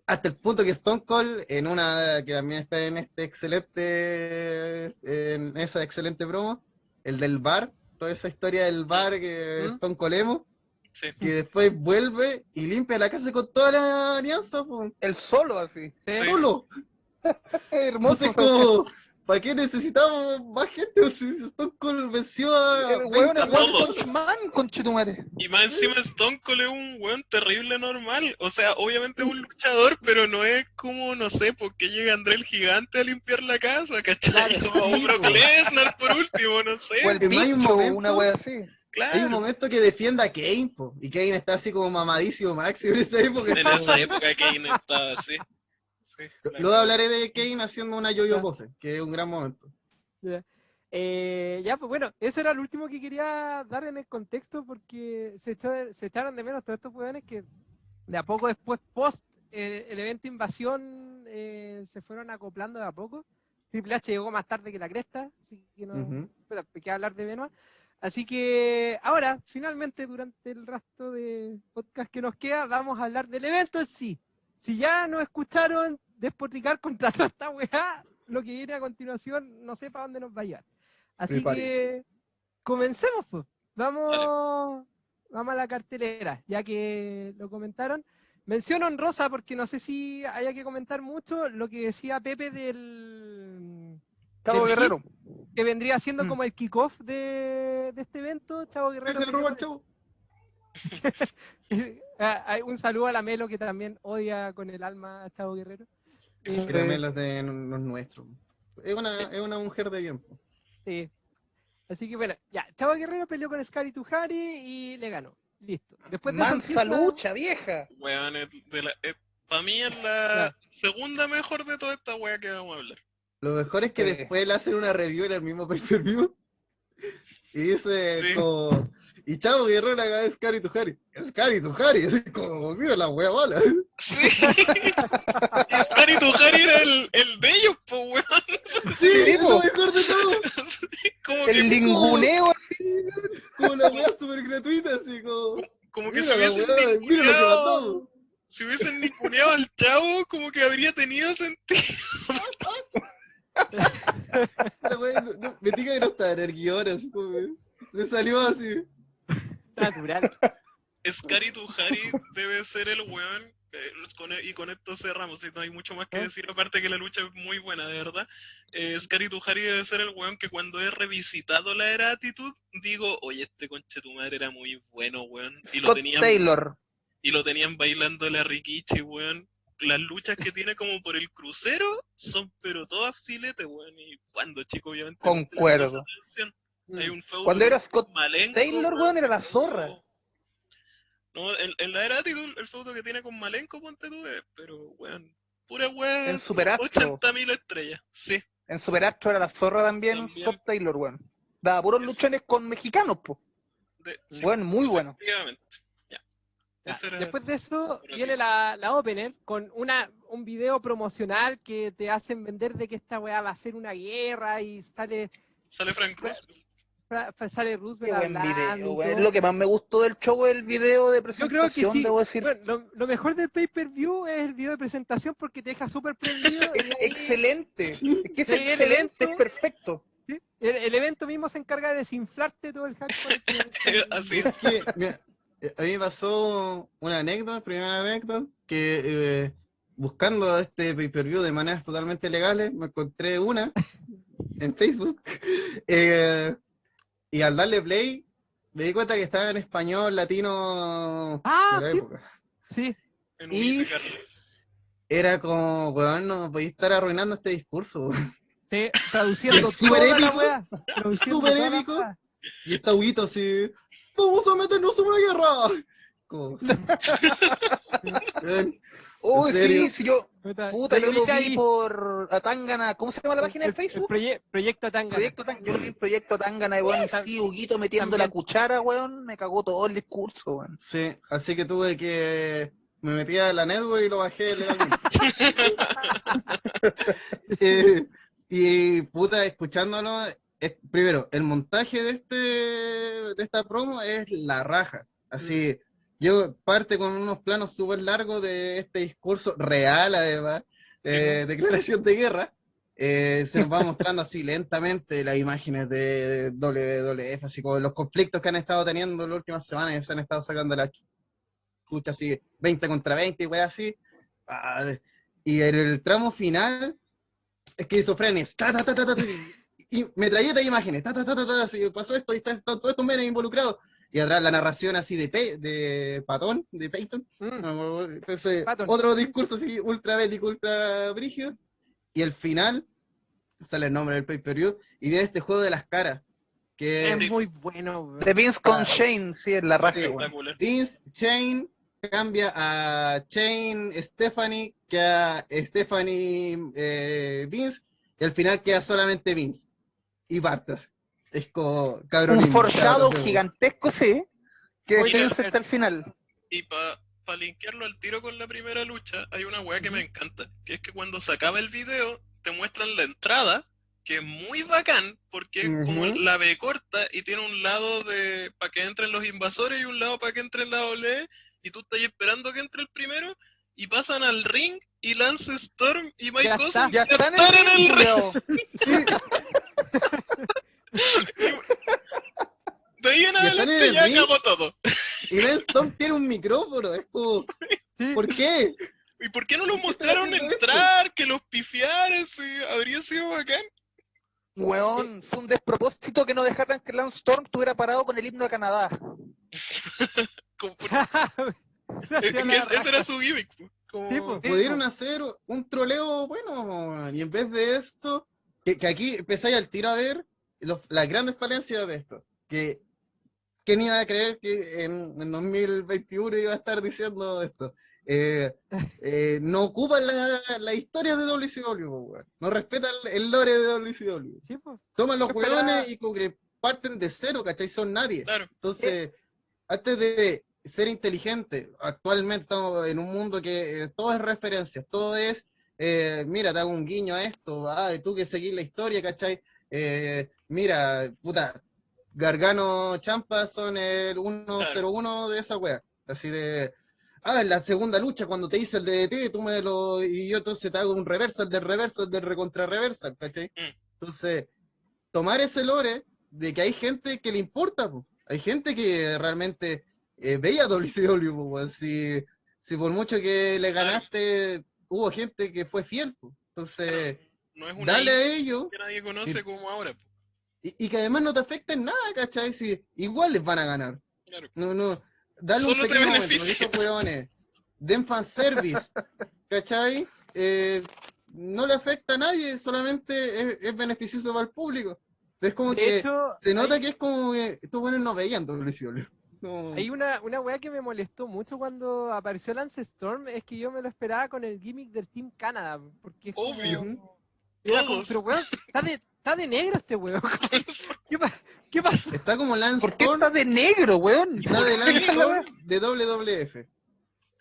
Hasta el punto que Stone Cold, en una que también está en este excelente, en esa excelente promo, el del bar, toda esa historia del bar que ¿Mm? Stone Cold emo, Sí. que después vuelve y limpia la casa con toda la alianza, po, El solo así. Sí. solo. Hermoso. Entonces, como, ¿para qué necesitamos más gente? Stone Cold venció a. El weón es 20 One todos. Punch Man, conchetumare. Y más encima Stone Cold es un weón terrible normal. O sea, obviamente es un luchador, pero no es como, no sé, porque llega André el Gigante a limpiar la casa, ¿cachai? Claro, Como Brock. Lesnar por último, no sé. O el bicho, momento- una wea así. claro. Hay un momento que defienda a Kane, po, y Kane está así como mamadísimo, máximo en esa época. En esa época Kane estaba así. Sí, claro. Luego hablaré de Kane haciendo una yo-yo pose, que es un gran momento. Eh, ya, pues bueno, eso era lo último que quería dar en el contexto porque se, echó- se echaron de menos todos estos weones que de a poco después, post eh, el evento Invasión, eh, se fueron acoplando de a poco. Triple H llegó más tarde que la cresta, así que no, espera, hay que hablar de Benoit. Así que ahora, finalmente, durante el resto de podcast que nos queda, vamos a hablar del evento en sí. Si ya nos escucharon despotricar contra toda esta weá, lo que viene a continuación, no sé para dónde nos va a llevar. Así que comencemos, pues. Vamos, vamos a la cartelera, ya que lo comentaron. Mención honrosa, porque no sé si haya que comentar mucho lo que decía Pepe del del Guerrero. que vendría siendo Mm. como el kickoff de, de este evento, Chavo Guerrero. Chavo. Ah, hay un saludo a la Melo que también odia con el alma a Chavo Guerrero. Que también los de los nuestros. Es una, es una mujer de bien. Sí. Así que bueno, ya, Chavo Guerrero peleó con Scary Tuhari y le ganó. Listo. Después de Mansa lucha, vieja. Weón, es la- es- para mí es la segunda mejor de toda esta wea que vamos a hablar. Lo mejor es que Sí. después le hacen una review en el mismo pay-per-view. Y dice Sí. como... Y Chavo Guerrero acá es Cari Tujari. Es Cari Tujari. Es como, mira la wea mala. Sí. y Scary Tuhari era el, el de ellos, po, weón. Sí, es po. lo mejor de todo. como, El linguneo así. Como la wea súper gratuita, así como... como que la hubiesen wea, mira lo que ninguneado, si hubiesen ninguneado al chavo, como que habría tenido sentido. La wea, no- no- me diga que no está en el guion, así como... Le salió así. natural. Scary Tuhari debe ser el weón. eh, con- y con esto cerramos, y no hay mucho más que ¿Eh? decir, aparte que la lucha es muy buena, de verdad. Eh, Scary Tuhari debe ser el weón que cuando he revisitado la era Attitude, digo, oye, este conche tu madre era muy bueno, weón. Y lo Scott tenían, Taylor. y lo tenían bailando la Rikichi, weón. Las luchas que tiene como por el crucero son pero todas filetes, weón. Y cuando chico, obviamente. Concuerdo. atención. Hay un feudo Cuando era Scott Malenko, Taylor, weón, era la zorra. No, en, en la era Attitude, el feudo que tiene con Malenko, ponte tú, eh, pero, weón, Pura weá. En Super Astro. 80.000 estrellas. Sí. En Super Astro era la zorra también, También. Scott Taylor, weón. Daba puros luchones con mexicanos, po. de- sí, Bueno, muy bueno. Efectivamente. Era- Después de eso viene la, la Opener con una, un video promocional que te hacen vender de que esta weá va a ser una guerra y sale, Sale Frank Roosevelt. fra- fra- sale Qué Roosevelt buen hablando video. Lo que más me gustó del show es el video de Yo creo que presentación, sí. debo decir. Bueno, lo, lo mejor del pay-per-view es el video de presentación porque te deja súper prendido. Es ahí- excelente. Es que es Sí, excelente, evento- es perfecto. ¿sí? el, el evento mismo se encarga de desinflarte todo el hardcore. que- Así Es que, mira, a mí me pasó una anécdota, primera anécdota, que eh, buscando este pay-per-view de maneras totalmente legales, me encontré una en Facebook, eh, y al darle play, me di cuenta que estaba en español, latino, Ah, de la sí. época. Sí, En Y-. Era como, weón, no podéis estar arruinando este discurso. sí, traduciendo Es súper épico, súper épico. Y esta huguito así, vamos a meternos en una guerra. Como, Uy, ¿En sí, sí, yo, Puta, puta, yo lo vi ahí. por Atangana, ¿cómo se llama la página el Facebook? proye- proyecto Tangana. Proyecto Tangana, yo lo vi en Proyecto Tangana, weón, y sí, Huguito metiendo También. la cuchara, weón, me cagó todo el discurso, weón. Sí, así que tuve que me metí a la network y lo bajé legalmente. Eh, y puta, escuchándolo, es- primero, el montaje de este de esta promo es la raja. Así, yo parte con unos planos súper largos de este discurso real, además, de declaración de guerra. Eh, se nos va mostrando así lentamente las imágenes de WWF, así como los conflictos que han estado teniendo las últimas semanas, y se han estado sacando la chucha así, 20 contra 20 y así. Ah, y en el tramo final, esquizofrenias, ta, ta, ta, ta, ta, ta, y metralleta de imágenes, ta, ta, ta, ta, ta, así, pasó esto, y está, están todos estos menes involucrados. Y atrás la narración así de, Pe- de Patón, de Peyton. Mm. Entonces, Patton. otro discurso así, ultra bélico, ultra brígido. Y el final, sale el nombre del pay-per-view, y de este juego de las caras, que Es muy bueno. De Vince con Ah. Shane, sí, es la raja, Sí. Espectacular. Vince Chain cambia a Chain Stephanie, que a Stephanie eh, Vince, y al final queda solamente Vince. Y Bartas. Es como cabrón. Un cabrón. gigantesco, sí, que Vince hasta el final. Y para linkearlo al tiro con la primera lucha, hay una weá que me encanta, que es que cuando se acaba el video, te muestran la entrada, que es muy bacán, porque es como la B corta y tiene un lado de para que entren los invasores y un lado para que entre la OLE, y tú estás esperando que entre el primero, y pasan al ring, y Lance Storm y Mike Ya Awesome Ya están en están el en el ring. video. De ahí en adelante el ya ring. acabó todo. Y Ben Storm tiene un micrófono. Es como. ¿por qué? ¿Y por qué no los ¿Por qué están mostraron esto? entrar? Que los pifiaran, sí, habría sido bacán. Weón, fue un despropósito que no dejaran que Lance Storm estuviera parado con el himno de Canadá. Es que ese, era su gimmick. Como- Sí. Pudieron hacer un troleo bueno. Y en vez de esto, que, que aquí empezáis al tiro a ver los- las grandes falencias de esto. Que ¿Quién iba a creer que en, en 2021 iba a estar diciendo esto? Eh, eh, no ocupan la, la historia de WCW, weón. no respetan el lore de WCW. Sí, po. Toman los hueones y como que parten de cero, ¿cachai? Son nadie. Claro. Entonces, antes de ser inteligente, actualmente estamos en un mundo que eh, todo es referencias, todo es, eh, mira, te hago un guiño a esto, ah, tú que seguís la historia, ¿cachai? Eh, mira, puta, Gargano Champa son el 101 de esa wea. Así de, ah, en la segunda lucha, cuando te hice el DDT, tú me lo, y yo entonces te hago un reversal del reversal del recontra reversal, ¿cachai? Mm. Entonces, tomar ese lore de que hay gente que le importa, po. hay gente que realmente eh, veía WCW, po, weón. si, si por mucho que le ganaste, hubo gente que fue fiel, po. entonces, No es una dale a ellos que nadie conoce Sí. como ahora. po. y, y que además no te afecta en nada, ¿cachai? Si igual les van a ganar. Claro. No, no, dale un Solo te pequeño momento, hueones. Den fanservice, ¿cachai? Eh, no le afecta a nadie, solamente es, es beneficioso para el público. Es como De que hecho, se nota hay- que es como que estos buenos no veían WCW. No. Hay una, una weá que me molestó mucho cuando apareció Lance Storm, es que yo me lo esperaba con el gimmick del Team Canada, porque es como- Obvio. era como, pero weón, está de, está de negro este weón. ¿Qué, pa- qué pasó? Está como Lance ¿Por qué Storm, está de negro, weón? está de Lance Storm de WWF.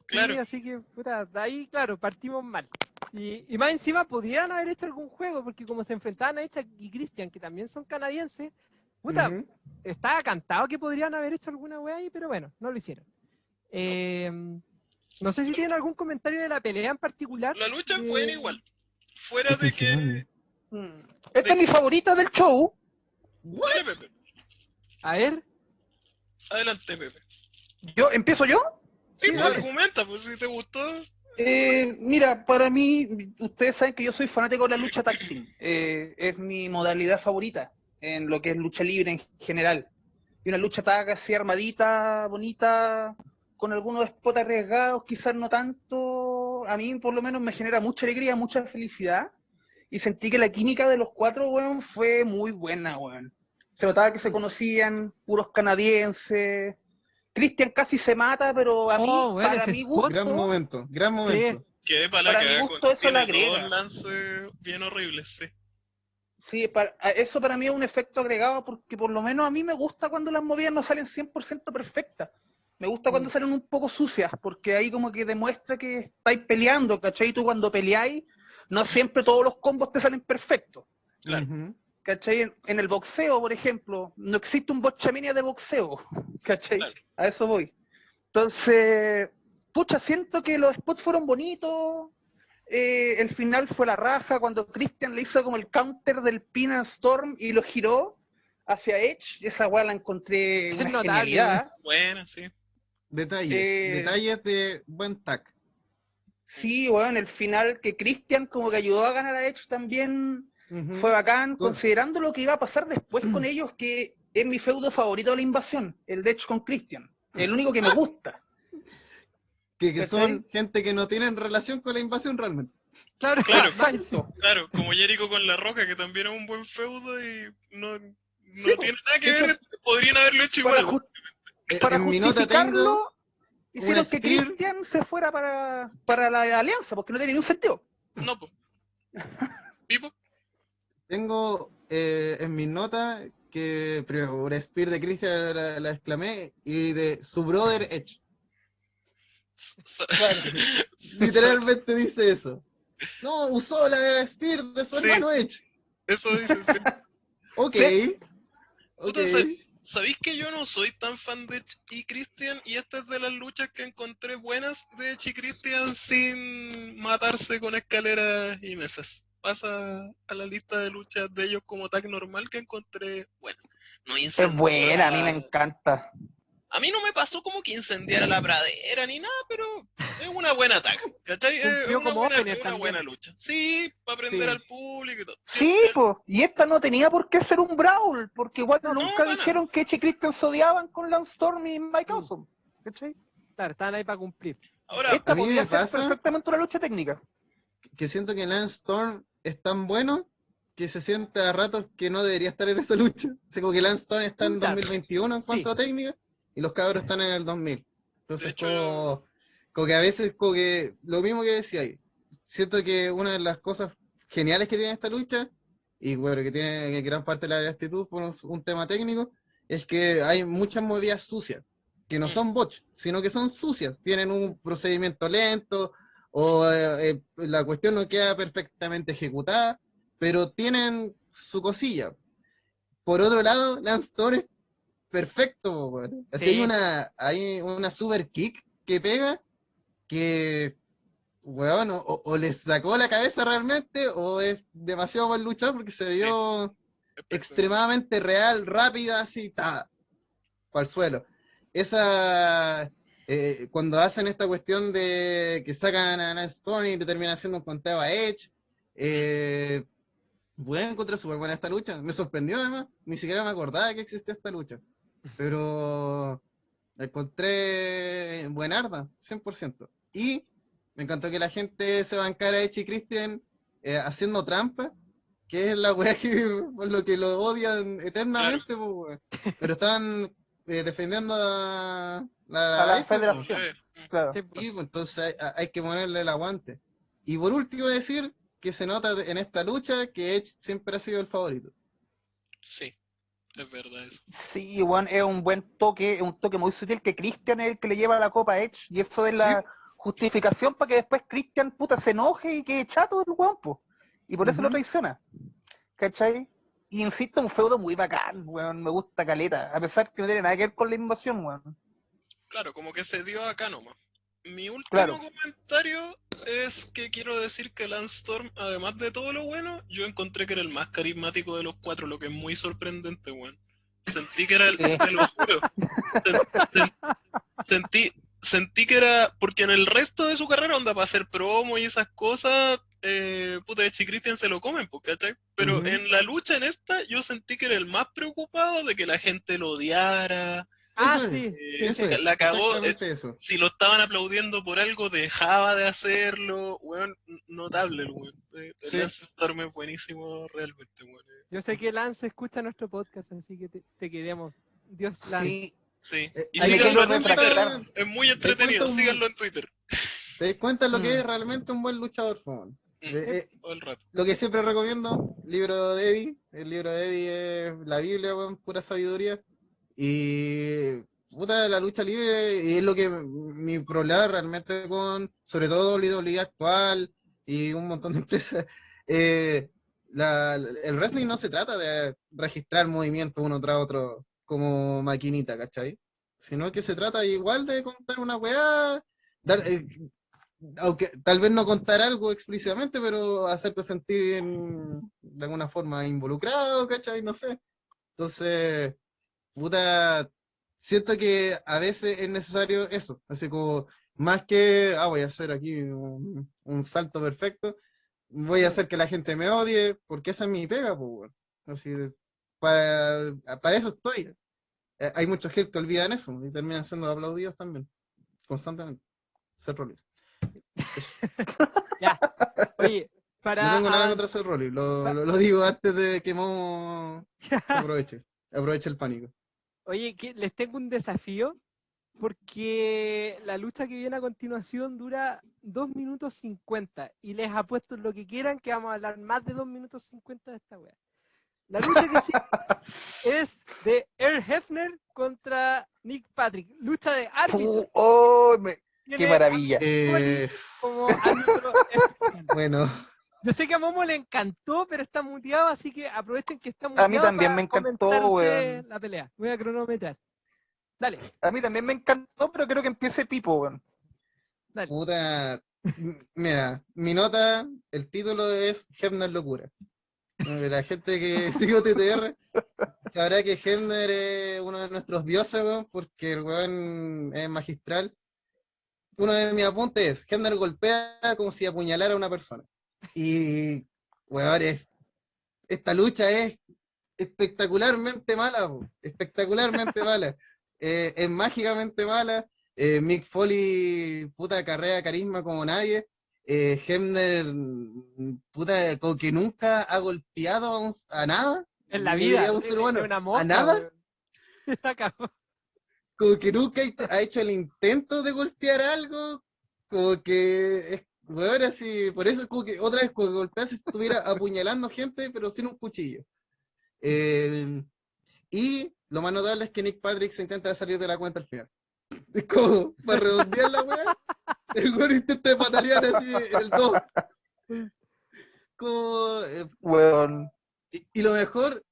Claro. Sí, así que, puta, de ahí, claro, partimos mal. Y, y más encima podrían haber hecho algún juego, porque como se enfrentaban a Echa y Christian, que también son canadienses, puta, estaba cantado que podrían haber hecho alguna wea ahí, pero bueno, no lo hicieron. Eh, no sé si tienen algún comentario de la pelea en particular. La lucha Eh, buena igual. Fuera de que. Mm. Esta es mi favorita del show. Pepe. A ver, Adelante, Pepe. Yo, ¿Empiezo yo? Sí, Sí, pues dale. argumenta, pues si te gustó. Eh, mira, para mí, ustedes saben que yo soy fanático de la lucha team. Eh, es mi modalidad favorita en lo que es lucha libre en general. Y una lucha tag así armadita, bonita, con algunos spots arriesgados, quizás no tanto. A mí, por lo menos, me genera mucha alegría, mucha felicidad. Y sentí que la química de los cuatro, weón, fue muy buena, weón. Se notaba que se conocían, puros canadienses. Christian casi se mata, pero a mí, Oh, para mi gusto, Gran momento, gran momento. Que para la Para mi que gusto eso le agrega. dos lances bien horribles, sí. Sí, para- eso para mí es un efecto agregado porque por lo menos a mí me gusta cuando las movidas no salen 100% perfectas. Me gusta cuando salen un poco sucias, porque ahí como que demuestra que estáis peleando, ¿cachai? Tú cuando peleáis, no siempre todos los combos te salen perfectos, Claro. ¿cachai? En, en el boxeo, por ejemplo, no existe un bochamina de boxeo, ¿cachai? Claro. A eso voy. Entonces, pucha, siento que los spots fueron bonitos. Eh, el final fue la raja cuando Christian le hizo como el counter del Pin and Storm y lo giró hacia Edge. Esa weá la encontré Es una notable, genialidad. Buena, sí. Detalles, Eh, detalles de buen tac. Sí, weón, el final que Christian como que ayudó a ganar a Edge también fue bacán, Bueno. considerando lo que iba a pasar después con ellos, que es mi feudo favorito de la invasión, el de Edge con Christian. El único que me gusta. que, que son gente que no tienen relación con la invasión realmente. claro, Claro. Exacto. Claro, como Jericho con la roja, que también es un buen feudo y no, no Sí, tiene nada que ver. Podrían haberlo hecho Para, igual. ju- Eh, para en justificarlo, hicieron que spear. Christian se fuera para, para la alianza, porque no tiene ningún sentido. No, pues. Pipo, Tengo eh, en mis notas que primero spear de Christian la, la exclamé y de su brother Edge. Literalmente dice eso. No, usó la spear de su Sí. hermano Edge. eso dice. sí. Ok. Sí. Ok. Puta, sal- ¿Sabéis que yo no soy tan fan de Edge y Christian? Y esta es de las luchas que encontré buenas de Edge y Christian sin matarse con escaleras y mesas. Pasa a la lista de luchas de ellos como tag normal que encontré buenas. No incendiara- encanta. A mí no me pasó como que incendiara la pradera ni nada, pero es una buena tag. ¿Cachai? Es Cumplió una, como buena, es una también. buena lucha. Sí, para aprender Sí. al público y todo. Sí, pues, y esta no tenía por qué ser un Brawl, porque igual No, nunca dijeron que y Christian se odiaban con Lance Storm y Mike Awesome. ¿cachai? Claro, estaban ahí para cumplir. Ahora, Esta a mí podría me ser pasa- perfectamente una lucha técnica. que siento que Lance Storm es tan bueno que se siente a ratos que no debería estar en esa lucha. O sea, como que Lance Storm está en Claro. 2021 en cuanto Sí. a técnica y los cabros están en el 2000. Entonces, hecho- como, como que a veces, como que lo mismo que decía ahí, siento que una de las cosas geniales que tiene esta lucha, y bueno, que tiene gran parte de la actitud por un, un tema técnico, es que hay muchas movidas sucias, que no Mm. son bots, sino que son sucias, tienen un procedimiento lento, o eh, eh, la cuestión no queda perfectamente ejecutada, pero tienen su cosilla. Por otro lado, Lance Storm es perfecto, weón. Así Sí. hay una, hay una super kick que pega que, weón, o, o le sacó la cabeza realmente o es demasiado buen luchador porque se vio extremadamente real, rápida, así, ta, para el suelo. Esa, eh, cuando hacen esta cuestión de que sacan a Lance Storm y le terminan haciendo un conteo a Edge, eh, bueno, encontré súper buena esta lucha. Me sorprendió además, ni siquiera me acordaba que existía esta lucha. Pero la encontré buenarda, 100%. Y me encantó que la gente se bancara a Edge y Christian eh, haciendo trampa, que es la weá que por lo que lo odian eternamente, pues, pero estaban eh, defendiendo a, A la F, federación. Claro. Pues, entonces hay, hay que ponerle el aguante. Y por último decir que se nota en esta lucha que Edge siempre ha sido el favorito. Sí, es verdad eso. Sí, Juan, es un buen toque, es un toque muy sutil que Christian es el que le lleva la copa a Edge y eso es la justificación para que después Christian puta se enoje y quede chato el guapo. Y por eso lo traiciona. ¿Cachai? Y insisto, un feudo muy bacán, weón, me gusta caleta, a pesar que no tiene nada que ver con la invasión, weón. Claro, como que se dio acá nomás. Mi último Claro. comentario es que quiero decir que Lance Storm, además de todo lo bueno, yo encontré que era el más carismático de los cuatro, lo que es muy sorprendente, weón. Sentí que era el, te lo juro. Sentí, sentí que era, porque en el resto de su carrera, onda para hacer promo y esas cosas, eh, puta, de Christian se lo comen, ¿cachai? Pero en la lucha en esta, yo sentí que era el más preocupado de que la gente lo odiara, Ah, Eso sí. eh, Eso que es, la cagó, eh, eso. si lo estaban aplaudiendo por algo, dejaba de hacerlo, weón, notable el weón. Eh, El Sí. Lance Storm es buenísimo realmente, weón. Yo sé que Lance escucha nuestro podcast, así que te, te queremos. Dios Lance. Sí, Sí. Eh, Y síganlo en Twitter, es muy entretenido, un- síganlo en Twitter. ¿Te das cuenta lo que Mm. es realmente un buen luchador, Fon? Mm, Eh, eh, Todo el rato. lo que siempre recomiendo, libro de Eddie. El libro de Eddie es la Biblia, weón, pura sabiduría. Y puta, la lucha libre es lo que mi problema realmente con, sobre todo WWE actual y un montón de empresas. eh, la- el wrestling no se trata de registrar movimientos uno tras otro como maquinita, ¿cachai? Sino que se trata igual de contar una weá, dar, eh, aunque tal vez no contar algo explícitamente, pero hacerte sentir en- de alguna forma involucrado, ¿cachai? No sé. Entonces, puta, siento que a veces es necesario eso, así como, más que, ah, voy a hacer aquí un, un salto perfecto, voy a hacer que la gente me odie, porque esa es mi pega, pues. Así, para, para eso estoy. Eh, hay muchos que olvidan eso y terminan siendo aplaudidos también, constantemente. Ser roles. Ya. Oye, para. No tengo nada contra Seth Rollins, lo, lo, lo digo antes de que Momo se aproveche, aproveche el pánico. Oye, que les tengo un desafío porque la lucha que viene a continuación dura 2 minutos 50 y les apuesto lo que quieran que vamos a hablar más de 2 minutos 50 de esta wea. La lucha que sí es de Earl Hefner contra Nick Patrick. Lucha de árbitro. Pu- oh, me- qué maravilla. Eh, como árbitro bueno, Yo sé que a Momo le encantó, pero está muteado, así que aprovechen que está A muteado. mí también para me encantó, weón. La pelea. Voy a cronometrar. Dale, A mí también me encantó, pero creo que empiece Pipo, weón. dale. puta, mira, mi nota, el título es Hefner Locura. La gente que sigue TTR sabrá que Hefner es uno de nuestros dioses, weón, porque el weón es magistral. Uno de mis apuntes es, Hefner golpea como si apuñalara a una persona. Y, weón, es- esta lucha es espectacularmente mala, po, espectacularmente mala. Eh, es mágicamente mala. Eh, Mick Foley, puta carrera, carisma como nadie. Eh, Hemner, puta, como que nunca ha golpeado a, a nada. En la vida. a un ser humano. una mosca, nada? Como que nunca ha- ha hecho el intento de golpear algo. Como que es, weón, así, por eso es como que otra vez golpea si estuviera apuñalando gente, pero sin un cuchillo. Eh, y lo más notable es que Nick Patrick se intenta salir de la cuenta al final. Es como, para redondear la weá, el weón intenta patalear así en el 2. Como, eh, Weón. y, y lo mejor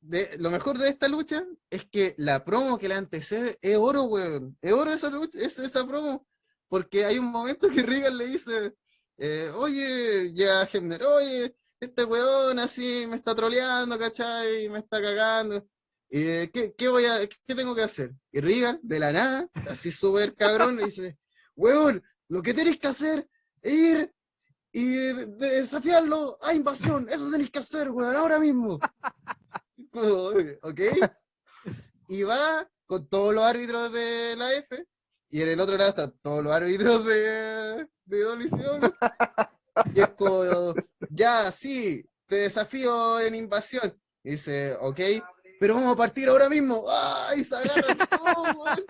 de lo mejor de esta lucha es que la promo que la antecede es oro, weón. Es oro esa lucha, es esa promo. Porque hay un momento que Regan le dice, eh, oye, ya Hemner, oye, este weón así me está troleando, ¿cachai? Me está cagando. Eh, ¿qué, qué voy a, qué tengo que hacer? Y Regan, de la nada, así súper cabrón, le dice, weón, lo que tenéis que hacer es ir y de- de- desafiarlo a invasión. Eso tenéis que hacer, weón, ahora mismo. ¿Ok? Y va con todos los árbitros de la F. Y en el otro lado están todos los árbitros de, de WCW. Y es como, ya, sí, te desafío en invasión. Y dice, ok, pero vamos a partir ahora mismo. ¡Ay! Se agarran todos, weón.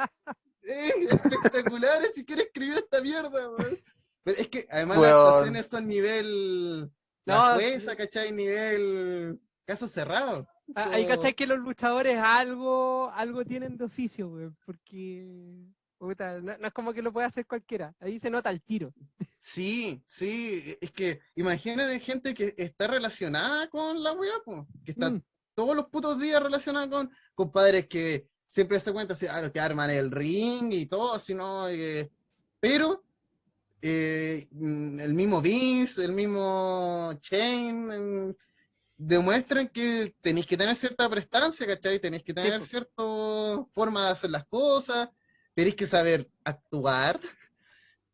Es espectacular si quieres escribir esta mierda, weón. Pero es que además las Weón. actuaciones son nivel. No, La jueza, ¿cachai? Nivel. Caso cerrado. Ah, Ahí Como- cachai que los luchadores algo, algo tienen de oficio, weón, porque puta, no, no es como que lo pueda hacer cualquiera. Ahí se nota el tiro. Sí, sí, es que imagínate gente que está relacionada con la weá, po, que está Mm, todos los putos días relacionada con, con padres que siempre se cuenta así, ah, que arman el ring y todo, así, ¿no? Eh, pero eh, mm, el mismo Vince, el mismo Chain, mm, demuestran que tenéis que tener cierta prestancia, ¿cachai? Tenéis que tener po. cierta forma de hacer las cosas, tenéis que saber actuar.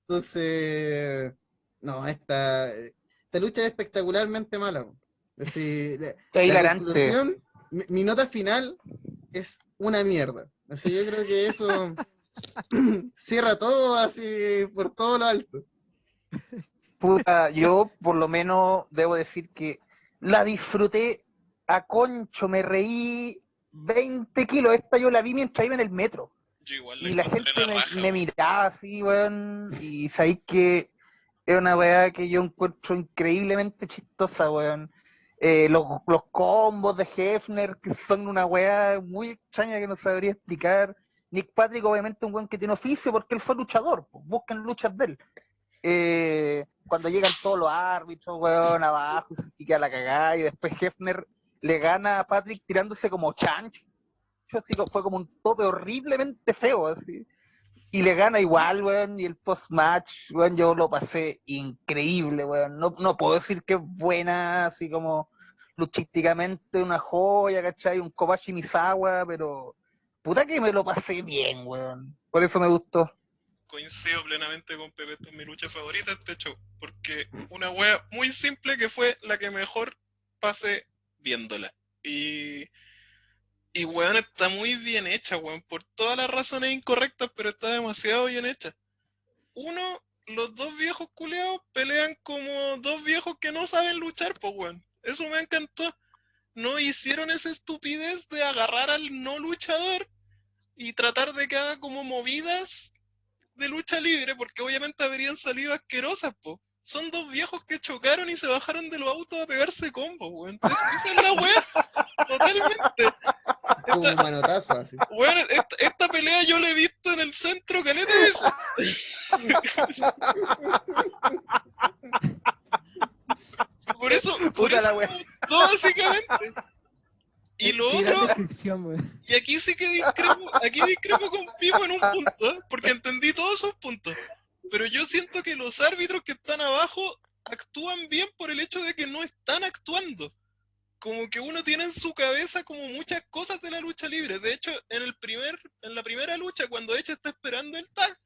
Entonces, no, esta, esta lucha es espectacularmente mala. Es decir, la- la mi, mi nota final es una mierda. Así yo creo que eso cierra todo así por todo lo alto. Puta, yo por lo menos debo decir que la disfruté a concho, me reí 20 kilos. Esta yo la vi mientras iba en el metro. Yo igual Y la gente me, raja, me weón. miraba así, weón. Y sabéis que es una weá que yo encuentro increíblemente chistosa, weón. Eh, los, los combos de Hefner, que son una weá muy extraña que no sabría explicar. Nick Patrick, obviamente, un weón que tiene oficio porque él fue luchador. pues, busquen luchas de él. Eh, cuando llegan todos los árbitros, weón, abajo, y se queda la cagada, y después Hefner le gana a Patrick tirándose como chancho así fue como un tope horriblemente feo, así. Y le gana igual, weón, y el post-match, weón, yo lo pasé increíble, weón. No, no puedo decir que es buena, así como luchísticamente una joya, ¿cachai? Un Kobashi Misawa, pero puta que me lo pasé bien, weón. Por eso me gustó. coincido plenamente con Pepe, esta es mi lucha favorita este show, porque una wea muy simple que fue la que mejor pasé viéndola. Y, y weón, está muy bien hecha, weón, por todas las razones incorrectas, pero está demasiado bien hecha. Uno, los dos viejos culeados pelean como dos viejos que no saben luchar, pues weón. Eso me encantó. No hicieron esa estupidez de agarrar al no luchador y tratar de que haga como movidas de lucha libre, porque obviamente habrían salido asquerosas, po. Son dos viejos que chocaron y se bajaron de los autos a pegarse combos, weón. Es- Esa es la weá, totalmente. Como un manotazo, así. Weón, esta, esta pelea yo la he visto en el centro caleta. Por eso, por Puta eso la gustó, básicamente. Y lo otro, y aquí sí que discrepo, aquí discrepo con Pipo en un punto, ¿eh? porque entendí todos sus puntos. Pero yo siento que los árbitros que están abajo actúan bien por el hecho de que no están actuando. Como que uno tiene en su cabeza como muchas cosas de la lucha libre. De hecho, en el primer, en la primera lucha, cuando Echa está esperando el tag,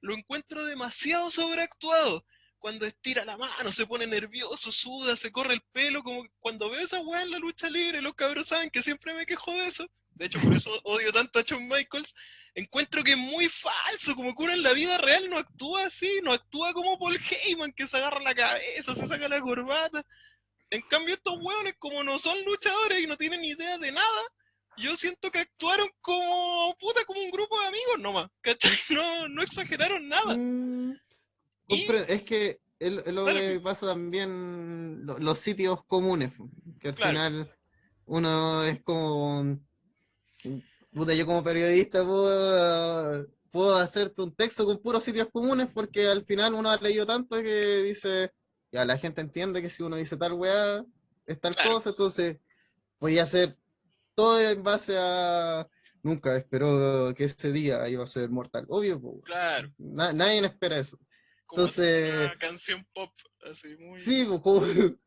lo encuentro demasiado sobreactuado. Cuando estira la mano, se pone nervioso, suda, se corre el pelo, como que cuando veo esa weá en la lucha libre, los cabros saben que siempre me quejo de eso. De hecho, por eso odio tanto a Shawn Michaels. Encuentro que es muy falso, como que uno en la vida real no actúa así, no actúa como Paul Heyman, que se agarra la cabeza, se saca la corbata. En cambio, estos hueones, como no son luchadores y no tienen idea de nada, yo siento que actuaron como puta, como un grupo de amigos nomás, ¿cachai? No, no exageraron nada. Mm, Y- Es que es lo que pasa también lo- los sitios comunes, que al Claro. final uno es como, puta, yo como periodista puedo, puedo hacerte un texto con puros sitios comunes porque al final uno ha leído tanto que dice, ya la gente entiende que si uno dice tal weá, es tal Claro. cosa, entonces voy a hacer todo en base a... Nunca esperó que ese día iba a ser mortal, obvio, po, Claro, na- nadie espera eso. como Entonces- una canción pop, así muy... Sí, pues, como-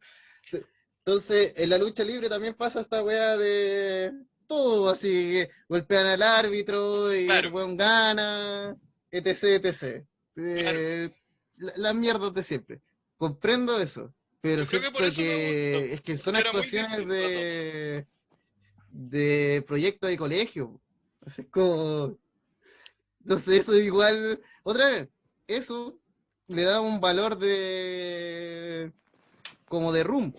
Entonces, en la lucha libre también pasa esta weá de todo, así que golpean al árbitro y Claro. el weón gana, etc, etc. Claro. Eh, la- las mierdas de siempre. Comprendo eso, pero creo que por eso es que son era actuaciones de, de proyectos de colegio. Así como, sé, eso igual, otra vez, eso le da un valor de como de room,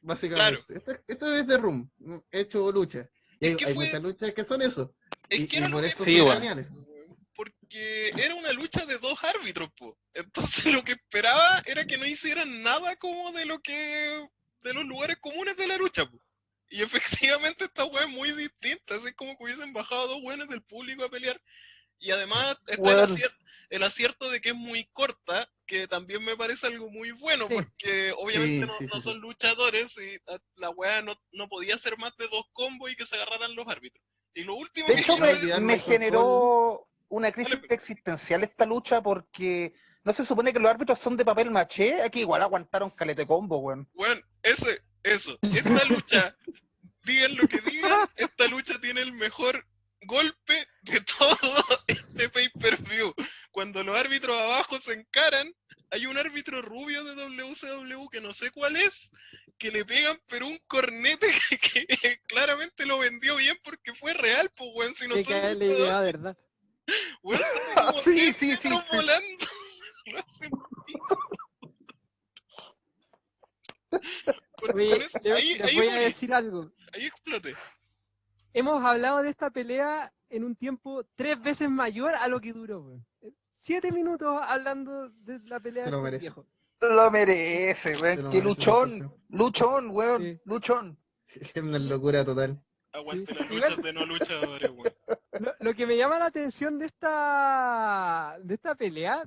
básicamente. Esto, esto es de room, hecho lucha. Y hay, Es que hay fue- muchas luchas que son eso. Es y, que y era lo por que eso Sí, son bueno. geniales. porque era una lucha de dos árbitros, po. Entonces lo que esperaba era que no hicieran nada como de lo que de los lugares comunes de la lucha, po. Y efectivamente esta weá es muy distinta, así como que hubiesen bajado dos weones del público a pelear. Y además está el, Weón. acier- el acierto de que es muy corta, que también me parece algo muy bueno, Sí. porque obviamente Sí, no, sí, no sí, son sí. luchadores y a- la weá no, no podía hacer más de dos combos y que se agarraran los árbitros. Y lo último De que hecho, me, generó una crisis Dale, existencial esta lucha porque no se supone que los árbitros son de papel maché. Aquí igual aguantaron calete combo, weón. Bueno, ese, eso. Esta lucha, digan lo que digan, esta lucha tiene el mejor golpe de todo este pay-per-view. Cuando los árbitros abajo se encaran, hay un árbitro rubio de WCW que no sé cuál es, que le pegan pero un cornete que, que claramente lo vendió bien porque fue real, pues weón, si no son cae la idea, ¿verdad? weón, sale como Sí, sí, sí, volando. Lo hacen Oye, le- ahí, ahí voy a decir algo. ahí exploté. Hemos hablado de esta pelea en un tiempo tres veces mayor a lo que duró, weón. Siete minutos hablando de la pelea Se lo de estos merece. viejos. Lo merece, weón. lo Que merece, luchón, luchón, weón. Sí. Luchón. Es una locura total. Aguante las luchas de no luchadores, weón. Lo, lo que me llama la atención de esta de esta pelea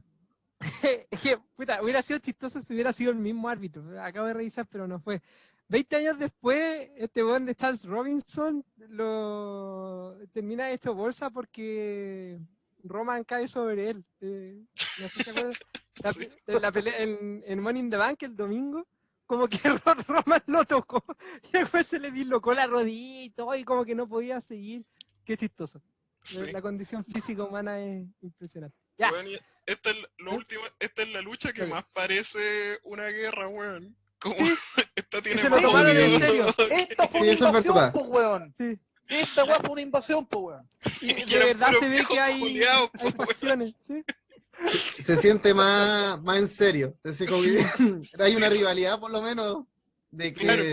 es que puta, hubiera sido chistoso si hubiera sido el mismo árbitro. Acabo de revisar, pero no fue. Veinte años después, este weón de Charles Robinson lo termina hecho bolsa porque Roman cae sobre él. Eh, no sé si acuerdan. La, la pelea en, en Money in the Bank el domingo, como que Roman lo tocó y después se le dislocó la rodilla y todo, y como que no podía seguir. Qué chistoso. Sí. La condición física humana es impresionante. Ya. Y esta es lo ¿Eh? último, esta es la lucha que Sí. más parece una guerra, weón. Sí. esta tiene se lo tomaron en serio. Esto fue Sí, una invasión, pues, weón. Sí. Esta weá fue una invasión, pues, weón. Y Y de verdad se ve que hay, pues, weón. facciones. ¿sí? Se siente más, más en serio. Así como que hay una rivalidad, por lo menos, de que Claro.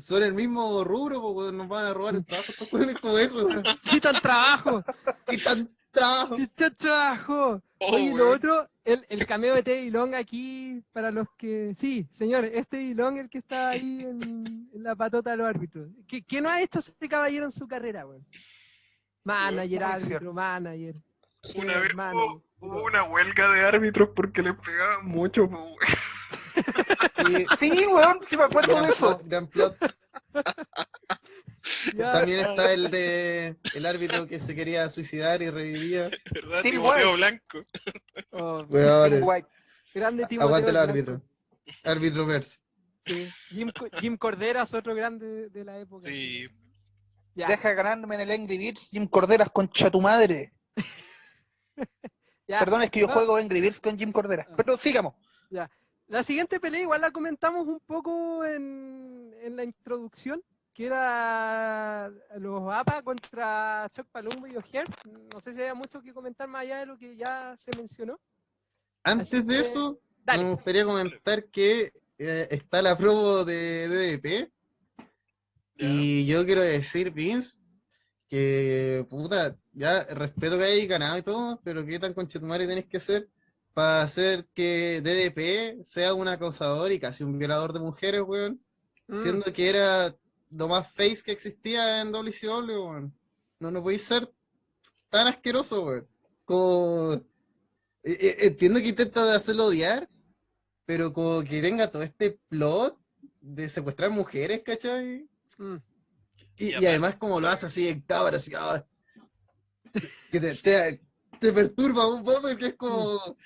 son el mismo rubro, porque nos van a robar el trabajo. como eso. Quitan trabajo, Quitan trabajo. quitan trabajo. Oh, Oye, lo otro, el, el cameo de Teddy Long aquí, para los que... Sí, señor, es Teddy Long el que está ahí en, en la patota de los árbitros. ¿Qué, qué no ha hecho este caballero en su carrera, weón? Manager, árbitro, manager. Una vez manager. hubo, hubo una huelga de árbitros porque les pegaban mucho, weón. Sí, Sí, weón, sí me acuerdo gran de eso. plot, gran plot. Ya, También está el de el árbitro que se quería suicidar y revivía. ¿Verdad? Tim White. Blanco. oh, Weón, White. grande Timoteo aguante el Blanco. árbitro. Árbitro verse. Sí. Jim, Jim Corderas, otro grande de la época. Sí. Ya, Deja ganándome en el Angry Birds, Jim Corderas, concha tu madre. ya. Perdón, es que yo No, juego Angry Birds con Jim Corderas. Ah. Pero sigamos. La siguiente pelea igual la comentamos un poco en, en la introducción, que era los APA contra Chuck Palumbo y O'Hare. No sé si había mucho que comentar más allá de lo que ya se mencionó. Así Antes de que, eso, Dale. me gustaría comentar que eh, está la promo de DDP. Y yo quiero decir, Vince, que puta, ya respeto que hayas ganado y todo, pero qué tan conchetumare tienes que ser para hacer que DDP sea un acosador y casi un violador de mujeres, weón. Mm, Siendo que era lo más face que existía en WCW, weón. No, no podéis ser tan asqueroso, weón. Como... eh, eh, Entiendo que intenta de hacerlo odiar, pero como que tenga todo este plot de secuestrar mujeres, ¿cachai? mm. Y, además como lo hace así en cámara, así, ah, que te, te- te perturba un poco porque es como...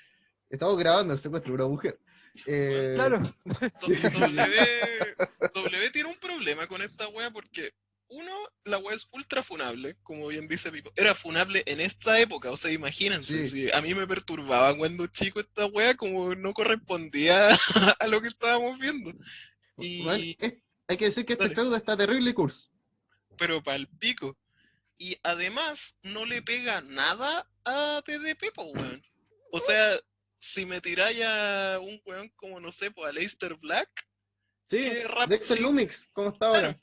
Estamos grabando el secuestro de una mujer. Eh, Claro, W, W tiene un problema con esta wea porque, uno, la wea es ultra funable, como bien dice Pico. Era funable en esta época, o sea, imagínense. Sí. si a mí me perturbaba cuando chico esta wea, como no correspondía a lo que estábamos viendo. Y, bueno, es- hay que decir que este Dale. feudo está terrible curso. pero para el pico. Y además, no le pega nada a TDP, weón. O sea, si me tiráis a un weón como, no sé, pues a Leicester Black, Sí, Dexter. Lumix, ¿cómo está ahora?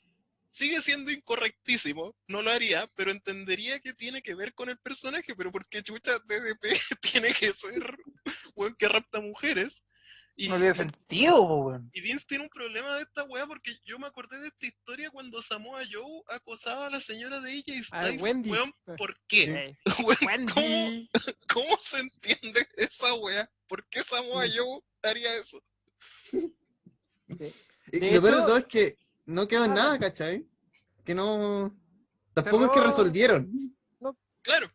sigue siendo incorrectísimo, no lo haría, pero entendería que tiene que ver con el personaje, pero porque chucha DDP tiene que ser weón que rapta mujeres. Y, No tiene sentido, weón. y Vince tiene un problema de esta weá porque yo me acordé de esta historia cuando Samoa Joe acosaba a la señora de ella y Ah, Wendy. weón, ¿por qué? Weón, ¿cómo, Wendy. ¿Cómo se entiende esa weá? ¿Por qué Samoa Joe haría eso? Y De lo peor de todo es que no quedó en Ah. nada, ¿cachai? Que no. Tampoco es que resolvieron. Claro,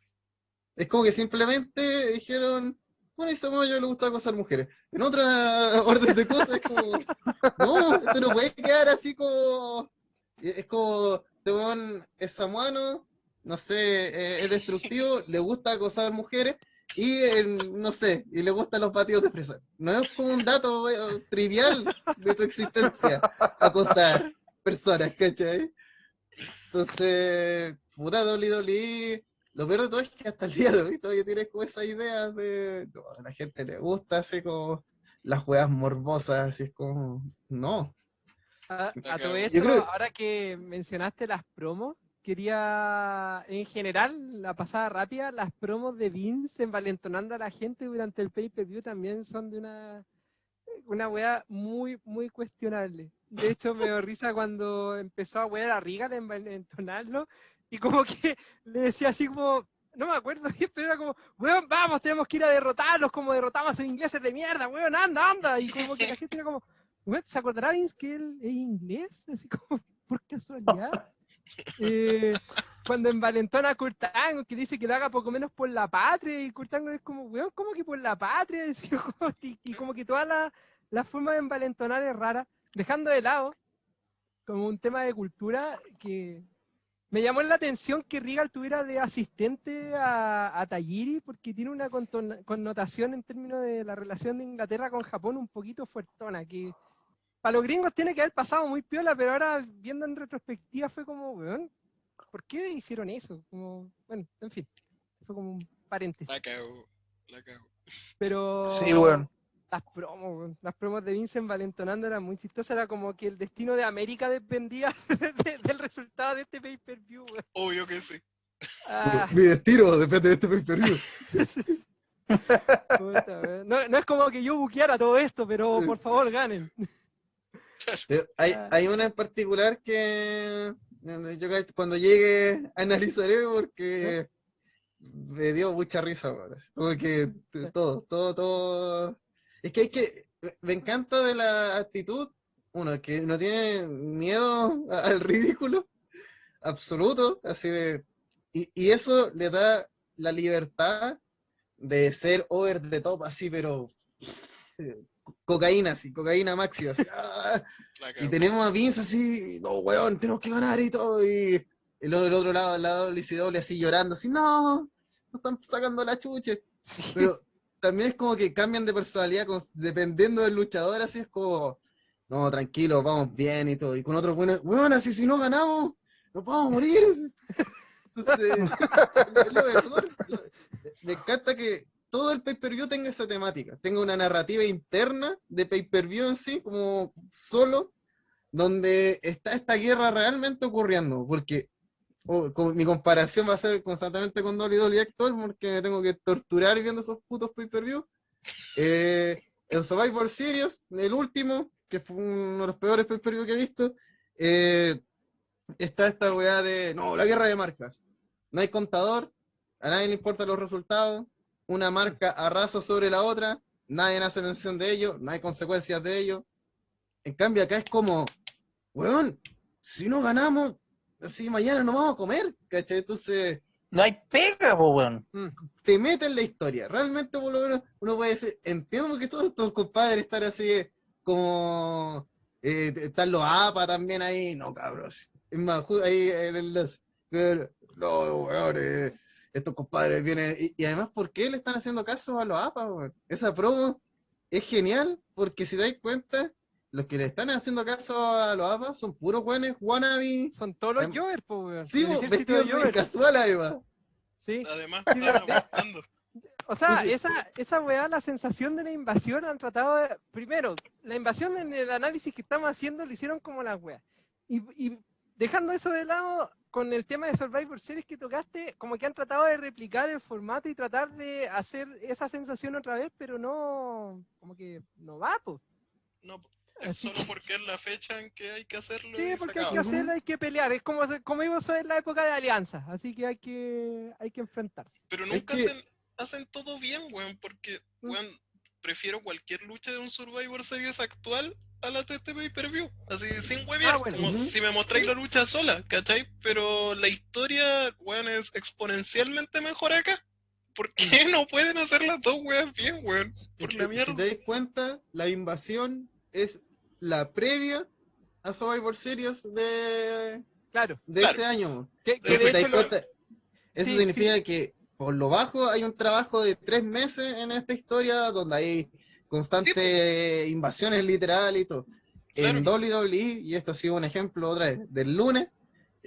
Es como que simplemente dijeron, bueno, y Samoa Joe le gusta acosar mujeres. En otra orden de cosas no, esto no puede quedar así como, es como, este weón es samuano, no sé, eh, es destructivo, le gusta acosar mujeres y, eh, no sé, y le gustan los batidos de fresa. No es como un dato eh, trivial de tu existencia, acosar personas, ¿cachai? Entonces, puta WWE, lo peor de todo es que hasta el día de hoy todavía tienes como esa idea de, no, a la gente le gusta así como las juegas morbosas, así es como, no. A, a todo esto, Yo creo- ahora que mencionaste las promos, quería, en general, la pasada rápida, las promos de Vince envalentonando a la gente durante el pay-per-view también son de una, una wea muy, muy cuestionable. De hecho, me dio risa cuando empezó a wear a Regal, a envalentonarlo, y como que le decía así como, no me acuerdo bien, pero era como, weón, vamos, tenemos que ir a derrotarlos como derrotamos a esos ingleses de mierda, weón, anda, anda, y como que la gente era como, weón, ¿se acordará Vince que él es inglés? Así como, por casualidad. Eh, cuando envalentona a Kurt Angle, que dice que lo haga poco menos por la patria, y Kurt Angle es como, weón, ¿cómo que por la patria? Y, y como que toda la, la forma de envalentonar es rara, dejando de lado como un tema de cultura que me llamó la atención que Regal tuviera de asistente a, a Tajiri, porque tiene una connotación en términos de la relación de Inglaterra con Japón un poquito fuertona, que para los gringos tiene que haber pasado muy piola, pero ahora viendo en retrospectiva fue como, weón, ¿por qué hicieron eso? Como, bueno, en fin, fue como un paréntesis. la cago, la cago. Pero Sí, weón. Las promos, weón, las promos de Vincent valentonando eran muy chistosas, era como que el destino de América dependía de- del resultado de este pay-per-view. Obvio que sí. Ah, Mi destino depende de este pay-per-view. no, no es como que yo buqueara todo esto, pero por favor ganen. Eh, Hay, Ah. hay una en particular que yo cuando llegue analizaré porque me dio mucha risa. weón. Como que t- todo, todo, todo. Es que hay que. me- encanta de la actitud, uno, que no tiene miedo al ridículo absoluto, así de. Y, y eso le da la libertad de ser over the top, así, pero. eh, Cocaína, así, cocaína máxima. así, ¡ah! La Y tenemos a Vince así, no, weón, tenemos que ganar y todo. Y el, otro- el otro lado, al lado de WCW así llorando, así, no, no están sacando la chucha. Pero también es como que cambian de personalidad con- dependiendo del luchador, así es como, no, tranquilo, vamos bien y todo. Y con otros buenos, weón, así si no ganamos, nos vamos a morir. Entonces, es lo mejor. Lo- Me encanta que todo el pay-per-view tenga esa temática, tenga una narrativa interna de pay-per-view en sí, como solo, donde está esta guerra realmente ocurriendo, porque o- con- mi comparación va a ser constantemente con WWE actual, porque me tengo que torturar viendo esos putos pay-per-view. Eh, en Survivor Series, el último, que fue uno de los peores pay-per-view que he visto, eh, está esta weá de, no, la guerra de marcas. No hay contador, a nadie le importan los resultados, una marca arrasa sobre la otra, nadie hace mención de ello, no hay consecuencias de ello. En cambio, acá es como, weón, si no ganamos, así mañana no vamos a comer, ¿cachai? Entonces, No hay pega, po, weón. te mete en la historia. Realmente, por lo menos, uno puede decir, entiendo que todos estos compadres están así como, eh, están los APA también ahí, no, cabros. Es más, ahí en el enlace. Pero, No, weón, eh, estos compadres vienen. Y, y además, ¿por qué le están haciendo caso a los APA, weón? Esa promo es genial, porque si dais cuenta, los que le están haciendo caso a los APA son puros buenos wannabe. Son todos los Em, Jovers, po, weón. Sí, vestidos de de casual, además. Sí. Además, apostando. O sea, Sí, sí. esa, esa weá, la sensación de la invasión han tratado de... Primero, la invasión en el análisis que estamos haciendo lo hicieron como las weas. Y, y dejando eso de lado, con el tema de Survivor Series que tocaste, como que han tratado de replicar el formato y tratar de hacer esa sensación otra vez, pero no, como que no va, pues. No, es Así solo porque es la fecha en que hay que hacerlo. Sí, y se porque hay que hacerlo, hay que pelear. Es como, como íbamos en la época de alianza, así que hay que, hay que enfrentarse. Pero Es nunca que- hacen, hacen todo bien, weón, porque, Mm. weón, prefiero cualquier lucha de un Survivor Series actual a la de este pay-per-view. Así, sin huevear, Ah, bueno. como si me mostráis la lucha sola, ¿cachai? Pero la historia, weón, es exponencialmente mejor acá. ¿Por qué no pueden hacer las dos weas bien, weón? Por Es la que, mierda. Si te das cuenta, la invasión es la previa a Survivor Series de, Claro. de Claro. ese año. Pero Eso, de lo- eso Sí, significa que por lo bajo hay un trabajo de tres meses en esta historia donde hay constantes invasiones literal y todo. En WWE, y esto ha sido un ejemplo otra vez, del lunes,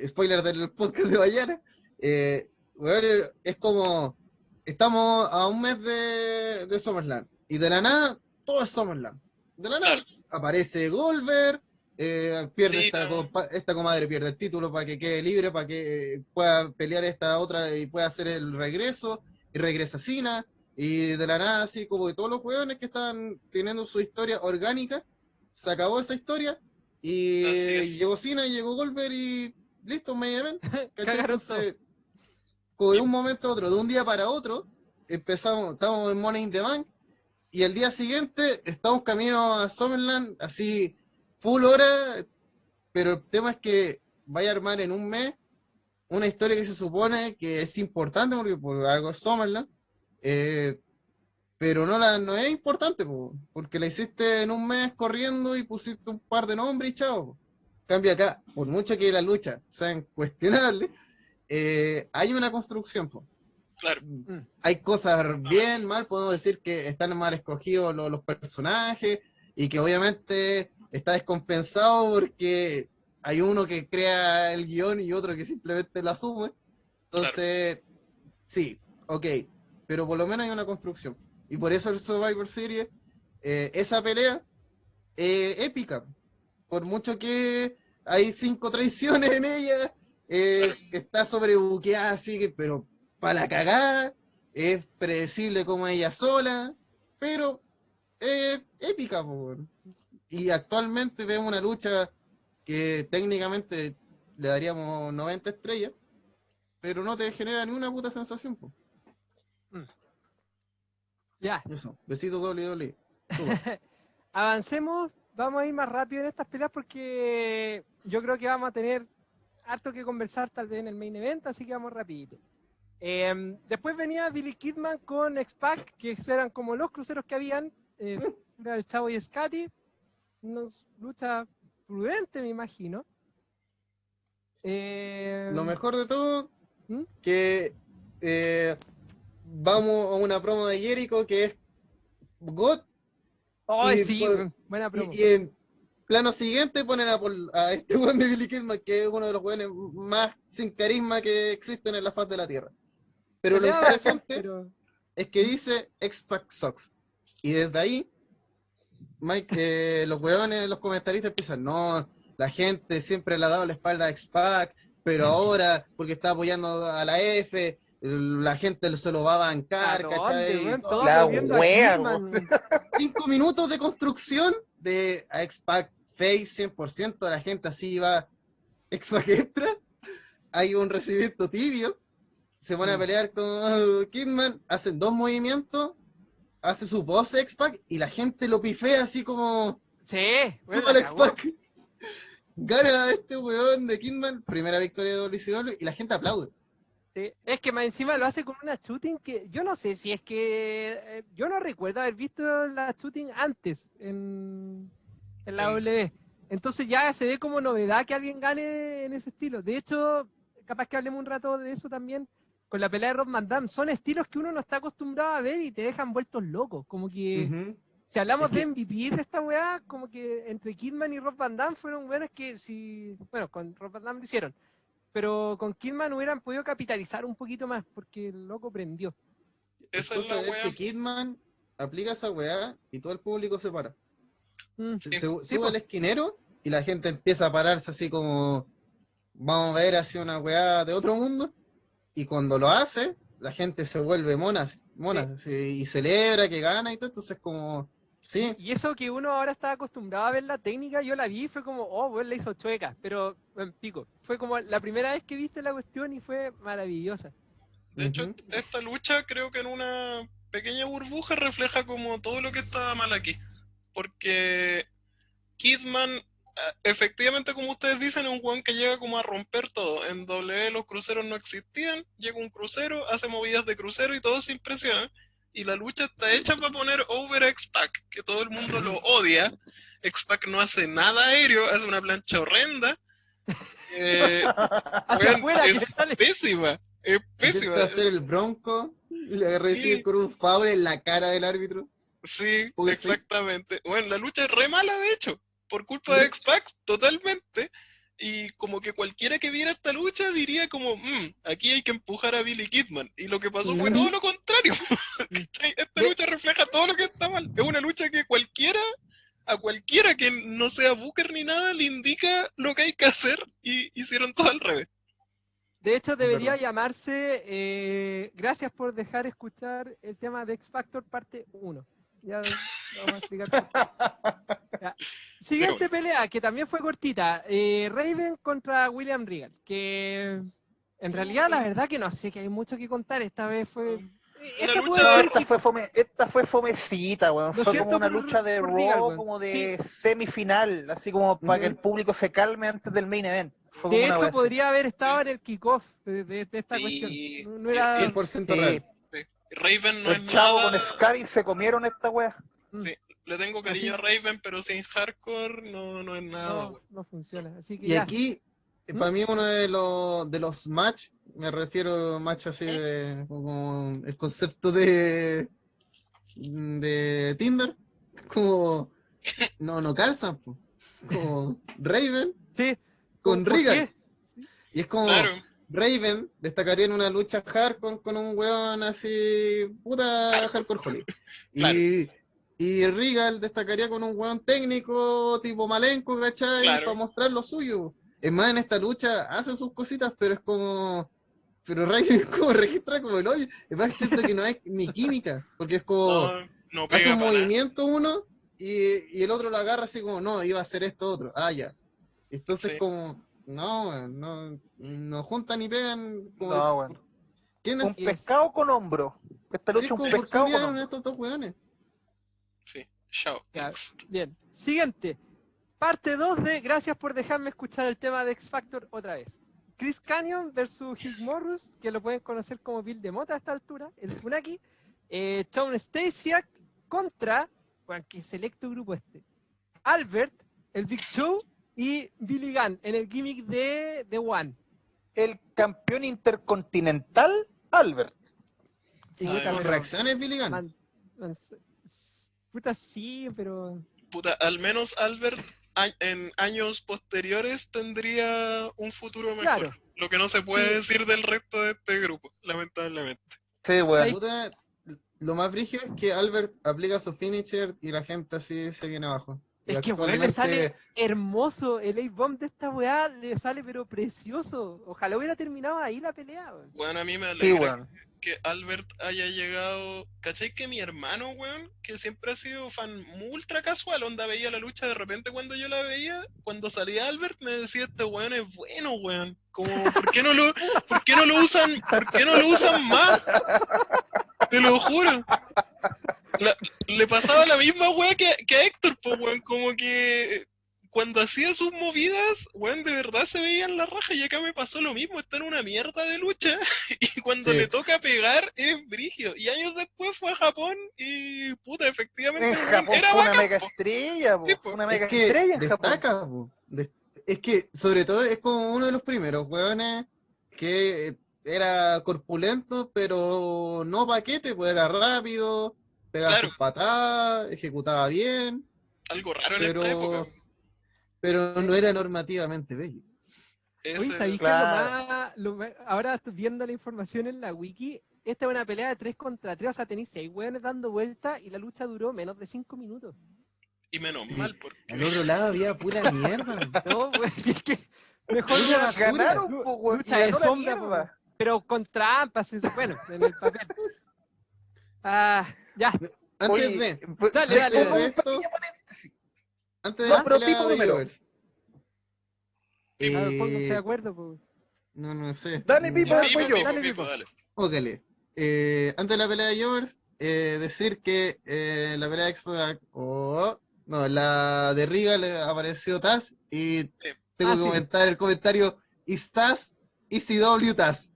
spoiler del podcast de Bayana, eh, es como, estamos a un mes de, de SummerSlam, y de la nada, todo es SummerSlam. De la nada, Claro. Aparece Goldberg, eh, pierde Sí, esta, no. compa- esta comadre, pierde el título para que quede libre, para que eh, pueda pelear esta otra y pueda hacer el regreso, y regresa Cena, y de la nada, así como que todos los hueones que están teniendo su historia orgánica, se acabó esa historia, y llegó Cena, llegó Goldberg, y listo. Cagaron Entonces, como de un momento a otro, de un día para otro, empezamos, estamos en Money in the Bank, y el día siguiente estamos camino a Summerland, así, full hora, pero el tema es que vaya a armar en un mes una historia que se supone que es importante, porque por algo es Summerland, eh, pero no, la, no es importante, po, porque la hiciste en un mes corriendo y pusiste un par de nombres y chao. po. Cambio acá, por mucho que las luchas sean cuestionables, eh, hay una construcción. po. Claro. Hay cosas bien, mal, podemos decir que están mal escogidos lo- los, personajes y que obviamente está descompensado porque hay uno que crea el guion y otro que simplemente lo asume. Entonces, sí, ok, pero por lo menos hay una construcción. Y por eso el Survivor Series, eh, esa pelea eh, épica. Por mucho que hay cinco traiciones en ella, eh, está sobrebuqueada así que, pero para la cagada, es predecible como ella sola, pero es épica. po, weón. Y actualmente vemos una lucha que técnicamente le daríamos 90 estrellas, pero no te genera ni una puta sensación. po. Ya, Eso, besito doble doble. avancemos, vamos a ir más rápido en estas peleas porque yo creo que vamos a tener harto que conversar tal vez en el main event, así que vamos rapidito. Eh, después venía Billy Kidman con X-Pac, que eran como los cruceros que habían, eh, era el Chavo y Scotty, nos lucha prudente me imagino. Eh, Lo mejor de todo, ¿Mm? que eh, vamos a una promo de Jericho que es God ¡Ay, y sí! por- buena promo. Y, y en plano siguiente ponen a, a este weón de Billy Kidman, que es uno de los weones más sin carisma que existen en la faz de la Tierra. Pero lo interesante pero- es que dice X-Pac Sox. Y desde ahí, Mike, eh, los weones, los comentaristas empiezan, no, la gente siempre le ha dado la espalda a X-Pac, pero ahora, porque está apoyando a la F, la gente se lo va a bancar, ¿A ¿cachai? dónde, La wea, cinco minutos de construcción de X-Pac Face 100%, la gente así va, X-Pac entra, hay un recibimiento tibio, se pone a Mm. pelear con Kidman, hacen dos movimientos, hace su pose X-Pac y la gente lo pifea así como, Sí, weón, "Toma la el cagó. X-Pac. Gana este weón de Kidman, primera victoria de WCW y la gente aplaude. Sí, es que más encima lo hace con una shooting que yo no sé si es que eh, yo no recuerdo haber visto la shooting antes en, en la W. Entonces ya se ve como novedad que alguien gane en ese estilo. De hecho, capaz que hablemos un rato de eso también con la pelea de Rob Van Damme. Son estilos que uno no está acostumbrado a ver y te dejan vueltos locos. Como que si hablamos de MVP de esta weá, como que entre Kidman y Rob Van Damme fueron buenas que si, bueno, con Rob Van Damme lo hicieron, pero con Kidman hubieran podido capitalizar un poquito más porque el loco prendió. Esa es la wea. que Kidman aplica esa weá y todo el público se para. Mm. Se, Sí. se- Sí, sube po. el esquinero y la gente empieza a pararse así como vamos a ver así una weá de otro mundo. Y cuando lo hace, la gente se vuelve mona, mona sí, y celebra que gana y todo. Entonces, como, sí, Y eso que uno ahora está acostumbrado a ver la técnica, yo la vi y fue como, oh, bueno, la hizo chueca, pero en pico. Fue como la primera vez que viste la cuestión y fue maravillosa. De hecho, esta lucha creo que en una pequeña burbuja refleja como todo lo que estaba mal aquí. Porque Kidman, efectivamente, como ustedes dicen, es un weón que llega como a romper todo. En W los cruceros no existían, llega un crucero, hace movidas de crucero y todos se impresionan. Y la lucha está hecha para poner over a X-Pac, que todo el mundo lo odia. X-Pac no hace nada aéreo, hace una plancha horrenda. Eh, afuera, es pésima, es pésima. hacer el bronco y le recibe Sí. con un foul en la cara del árbitro. Sí, exactamente. Bueno, la lucha es re mala, de hecho, por culpa de. X-Pac, totalmente. Y como que cualquiera que viera esta lucha diría como, "Mm, aquí hay que empujar a Billy Kidman. Y lo que pasó fue todo lo contrario. Esta lucha refleja todo lo que está mal. Es una lucha que cualquiera, a cualquiera que no sea Booker ni nada, le indica lo que hay que hacer y hicieron todo al revés. De hecho, debería llamarse eh, Gracias por dejar escuchar el tema de X Factor parte 1. Ya vamos a explicar. por qué. Ya. Siguiente pelea, que también fue cortita. eh, Raven contra William Regal. Que en realidad, la verdad que no sé que hay mucho que contar. Esta vez fue. Esta lucha- puede No, ser esta fue, fome, esta fue fomecita, weón. Lo Fue como una por- lucha de Raw, Regal, como de semifinal, así como para que el público se calme antes del main event. De hecho, podría haber estado en el kickoff de, de- de esta Sí, cuestión. No, no y- era. y- 100% Sí, real. Raven no es el chavo nada... con Scary se comieron esta wea. Le tengo cariño a Raven, pero sin hardcore no, no es nada. no, no funciona. Así que Y ya. aquí, ¿Mm? para mí, uno de los, de los match, me refiero a match así de como el concepto de, de Tinder, como no, no calzan, po. como Raven Sí. con ¿por Regal. qué? Y es como Claro, Raven destacaría en una lucha hardcore con un weón así, puta hardcore holly. Claro. Y, y Regal destacaría con un weón técnico tipo malenco, ¿cachai? Claro. Para mostrar lo suyo. Es más, en esta lucha hace sus cositas, pero es como. Pero Raven es como registra como el hoyo. Es más, siento que no hay ni química, porque es como. no, no hace un nada. movimiento uno y, y el otro lo agarra así como, no, iba a hacer esto otro. Ah, ya. Entonces, Sí. como, no, weón, no, no juntan ni pegan. Como No, es-. ¿Quién Un es? Sí, pescado con hombro. Esta Sí, lucha es como, un ¿por qué pescado con unieron hombro. estos dos weones? Sí, chao. Ya, Bien. Siguiente. Parte 2 de Gracias por dejarme escuchar el tema de X Factor otra vez. Chris Canyon versus Hugh Morris, que lo pueden conocer como Bill de Mota a esta altura, el Funaki. Eh, Tom Stasiak contra, bueno, qué selecto grupo este. Albert, el Big Show y Billy Gunn en el gimmick de The One. El campeón intercontinental, Albert. Y puta, Con reacciones, Billy Gunn. man- man- puta, sí, pero Puta, al menos Albert a- en años posteriores tendría un futuro mejor. Claro. Lo que no se puede Sí. decir del resto de este grupo, lamentablemente. Sí, weón. Sí. Puta, lo más brígido es que Albert aplica su finisher y la gente así se viene abajo. Es que, weón, le sale hermoso. El A-Bomb de esta weá le sale pero precioso. Ojalá hubiera terminado ahí la pelea, weón. Bueno, a mí me Sí, alegra weón. Que Albert haya llegado. ¿Cachai que mi hermano, weón, que siempre ha sido fan ultra casual, onda veía la lucha de repente cuando yo la veía, cuando salía Albert me decía este weón es bueno, weón. Como, ¿por qué no lo, por qué no lo usan, por qué no lo usan más? Te lo juro. Le pasaba la misma weá que, que a Héctor, pues weón, como que cuando hacía sus movidas, weón, de verdad se veían la raja y acá me pasó lo mismo, está en una mierda de lucha y cuando Sí. le toca pegar es brigio. Y años después fue a Japón y puta, efectivamente En Japón era fue una bacán, mega po. estrella, po. Sí, po. una mega es que estrella en Japón. destaca, po. De- es que sobre todo es como uno de los primeros weones que era corpulento, pero no paquete, pues era rápido, pegaba Claro. sus patadas, ejecutaba bien, Algo raro en esta época. Pero no era normativamente bello. Oye, ¿sabéis que lo más, lo más- ahora viendo la información en la wiki? Esta es una pelea de 3 contra 3, o sea, tenéis 6 weones dando vueltas y la lucha duró menos de 5 minutos. Y menos Sí. mal, porque Al otro lado había pura mierda. No, weón, es que Mejor una- basura. Ganaron, po, weón. Lucha de la sombra, mierda. pero con trampas, bueno, en el papel. Ah, ya, Antes Oye, de, pues, Dale, dale, dale. Antes de No, la pero pelea pico de primero. Jovers. a ver, pónganse de Eh, acuerdo, pues. no, no sé. Dale, voy yo. Pipo, Dale, Pipo. dale. Ócale. Eh, antes de la pelea de Jovers, eh, decir que eh, la pelea de Expo oh, no, la de Riga le apareció Taz y tengo Ah, que sí. comentar el comentario ¿Is Taz? ¿ECW Taz?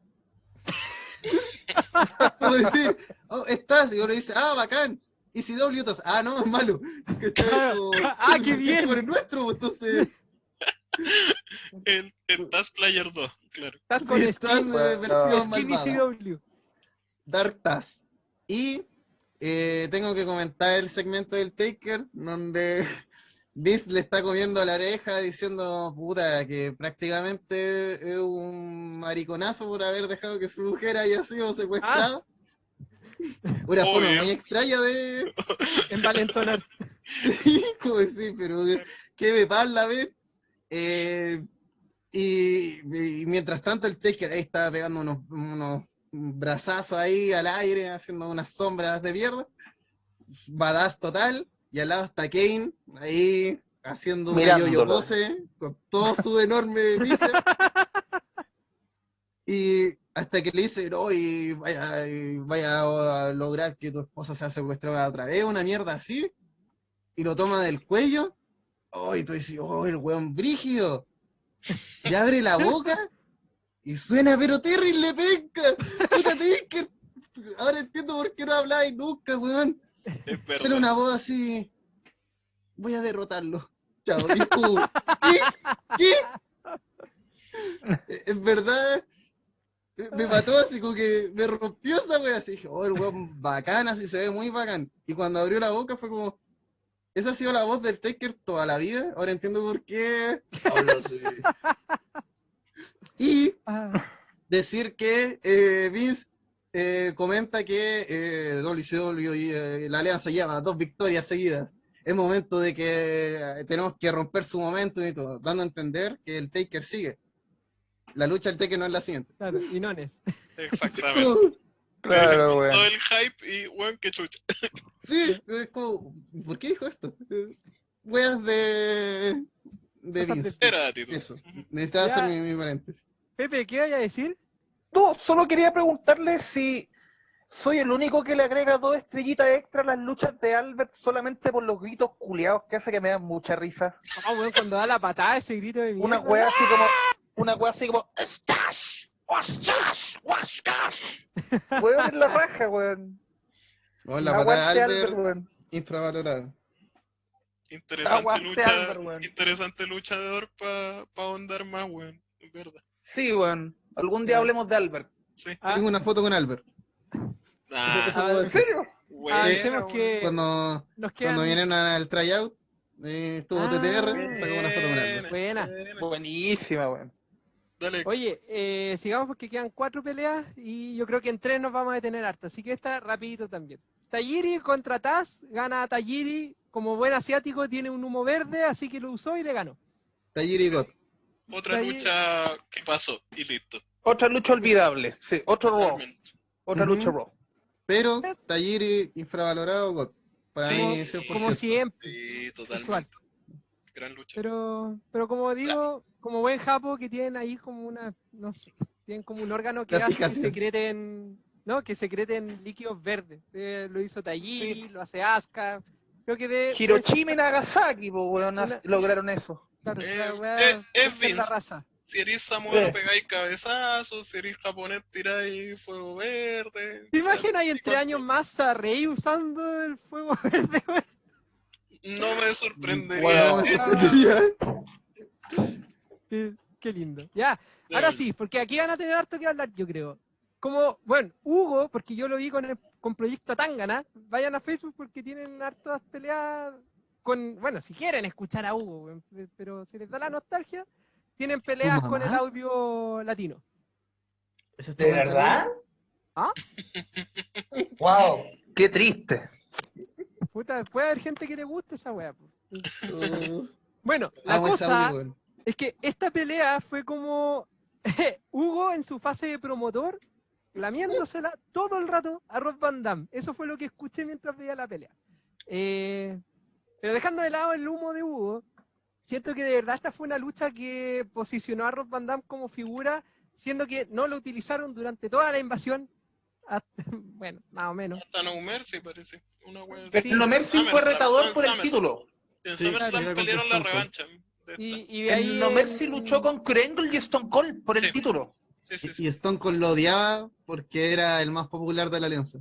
Puedo decir, oh, estás, y uno dice, ah, bacán, ECW Taz, ah, no, es malo. Ah, qué bien. Por el nuestro, entonces, El, el Task Player 2, claro. Con sí, Taz Skin, eh, versión. ECW. Dark Taz. Y eh, tengo que comentar el segmento del Taker, donde Vince le está comiendo la oreja diciendo, puta, que prácticamente es un mariconazo por haber dejado que su mujer haya sido secuestrada. Una forma Obvio. muy extraña de... Envalentonar. Sí, como decir, pero que me parla, ver. Eh, y, y mientras tanto el Taker ahí estaba pegando unos, unos brazazos ahí al aire, haciendo unas sombras de mierda. Badass total. Y al lado está Kane, ahí haciendo una Mirándolo. yo-yo pose, con todo su enorme bíceps. Y hasta que le dice, no, y vaya, y vaya a lograr que tu esposa sea secuestrada otra vez, una mierda así, y lo toma del cuello, oh, y tú dices, oh, el weón brígido, y abre la boca, y suena pero terrible, penca, puta Taker. ahora entiendo por qué no hablabas nunca, weón, verdad. una voz así, voy a derrotarlo, chao, y tú, ¿qué? ¿qué? En verdad, me mató así como que me rompió esa wea, así dije, oh, el weón bacán, así se ve muy bacán. Y cuando abrió la boca fue como, esa ha sido la voz del Taker toda la vida, ahora entiendo por qué así. Y Ah, decir que eh, Vince eh, comenta que eh, WCW y eh, la alianza lleva dos victorias seguidas. Es momento de que eh, tenemos que romper su momento y todo, dando a entender que el Taker sigue. La lucha del Taker no es la siguiente. claro, y nones. Exactamente. Claro, Todo weón. el hype y, weón, qué chucha. Sí, es como, ¿por qué dijo esto? Weas de, de Vince. Era. Eso, necesitaba Ya. hacer mi, mi paréntesis. Pepe, ¿qué vaya a decir? No, solo quería preguntarle si soy el único que le agrega dos estrellitas extra a las luchas de Albert solamente por los gritos culiados que hace que me dan mucha risa. Ah, weón, cuando da la patada, ese grito de mierda. Una wea así como, una wea así como, Stash, Wastash, Wastash. Weón, es la raja, weón. Oh, la patada de Albert, Albert, weón. infravalorada. Interesante Aguante, lucha, Albert, weón. interesante luchador para pa ahondar más, weón. Es verdad. Sí, weón. Algún día hablemos de Albert. Sí. Ah, Tengo una foto con Albert. Ah, Eso- eso ah, ¿En serio? weón. Avisemos weón. que Cuando, nos quedan... cuando vienen al tryout, eh, estuvo Ah, TTR, sacó una foto con Albert. Buena. Buenísima, weón. Dale. Oye, eh, sigamos porque quedan cuatro peleas y yo creo que en tres nos vamos a detener harta, así que esta rapidito también. Tajiri contra Taz, gana Tajiri, como buen asiático tiene un humo verde, así que lo usó y le ganó. Tajiri Got. Otra lucha que pasó y listo. Otra lucha olvidable. Sí, otro Raw. Otra lucha Raw. Pero Tajiri infravalorado Got. Para Sí, mí, Como 100%. siempre, Sí, totalmente. Gran lucha. pero, pero como digo, como buen japo que tienen ahí como una, no sé, tienen como un órgano que La hace que secreten, ¿no? Que secreten líquidos verdes. Eh, lo hizo Tajiri, Sí. lo hace Asuka. Creo que de... Hiroshima y Nagasaki, pues, weón, Una- lograron eso. Claro, Eh, la weá- es- es esta la Vince. raza. Si eres samuano Eh. pegáis cabezazos, si eres japonés tiráis fuego verde. ¿Te imaginas ahí en Sí, tres con- años más a Rey usando el fuego verde? No me sorprendería. Bueno, No me sorprendería. Qué, qué lindo. Ya, ahora sí, porque aquí van a tener harto que hablar, yo creo. Como, bueno, Hugo, porque yo lo vi con, el, con Proyecto Tangana, vayan a Facebook porque tienen hartas peleas con, bueno, si quieren escuchar a Hugo, pero si les da la nostalgia, tienen peleas con el audio latino. ¿Ese está ¿De verdad? ¿Ah? Wow. Qué triste. Puta, puede haber gente que le guste esa weá. Oh, Bueno, la amo ese cosa audio. Es que esta pelea fue como Hugo en su fase de promotor, lamiéndosela todo el rato a Rob Van Damme. Eso fue lo que escuché mientras veía la pelea. Eh, pero dejando de lado el humo de Hugo, siento que de verdad esta fue una lucha que posicionó a Rob Van Damme como figura, siendo que no lo utilizaron durante toda la invasión. Hasta- bueno, más o menos. Hasta No Mercy parece. Una wea. Pero. No Mercy fue retador por el título. En Sí, SummerSlam claro, pelearon la revancha. Y, y de El ahí No Mercy luchó con Krengle y Stone Cold por el Sí. título. Sí, sí, Y sí. y Stone Cold lo odiaba porque era el más popular de la alianza.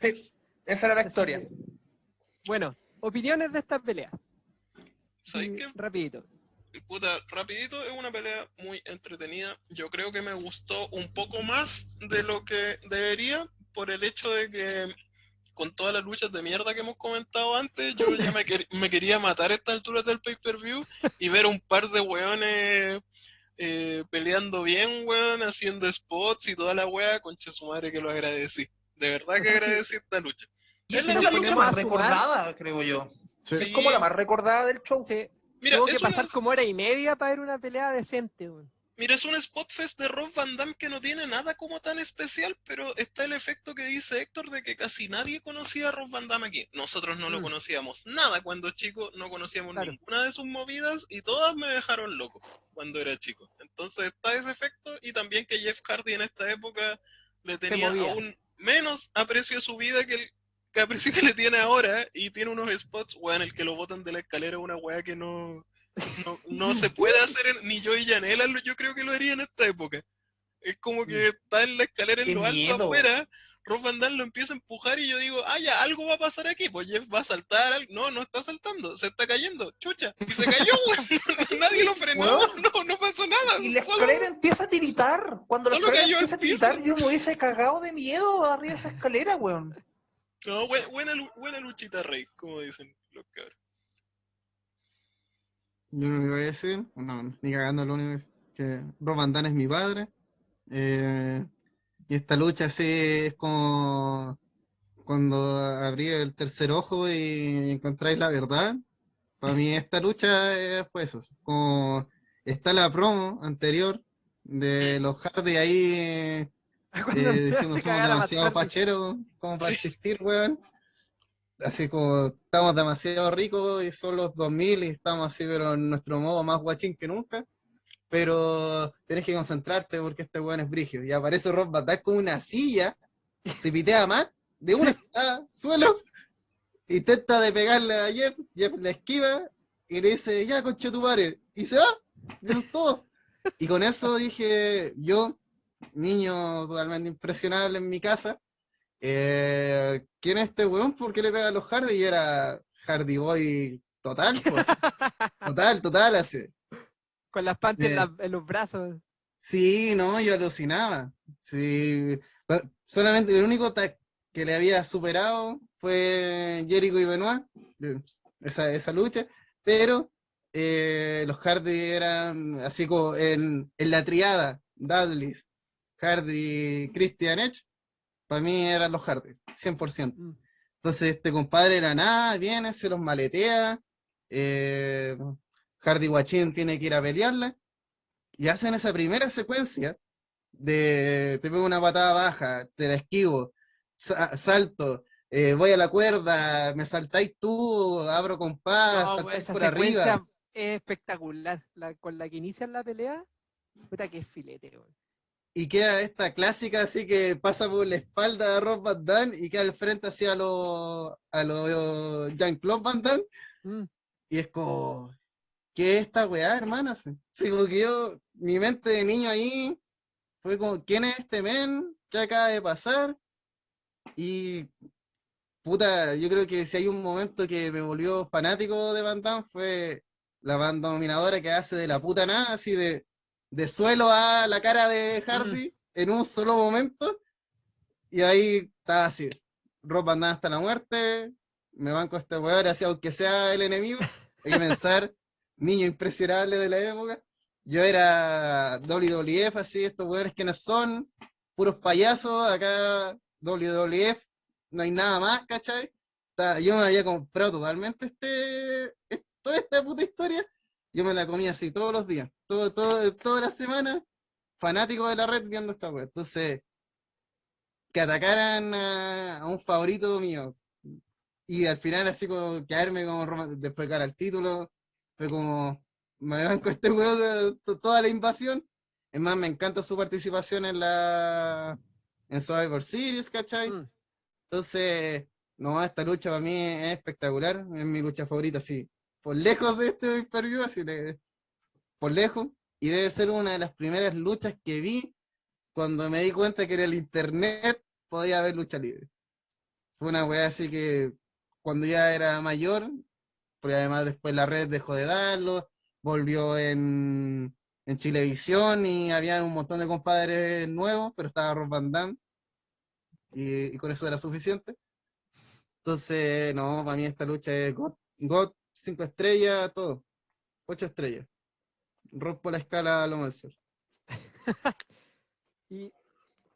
Es. Esa era la historia. Bueno, opiniones de esta pelea. Rapidito. Puta, rapidito, es una pelea muy entretenida. Yo creo que me gustó un poco más de lo que debería por el hecho de que con todas las luchas de mierda que hemos comentado antes, yo ya me, quer- me quería matar a estas alturas del pay-per-view y ver un par de weones eh, peleando bien, weón, haciendo spots y toda la wea, concha su madre que lo agradecí. De verdad que agradecí esta lucha. Y Es la la lucha más recordada, creo yo. Sí. Es como la más recordada del show. Sí, Mira, tuvo que una- pasar como hora y media para ver una pelea decente. Mira, es un spot fest de Rob Van Damme que no tiene nada como tan especial, pero está el efecto que dice Héctor de que casi nadie conocía a Rob Van Damme aquí. Nosotros no lo Mm. conocíamos nada cuando chico, no conocíamos Claro. ninguna de sus movidas y todas me dejaron loco cuando era chico. Entonces está ese efecto y también que Jeff Hardy en esta época le tenía aún menos aprecio a su vida que el que aprecio que le tiene ahora y tiene unos spots, weón, el que lo botan de la escalera, una weá que no, no, no se puede hacer, en- ni yo y Janela, yo creo que lo haría en esta época. Es como que está en la escalera en Qué lo alto miedo. afuera, Rob Van Damme lo empieza a empujar y yo digo, ah, ya, algo va a pasar aquí, pues Jeff va a saltar, al- no, no está saltando, se está cayendo, chucha, y se cayó, weón, nadie lo frenó, no, no pasó nada. Y la solo- escalera empieza a tiritar. Cuando la escalera empieza a tiritar, yo me hubiese cagado de miedo arriba de esa escalera, weón. No, buena, buena, lu- buena luchita, Rey, como dicen los cabros. Yo no iba a decir, no, ni cagando lo único que Rob Van Damme es mi padre. eh, y esta lucha así es como cuando abrí el tercer ojo y encontráis la verdad. Para mí esta lucha eh, fue eso. Como está la promo anterior de los Hardy ahí eh, hace somos demasiado Hardy. facheros como para existir, weón. Así como estamos demasiado ricos y son los 2000 y estamos así, pero en nuestro modo más guachín que nunca. Pero tenés que concentrarte porque este weón es brígido. Y aparece Rob Damme con una silla, se pitea más, de una a suelo, intenta de pegarle a Jeff, Jeff la esquiva y le dice, ya concha tu madre, y se va, y eso es todo. Y con eso dije, yo, niño totalmente impresionable en mi casa, eh, ¿quién es este weón? ¿Por qué le pega a los Hardy? Y era Hardy Boy total, pues. total, total, así. Con las panties en, Eh. la- en los brazos. Sí, no, yo alucinaba. Sí, solamente el único tag que le había superado fue Jericho y Benoit, eh, esa, esa lucha, pero eh, los Hardy eran así como en, en la triada, Dudley, Hardy, Christian Edge, para mí eran los Hardy, 100%. Mm. Entonces este compadre era nada, viene, se los maletea, eh, Hardy Guachín tiene que ir a pelearla, y hacen esa primera secuencia de te pego una patada baja, te la esquivo, sa- salto, eh, voy a la cuerda, me saltáis tú, abro compás, No, saltáis esa por arriba. es espectacular. La- con la que inician la pelea, puta que es filete, weón. Y queda esta clásica así que pasa por la espalda de Rob Van Damme y queda al frente hacia los a los Jean-Claude Van Damme Mm. y es como ¿qué es esta weá, hermano? Sí, sí, como que yo, mi mente de niño ahí fue como, ¿quién es este men? ¿Qué acaba de pasar? Y puta, yo creo que si hay un momento que me volvió fanático de Van Damme fue la banda dominadora que hace de la puta nada, así de, de suelo a la cara de Hardy en un solo momento. Y ahí está así, Rob Van Damme hasta la muerte, me banco a este weón, así aunque sea el enemigo, hay que pensar, niño impresionable de la época. Yo era WWF, así, estos weones que no son, puros payasos, acá WWF, no hay nada más, ¿cachai? Yo me había comprado totalmente este, es- toda esta puta historia. Yo me la comía así todos los días, todo, todo, todas las semanas, fanático de la red viendo esta web. Entonces, que atacaran a, a un favorito mío y al final así como caerme como después de cara al título, fue como, me banco este juego de to- toda la invasión. Es más, me encanta su participación en la en Survivor Series, ¿cachai? Mm. Entonces, no, esta lucha para mí es espectacular, es mi lucha favorita, sí. Por lejos de este pay así le- por lejos, y debe ser una de las primeras luchas que vi cuando me di cuenta que en el internet podía haber lucha libre. Fue una weá así que cuando ya era mayor, porque además después la red dejó de darlo, volvió en, en Chilevisión y había un montón de compadres nuevos, pero estaba Rob Van Damme y, y con eso era suficiente. Entonces, no, para mí esta lucha es God, God 5 estrellas, todo. 8 estrellas. Rompo la escala a lo Meltzer. Y,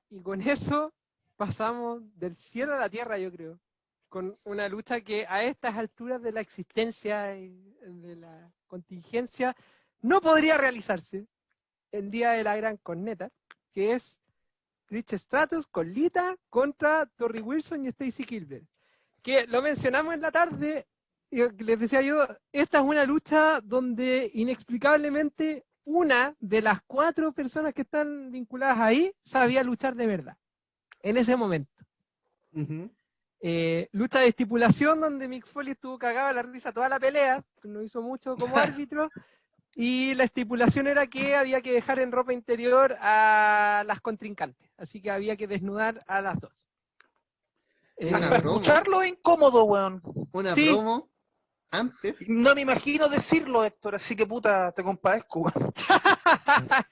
y con eso pasamos del cielo a la tierra, yo creo. Con una lucha que a estas alturas de la existencia y de la contingencia no podría realizarse el día de la gran corneta, que es Rich Stratus con Lita contra Torrey Wilson y Stacy Gilbert. Que lo mencionamos en la tarde, les decía yo, esta es una lucha donde inexplicablemente una de las cuatro personas que están vinculadas ahí sabía luchar de verdad, en ese momento. Eh, lucha de estipulación donde Mick Foley estuvo cagado a la risa toda la pelea, no hizo mucho como árbitro, y la estipulación era que había que dejar en ropa interior a las contrincantes, así que había que desnudar a las dos. Eh, Una Para escucharlo es incómodo, weón. Una Sí. promo antes. No me imagino decirlo, Héctor, así que puta, te compadezco, weón.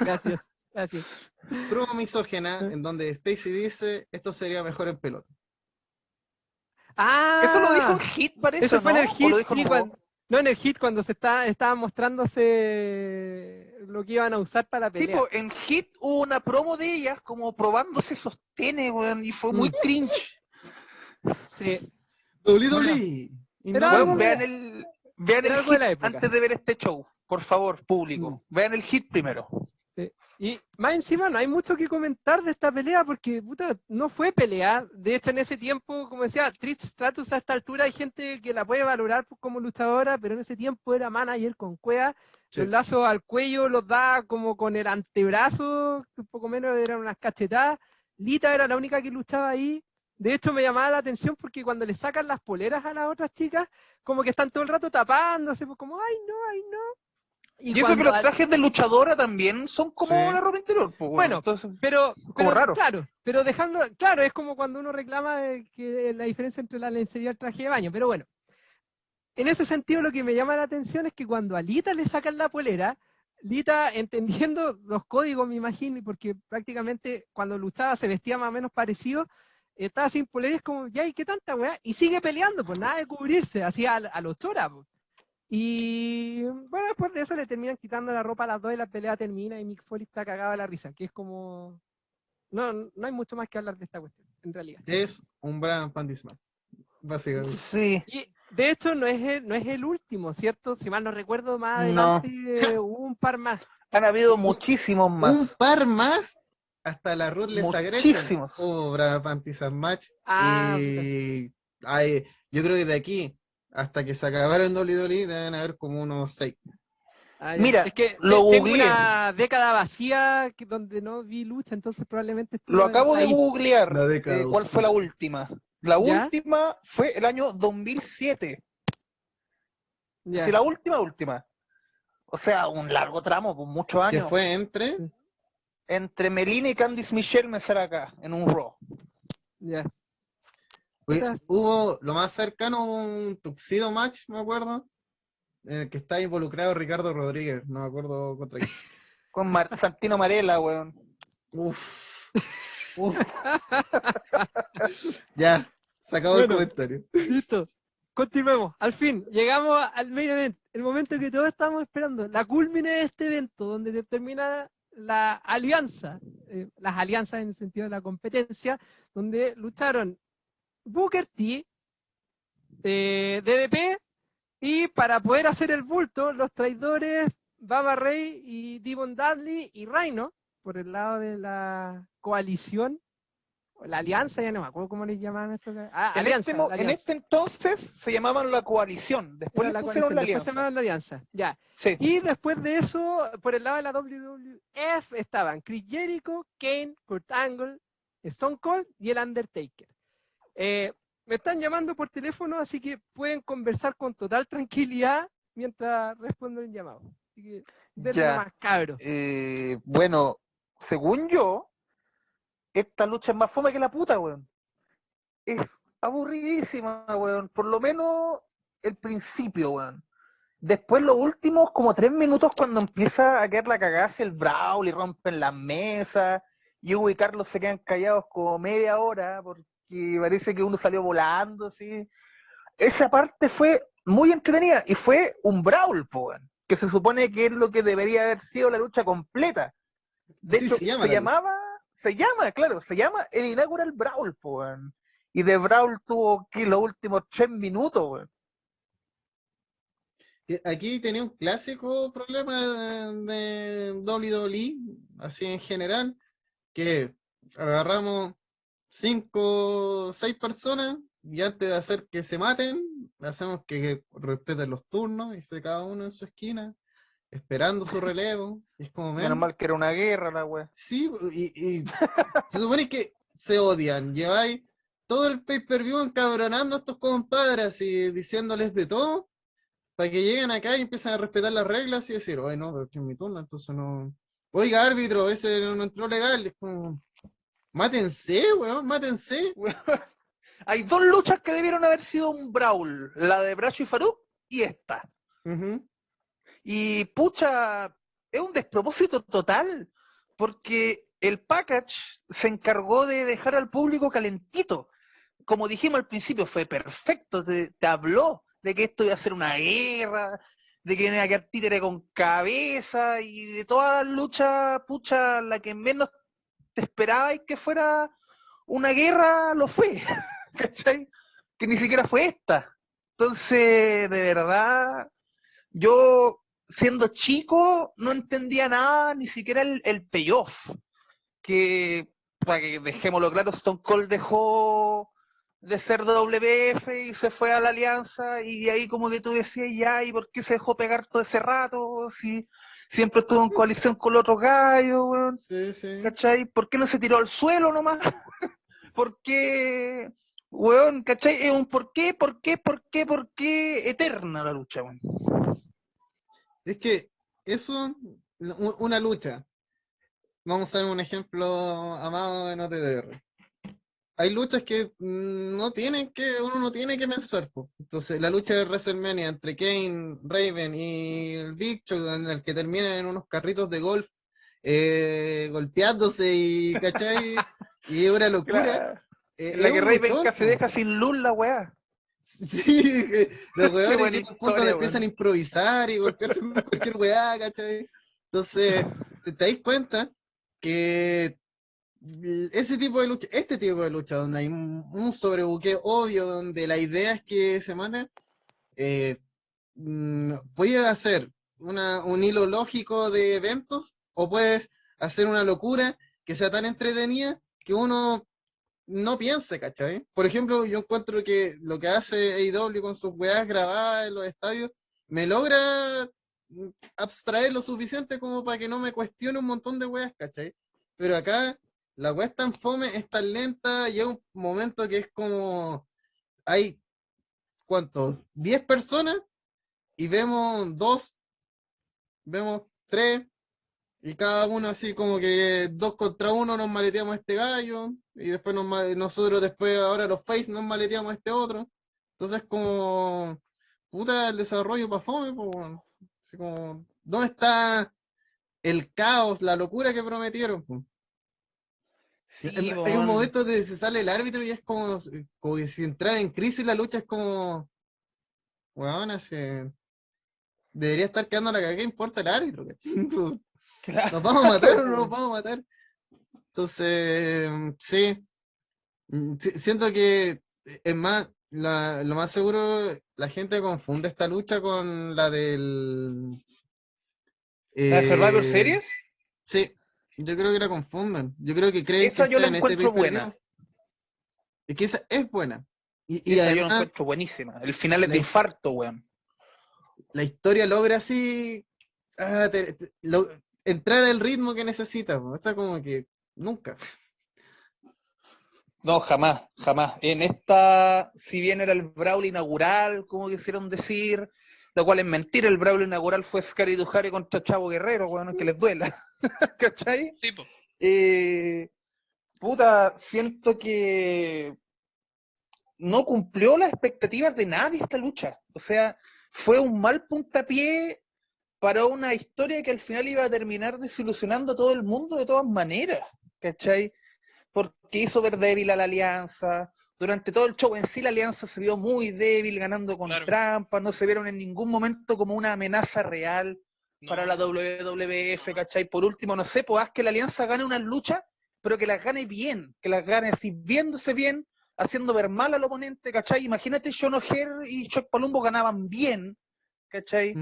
gracias, gracias. promo misógena en donde Stacy dice esto sería mejor en pelota. Ah, Eso lo dijo en Hit, parece, Eso fue ¿no? en el ¿O hit, lo dijo en sí, Raw? cuando- no en el hit cuando se está, estaba mostrándose lo que iban a usar para la pelea. Tipo, en Hit hubo una promo de ellas como probándose sostenes, weón, y fue muy Mm. cringe. Sí. WWE. Y no- de- vean el, vean el de hit época. antes de ver este show, por favor, público. Mm. Vean el hit primero. Y más encima no hay mucho que comentar de esta pelea porque puta, no fue pelea. De hecho, en ese tiempo, como decía, Trish Stratus a esta altura hay gente que la puede valorar como luchadora, pero en ese tiempo era manager con cueva. Sí. Los lazos al cuello los da como con el antebrazo, un poco menos eran unas cachetadas. Lita era la única que luchaba ahí. De hecho, me llamaba la atención porque cuando le sacan las poleras a las otras chicas, como que están todo el rato tapándose, pues como, ay, no, ay, no. Y, eso que los trajes de luchadora también son como Sí. la ropa interior, pues. Bueno, Entonces, Pero, pero, raro. claro, pero dejando, claro, es como cuando uno reclama de que la diferencia entre la lencería y el traje de baño, pero bueno, en ese sentido lo que me llama la atención es que cuando a Lita le sacan la polera, Lita entendiendo los códigos, me imagino, porque prácticamente cuando luchaba se vestía más o menos parecido, estaba sin polera y es como, ya, ¿y qué tanta weá? Y sigue peleando, pues nada de cubrirse, así a, a los choras, pues. Y bueno, después de eso le terminan quitando la ropa a las dos y la pelea termina y Mick Foley está cagado a la risa, que es como... No, no hay mucho más que hablar de esta cuestión, en realidad. Es un Brian Pandisman. Básicamente. sí. Y de hecho no es el, no es el último, ¿cierto? Si mal no recuerdo, más No. adelante eh, hubo un par más. Han habido muchísimos más. Un par más hasta la Ruthless Aggression. Muchísimos. Brian Pantisan Match. Ah, y ay, yo creo que de aquí hasta que se acabaron WWE deben haber como unos seis. Ah. Mira, es que lo tengo googleé. una década vacía que- donde no vi lucha, entonces probablemente Lo acabo de googlear. La década eh, ¿Cuál fue la última? La ¿Ya? última fue el año 2007. Ya. Sí, la última, última. O sea, un largo tramo, por muchos Que años. fue entre. Entre Melina y Candice Michelle me será acá, en un Raw. Ya. Hubo lo más cercano hubo un tuxido match, me acuerdo, en el que está involucrado Ricardo Rodríguez, no me acuerdo contra quién. Con Mar- Santino Marella, weón. Uf. Uf. ya, se acabó Bueno. el comentario. Listo. Continuemos. Al fin, llegamos al main event. El momento que todos estamos esperando. La culmine de este evento, donde termina la alianza. eh, las alianzas en el sentido de la competencia, donde lucharon Booker T, eh, DDP Y para poder hacer el bulto, los traidores Baba Rey y Devon Dudley y Rhino, por el lado de la coalición, la alianza, ya no me acuerdo cómo les llamaban esto. Ah, En alianza, este, en alianza. este entonces se llamaban la coalición, después Era la pusieron coalición, la después se alianza. llamaban la alianza. Ya. Sí. Y después de eso, por el lado de la WWF estaban Chris Jericho, Kane, Kurt Angle, Stone Cold y el Undertaker. Eh, me están llamando por teléfono, así que pueden conversar con total tranquilidad mientras respondo el llamado. Así que nomás, cabros. Eh, bueno, según yo, esta lucha es más fome que la puta, weón. Es aburridísima, weón. Por lo menos el principio, weón. Después los últimos como tres minutos cuando empieza a quedar la cagada el brawl y rompen las mesas y Hugo y Carlos se quedan callados como media hora porque parece que uno salió volando, así. Esa parte fue muy entretenida y fue un brawl, weón, que se supone que es lo que debería haber sido la lucha completa. De Sí, hecho, se llama llamaba, se llama, claro, se llama el Inaugural Brawl, po. Y de Brawl tuvo que los últimos tres minutos, weón. Aquí tenía un clásico problema de, de WWE, así en general, que agarramos cinco, seis personas y antes de hacer que se maten, hacemos que, que respeten los turnos y esté cada uno en su esquina, esperando su relevo. Y es como, Menos "Men, mal que era una guerra la weón. Sí, y, y se supone que se odian. Lleváis todo el pay-per-view encabronando a estos compadres y diciéndoles de todo, para que lleguen acá y empiecen a respetar las reglas y decir, oye, no, pero es que es mi turno, entonces no. Oiga, árbitro, ese no entró legal. Es como, mátense, weón, mátense. Hay dos luchas que debieron haber sido un Brawl, la de Bracho y Farouk y esta. Ujú. Y pucha, es un despropósito total, porque el package se encargó de dejar al público calentito. Como dijimos al principio, fue perfecto, te, habló de que esto iba a ser una guerra, de que iba a quedar títere con cabeza, y de todas las luchas, pucha, la que menos te esperabais que fuera una guerra, lo fue. ¿Cachai? Que ni siquiera fue esta. Entonces, de verdad, yo siendo chico no entendía nada, ni siquiera el, el payoff. Que, para que dejémoslo claro, Stone Cold dejó de ser WF y se fue a la alianza y ahí como que tú decías, ya, ¿y por qué se dejó pegar todo ese rato? Si siempre estuvo en coalición con los otros gallos, weón. Sí, sí. ¿cachai? ¿Por qué no se tiró al suelo nomás? ¿Por qué, weón, cachai? Es un por qué, por qué, por qué, por qué eterna la lucha, weón. Es que eso, una lucha. Vamos a dar un ejemplo amado en OTDR. Hay luchas que no tienen que, uno no tiene que pensar. po. Entonces, la lucha de WrestleMania entre Kane, Raven y el Big Show, en el que terminan en unos carritos de golf eh, golpeándose y, ¿cachai? Y es una locura. Claro. Eh, la es que un Raven casi deja sin luz la weá. Sí, los weones historia, empiezan a improvisar y golpearse con cualquier weá, ¿cachai? Entonces, te, te das cuenta que ese tipo de lucha, este tipo de lucha, donde hay un, un sobrebuqueo obvio, donde la idea es que se maten, eh, mm, puedes hacer una, un hilo lógico de eventos o puedes hacer una locura que sea tan entretenida que uno no piense, ¿cachai? Por ejemplo, yo encuentro que lo que hace AEW con sus weas grabadas en los estadios me logra mm, abstraer lo suficiente como para que no me cuestione un montón de weas, ¿cachai? Pero acá la wea es tan fome, es tan lenta, llega un momento que es como hay ¿cuántos? 10 personas y vemos dos, vemos tres, y cada uno así como que dos contra uno nos maleteamos a este gallo, y después nos, nosotros después ahora los face nos maleteamos a este otro. Entonces como puta el desarrollo para fome. Así como, ¿dónde está el caos, la locura que prometieron? Sí, Hay un momento donde se sale el árbitro y es como, como que si entrara en crisis la lucha es como, weón, debería estar quedando la cagada, ¿qué importa el árbitro? ¿Nos vamos a matar o no nos vamos a matar? Entonces, sí, Mm, si- siento que es más, la- lo más seguro, la gente confunde esta lucha con la del. ¿La eh, Survivor Series? Sí, yo creo que la confunden. Yo creo que creen Esa que yo la en este encuentro pay-per-view. buena. Es que esa es buena. Y, y Esa yo la además, encuentro buenísima. El final es la- de infarto, weón. la historia logra así ah, te- te- lo- entrar al ritmo que necesita. Está como que nunca. No, jamás, jamás. En esta, si bien era el Brawl inaugural, como quisieron decir, lo cual es mentira, el Brawl inaugural fue Scary Dujari contra Chavo Guerrero, weón, que les duela. ¿Cachai? Sí, po. Eh, puta, siento que no cumplió las expectativas de nadie esta lucha. O sea, fue un mal puntapié para una historia que al final iba a terminar desilusionando a todo el mundo de todas maneras. ¿Cachai? Porque hizo ver débil a la alianza. Durante todo el show en sí la alianza se vio muy débil, ganando con Claro. trampas, no se vieron en ningún momento como una amenaza real No, para la WWF, ¿cachai? Por último, no sé, pues haz que la alianza gane unas luchas, pero que las gane bien, que las gane así, viéndose bien, haciendo ver mal al oponente, ¿cachai? Imagínate, John O'Hare y Chuck Palumbo ganaban bien, ¿cachai?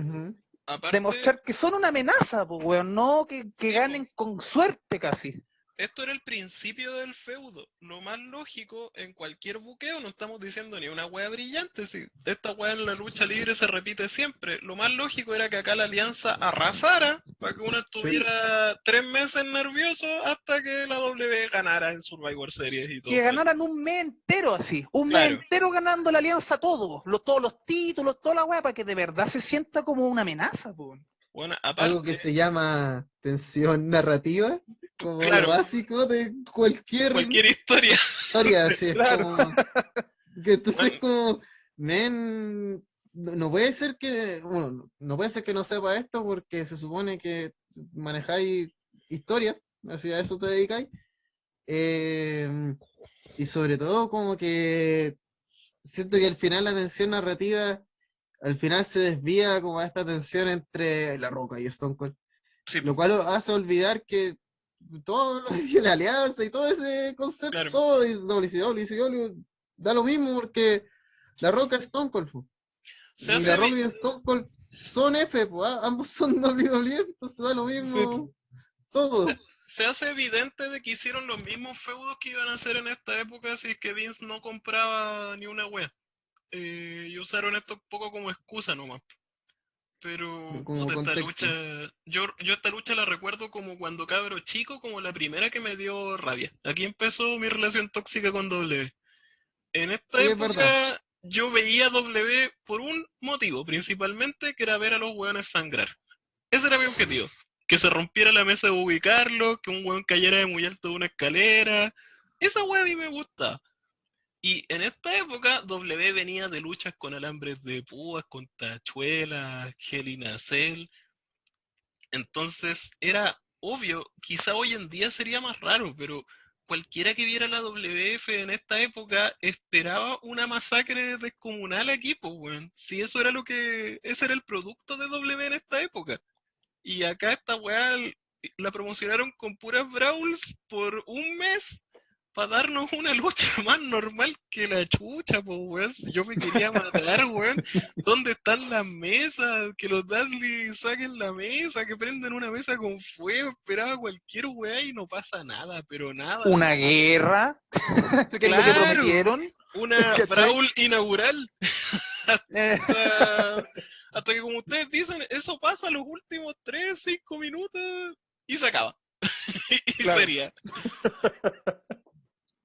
Aparte, Demostrar que son una amenaza, pues, weón, no que, ganen con suerte casi. Esto era el principio del feudo. Lo más lógico en cualquier buqueo, no estamos diciendo ni una wea brillante, si esta wea en la lucha libre se repite siempre. Lo más lógico era que acá la alianza arrasara para que uno estuviera tres meses nervioso hasta que la W ganara en Survivor Series y todo. Que ganaran un mes entero así, un mes entero ganando la alianza todo, los, todos los títulos, toda la weá, para que de verdad se sienta como una amenaza. Bueno, aparte, Algo que se llama tensión narrativa, como Claro. lo básico de cualquier, cualquier historia. historia. Así es Claro. como. Que entonces Bueno. es como. Men, no no puede ser que. Bueno, no puede ser que no sepa esto porque se supone que manejáis historias, así a eso te dedicáis. Eh, y sobre todo, como que siento que al final la tensión narrativa, al final se desvía como a esta tensión entre La Roca y Stone Cold. Sí, Lo cual hace olvidar que todo lo de la alianza y todo ese concepto, Claro. todo y WCW, WCW, da lo mismo porque La Roca es Stone Cold. po. se y La Roca y Stone Cold son F, po, ah, ambos son WWE, entonces da lo mismo todo. se hace evidente de que hicieron los mismos feudos que iban a hacer en esta época si es que Vince no compraba ni una wea. Eh, y usaron esto un poco como excusa nomás. Pero Como puta, esta lucha, yo, yo esta lucha la recuerdo como cuando cabro chico, como la primera que me dio rabia. Aquí empezó mi relación tóxica con W. En esta Sí, época yo veía W por un motivo, principalmente que era ver a los hueones sangrar. Ese era mi objetivo. Que se rompiera la mesa de ubicarlo, que un hueón cayera de muy alto de una escalera. Esa hueá a mí me gusta. Y en esta época W venía de luchas con alambres de púas, con tachuelas, Hell in a Cell. Entonces era obvio, quizá hoy en día sería más raro, pero cualquiera que viera la WF en esta época esperaba una masacre descomunal aquí, pues, weón. Si eso era lo que, ese era el producto de W en esta época. Y acá esta weá la promocionaron con puras brawls por un mes para darnos una lucha más normal que la chucha, pues, weón. Yo me quería matar, weón. ¿Dónde están las mesas? Que los Dudley saquen la mesa, que prenden una mesa con fuego. Esperaba cualquier weá y no pasa nada, pero nada. Una guerra, que es lo que prometieron. Una. Brawl inaugural. Hasta, hasta que, como ustedes dicen, eso pasa los últimos 3, 5 minutos y se acaba. y Claro. sería.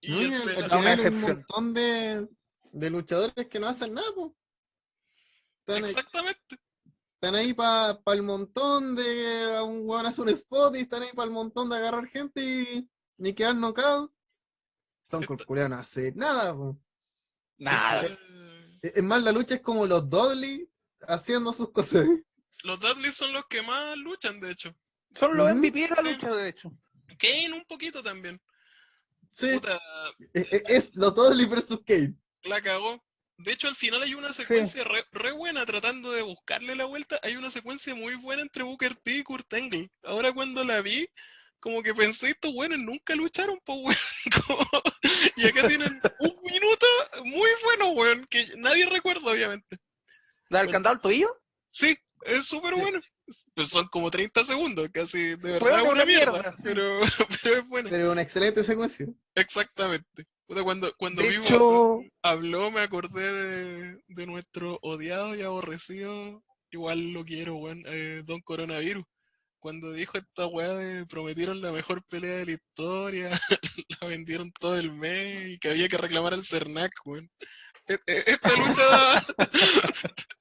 Y No, y hay un montón de, de luchadores que no hacen nada, po. Están, ahí- Exactamente. están ahí para el montón de a un weón hace un spot y están ahí para el montón de agarrar gente y ni quedar knockout. Stone Cold culiao, no hace nada, po. nada. Es más, la lucha es como los Dudley haciendo sus cosas. Los Dudley son los que más luchan, de hecho. Son los. MVP de la lucha, de hecho. Kane un poquito también. Sí, Puta, es, es- es los Dudley versus Kane. la cagó. De hecho, al final hay una secuencia re, re buena tratando de buscarle la vuelta. Hay una secuencia muy buena entre Booker T y Kurt Angle. Ahora cuando la vi, como que pensé, estos buenos nunca lucharon, pues, weón. Como- Y acá tienen un minuto muy bueno, weón. Que obviamente. ¿La del candado al tobillo? Sí, es súper Sí. bueno. Pues son como 30 segundos, casi de verdad Bueno, es una mierda, mierda, sí. pero, pero es buena. Pero una excelente secuencia. Exactamente. Cuando cuando De Vivo hecho- habló, me acordé de, de nuestro odiado y aborrecido, igual lo quiero, weón, eh, Don Coronavirus. Cuando dijo esta weá de prometieron la mejor pelea de la historia, la vendieron todo el mes y que había que reclamar al Cernac, weón. E- e- Esta lucha daba,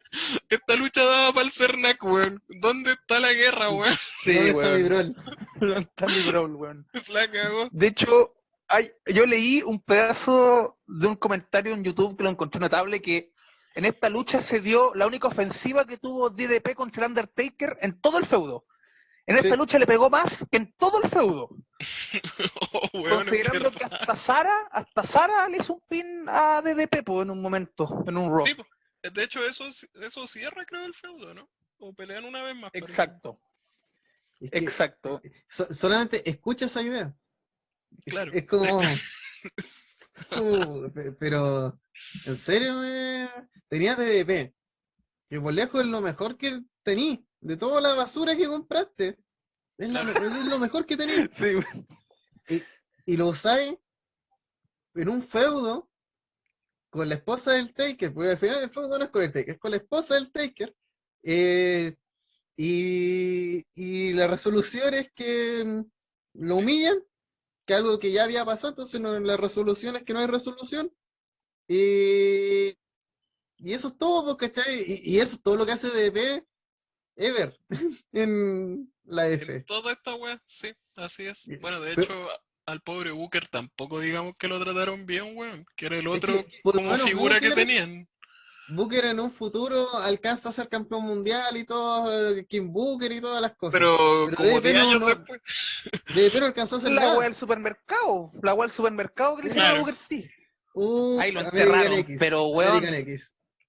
esta lucha daba para el Cernac, weón. ¿Dónde está la guerra, weón? Sí, ¿Dónde está mi brol? ¿Dónde está mi brawl, weón? La cagó. De hecho, hay, yo leí un pedazo de un comentario en YouTube que lo encontré notable que en esta lucha se dio la única ofensiva que tuvo DDP contra el Undertaker en todo el feudo. En esta Sí. lucha le pegó más que en todo el feudo. Oh, considerando que hasta Sara, hasta Sara le hizo un pin a DDP po, en un momento, en un rock. Sí. De hecho eso, eso cierra creo el feudo, ¿no? O pelean una vez más. Exacto, Es que exacto. so- solamente escucha esa idea. Claro. Es como. Uh, pe- pero, ¿en serio? eh? Tenías DDP. Que por lejos es lo mejor que tení. De toda la basura que compraste. Es, la me- es lo mejor que tení. Sí, Y lo usáis en un feudo con la esposa del Taker. Porque al final el feudo no es con el Taker, es con la esposa del Taker. eh, y, y la resolución es que mm, lo humillan, que algo que ya había pasado, entonces no, la resolución es que no hay resolución. Y, y eso es todo, pues, ¿cachai? Y, y eso es todo lo que hace DP Ever en la En F. toda esta wea, sí, así es. Bueno, de hecho, al pobre Booker tampoco digamos que lo trataron bien, weón. Que era el Es otro que, como figura que tenían. Booker en un futuro alcanza a ser campeón mundial y todo, eh, King Booker y todas las cosas. Pero, Pero como DDP 10 no- años no- después. De pero alcanzó a ser la wea del supermercado, la wea del supermercado que le hicieron Claro. a Booker T. Uh, Ahí lo enterraron, X, pero weón.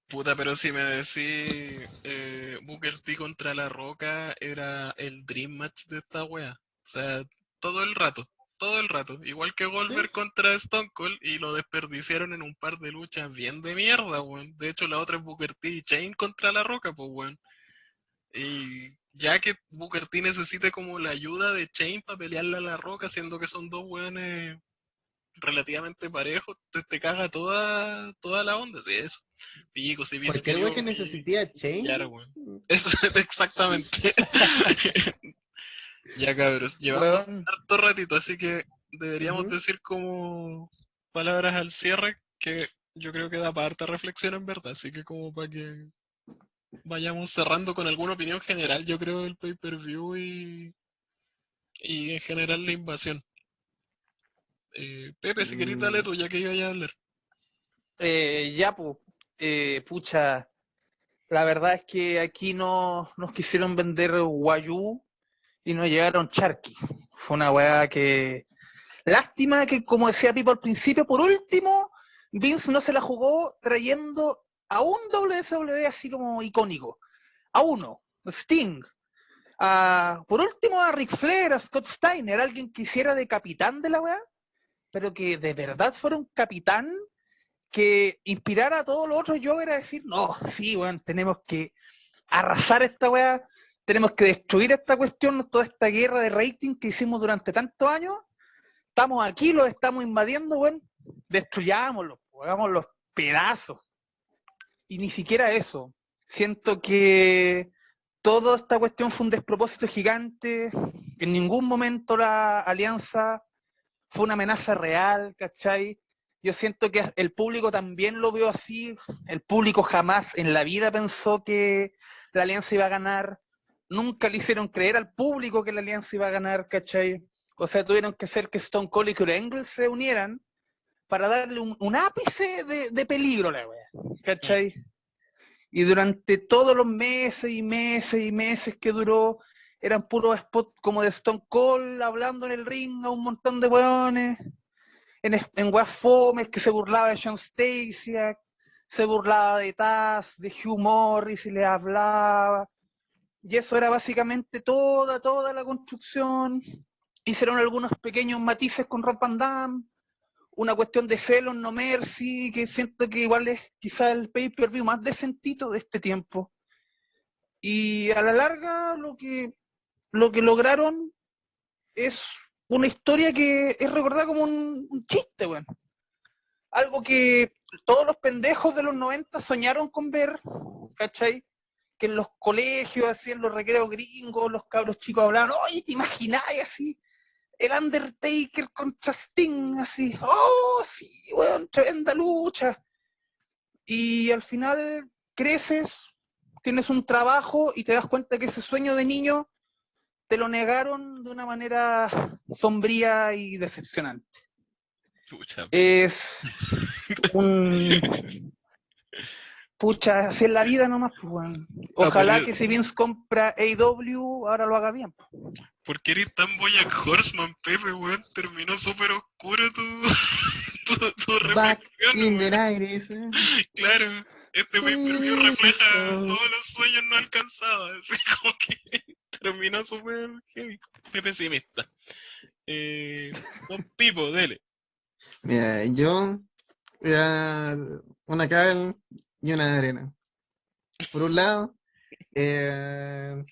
Puta, pero si me decís eh, Booker T contra La Roca era el dream match de esta wea. O sea, todo el rato, todo el rato. Igual que Goldberg contra Stone Cold y lo desperdiciaron en un par de luchas bien de mierda, weón. De hecho, la otra es Booker T y Chain contra La Roca, pues weón. Y ya que Booker T necesite como la ayuda de Chain para pelearle a La Roca, siendo que son dos weones relativamente parejos, te, te caga toda, toda la onda, sí, eso. Pico, si bien Cualquier wea que necesitía Chain. Claro, weón. Eso, exactamente. ya, cabros, llevamos weón, harto ratito, así que deberíamos decir como palabras al cierre que yo creo que da para harta reflexión en verdad, así que como para que vayamos cerrando con alguna opinión general, yo creo, del pay-per-view y, y en general la invasión. Eh, Pepe, si querés, dale Mm. tú, ya que iba a hablar. eh, ya, pu- eh, pucha, la verdad es que aquí no nos quisieron vender Wayu y nos llegaron Charky. Fue una weá que. Lástima que, como decía Pipo al principio, por último, Vince no se la jugó trayendo a un WSW así como icónico. A uno, Sting. A- por último, a Ric Flair, a Scott Steiner, alguien que hiciera de capitán de la weá, pero que de verdad fuera un capitán que inspirara a todos los otros Jovers a decir, no, sí, weón, tenemos que arrasar esta weá, tenemos que destruir esta cuestión, toda esta guerra de rating que hicimos durante tantos años. Estamos aquí, los estamos invadiendo, weón, destruyámoslos, hagamos los pedazos. Y ni siquiera eso. Siento que toda esta cuestión fue un despropósito gigante. En ningún momento la alianza fue una amenaza real, ¿cachai? Yo siento que el público también lo vio así. El público jamás en la vida pensó que la alianza iba a ganar. Nunca le hicieron creer al público que la alianza iba a ganar, ¿cachai? O sea, tuvieron que hacer que Stone Cold y Kurt Angle se unieran para darle un, ápice de, peligro a la wea, ¿cachai? Y durante todos los meses y meses y meses que duró, eran puros spots como de Stone Cold hablando en el ring a un montón de weones, en, en fomes que se burlaba de Sean Stasiak, se burlaba de Taz, de Hugh Morris y le hablaba. Y eso era básicamente toda, toda la construcción. Hicieron algunos pequeños matices con Rob Van Damme, una cuestión de celos, no mercy, que siento que igual es quizá el pay-per-view más decentito de este tiempo. Y a la larga lo que, lo que lograron es una historia que es recordada como un, chiste, weón. Algo que todos los pendejos de los 90 soñaron con ver, ¿cachai? Que en los colegios, así en los recreos gringos, los cabros chicos hablaban, oye, ¿te imagináis así? El Undertaker contra Sting, así, oh, sí, weón, tremenda lucha. Y al final creces, tienes un trabajo y te das cuenta que ese sueño de niño te lo negaron de una manera sombría y decepcionante. Chucha. Es un. Pucha, así es la vida nomás, pues, weón. Ojalá pero- que si Vince compra AW, ahora lo haga bien. ¿Por qué eres tan Boyack Horseman, Pepe, weón? Terminó súper oscuro tu, tu, tu Back reflexión, in the weón. 90s. eh. Claro, este pay-per-view refleja Eso. todos los sueños no alcanzados. Así como que terminó súper heavy. Qué pesimista. Eh, don Pipo, dele. Mira, yo voy a una cal y una de arena. Por un lado, eh,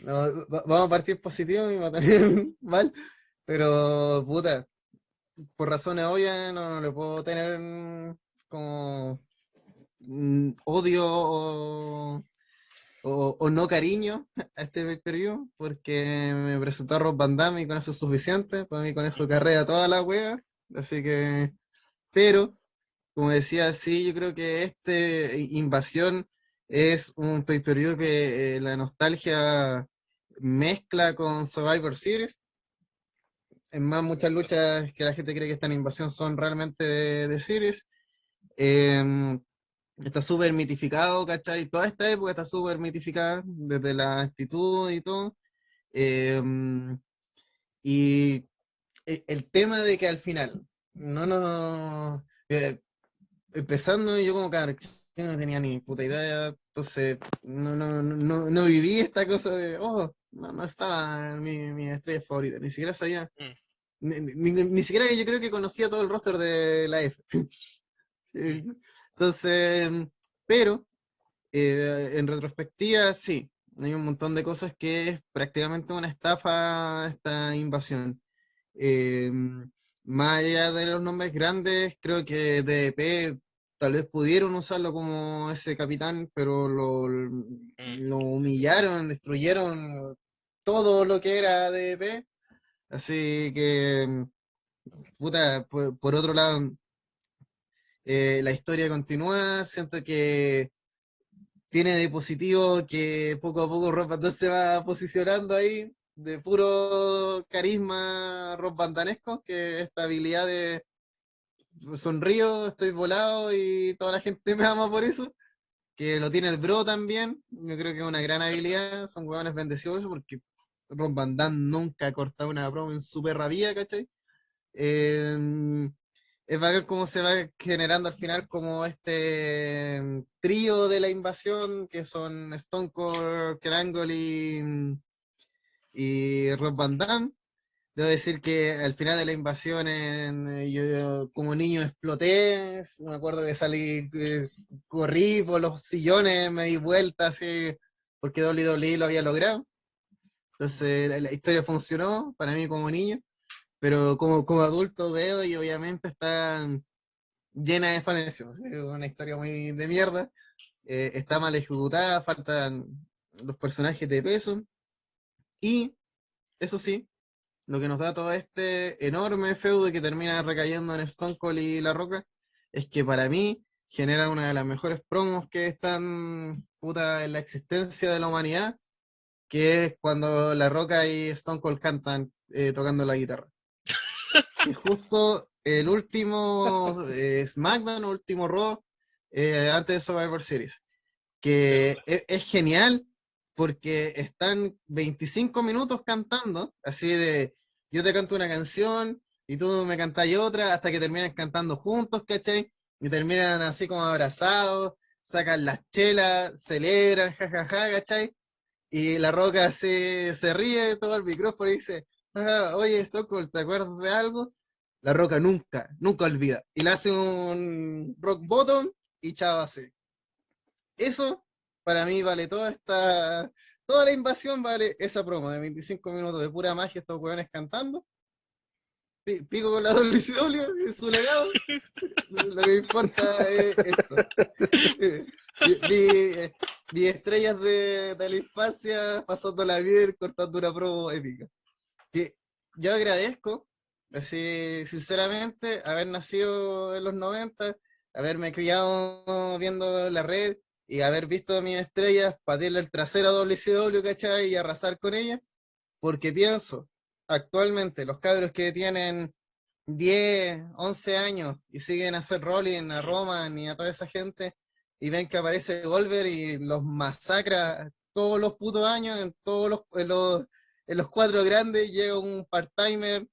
vamos a partir positivo y va a terminar mal, pero puta, por razones obvias no, no le puedo tener mm, como mm, odio o, o- no cariño a este pay-per-view, porque me presentó a Rob Van Damme y con eso es suficiente, para mí con eso carrea toda la wea. Así que, pero, como decía, sí, yo creo que este Invasión es un pay-per-view que eh, la nostalgia mezcla con Survivor Series. Es más, muchas luchas que la gente cree que están en Invasión son realmente de, de Series. Em, está súper mitificado, ¿cachai? Toda esta época está súper mitificada, desde la actitud y todo. Em, y e- el tema de que al final, no nos. eh, empezando yo como cabrón, yo no tenía ni puta idea, entonces no, no, no, no viví esta cosa de, oh, no, no estaba mi, mi estrella favorita, ni siquiera sabía, Mm. ni, ni- ni siquiera yo creo que conocía todo el roster de la F. Sí. Entonces, pero eh, en retrospectiva, sí, hay un montón de cosas que es prácticamente una estafa esta invasión. Eh, más allá de los nombres grandes, creo que DDP tal vez pudieron usarlo como ese capitán, pero lo, lo humillaron, destruyeron todo lo que era DDP. Así que, puta, por, por otro lado, eh, la historia continúa. Siento que tiene de positivo que poco a poco Rob Van Dam se va posicionando ahí, de puro carisma Rob Van Danesco, que esta habilidad de sonrío, estoy volado y toda la gente me ama por eso. Que lo tiene el bro también, yo creo que es una gran habilidad, son huevones bendecidos porque Rob Van nunca ha cortado una promo en su perra vida, ¿cachai? Eh, es bacán cómo se va generando al final como este mm, trío de la invasión que son Stone Cold, y, y Rob Van Damme. Debo decir que al final de la invasión en- eh, yo, yo como niño exploté, me acuerdo que salí, eh, corrí por los sillones, me di vueltas así, porque WWE lo había logrado. Entonces la, la historia funcionó para mí como niño pero como, como adulto veo y obviamente está llena de falencias. Es una historia muy de mierda. eh, está mal ejecutada, faltan los personajes de peso. Y eso sí, lo que nos da todo este enorme feudo que termina recayendo en Stone Cold y La Roca es que para mí genera una de las mejores promos que están puta en la existencia de la humanidad, que es cuando La Roca y Stone Cold cantan eh, tocando la guitarra. Y justo el último eh, SmackDown, último Raw, eh, antes de Survivor Series, que es, es genial porque están 25 minutos cantando, así de yo te canto una canción y tú me cantáis otra, hasta que terminan cantando juntos, ¿cachai? Y terminan así como abrazados, sacan las chelas, celebran, jajaja, ¿cachai? Y la roca se, se ríe todo el micrófono y dice, "Ah, oye, Stone Cold, ¿te acuerdas de algo? La Roca nunca, nunca olvida. Y le hace un rock bottom y chao así. Eso, para mí, vale toda esta. Toda la invasión vale esa promo de 25 minutos de pura magia, estos hueones cantando. Pi- Pico con la WCW, es su legado. Lo que importa es esto. Vi- vi estrellas de, de la infancia pasándola bien, cortando una promo épica. Que yo agradezco, así sinceramente, haber nacido en los 90, haberme criado viendo la red y haber visto a mis estrellas patearle el trasero a WCW, ¿cachai? Y arrasar con ella, porque pienso, actualmente los cabros que tienen 10, 11 años y siguen a hacer rolling a Roman y a toda esa gente y ven que aparece Goldberg y los masacra todos los putos años en todos los, en los, en los cuatro grandes, llega un part-timer,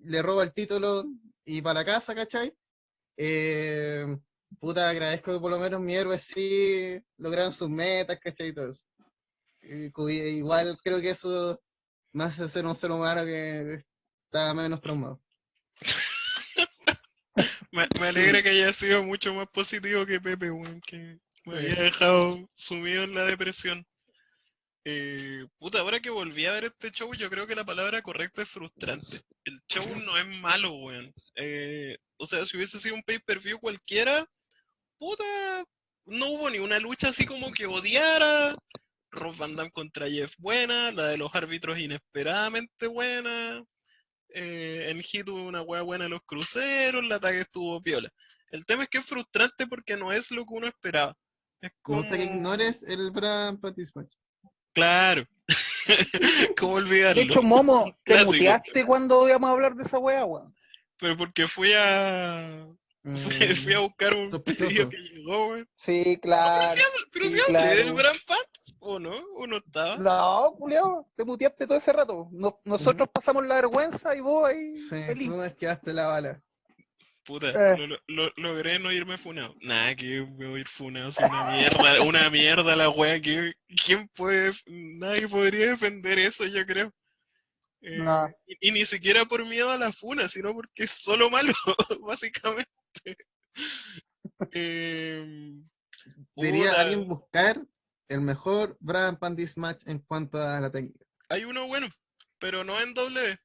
le roba el título y para la casa, ¿cachai? Eh, puta, agradezco que por lo menos mis héroes sí lograron sus metas, ¿cachai? Y todo eso. Y cu- igual creo que eso me hace ser un ser humano que está menos traumado. Me, me alegra que haya sido mucho más positivo que Pepe, que me había dejado sumido en la depresión. Eh, puta, ahora que volví a ver este show, yo creo que la palabra correcta es frustrante. El show no es malo, weón. Eh, o sea, si hubiese sido un pay-per-view cualquiera, puta, no hubo ni una lucha así como que odiara. Rob Van Dam contra Jeff buena, la de los árbitros inesperadamente buena. Eh, en Hit hubo una hueá buena de los cruceros, el ataque estuvo piola. El tema es que es frustrante porque no es lo que uno esperaba. Es Me como... gusta que ignores el Brad Pattis match. Claro. ¿Cómo olvidarlo? De hecho, Momo, te Clásico. muteaste cuando íbamos a hablar de esa weá, weón. Pero porque fui a... Fui, fui a buscar un Mm, Sospechoso. pedido que llegó, güey. Sí, claro. Pero Sí, si hablé claro. del Bran Pat, ¿o no? ¿O no estaba? No, Julio, te muteaste todo ese rato. No- nosotros pasamos la vergüenza y vos ahí Sí, feliz. tú me esquivaste la bala. Puta, Eh. lo, lo- lo- logré no irme funado. Nada, que me voy a ir funado, es una mierda, una mierda la wea, que ¿quién puede, nadie podría defender eso, yo creo. Eh, No. y, y ni siquiera por miedo a la funa, sino porque es solo malo, básicamente. Eh, Diría puta, alguien buscar el mejor Brad Pandis match en cuanto a la técnica. hay uno bueno, pero no en W.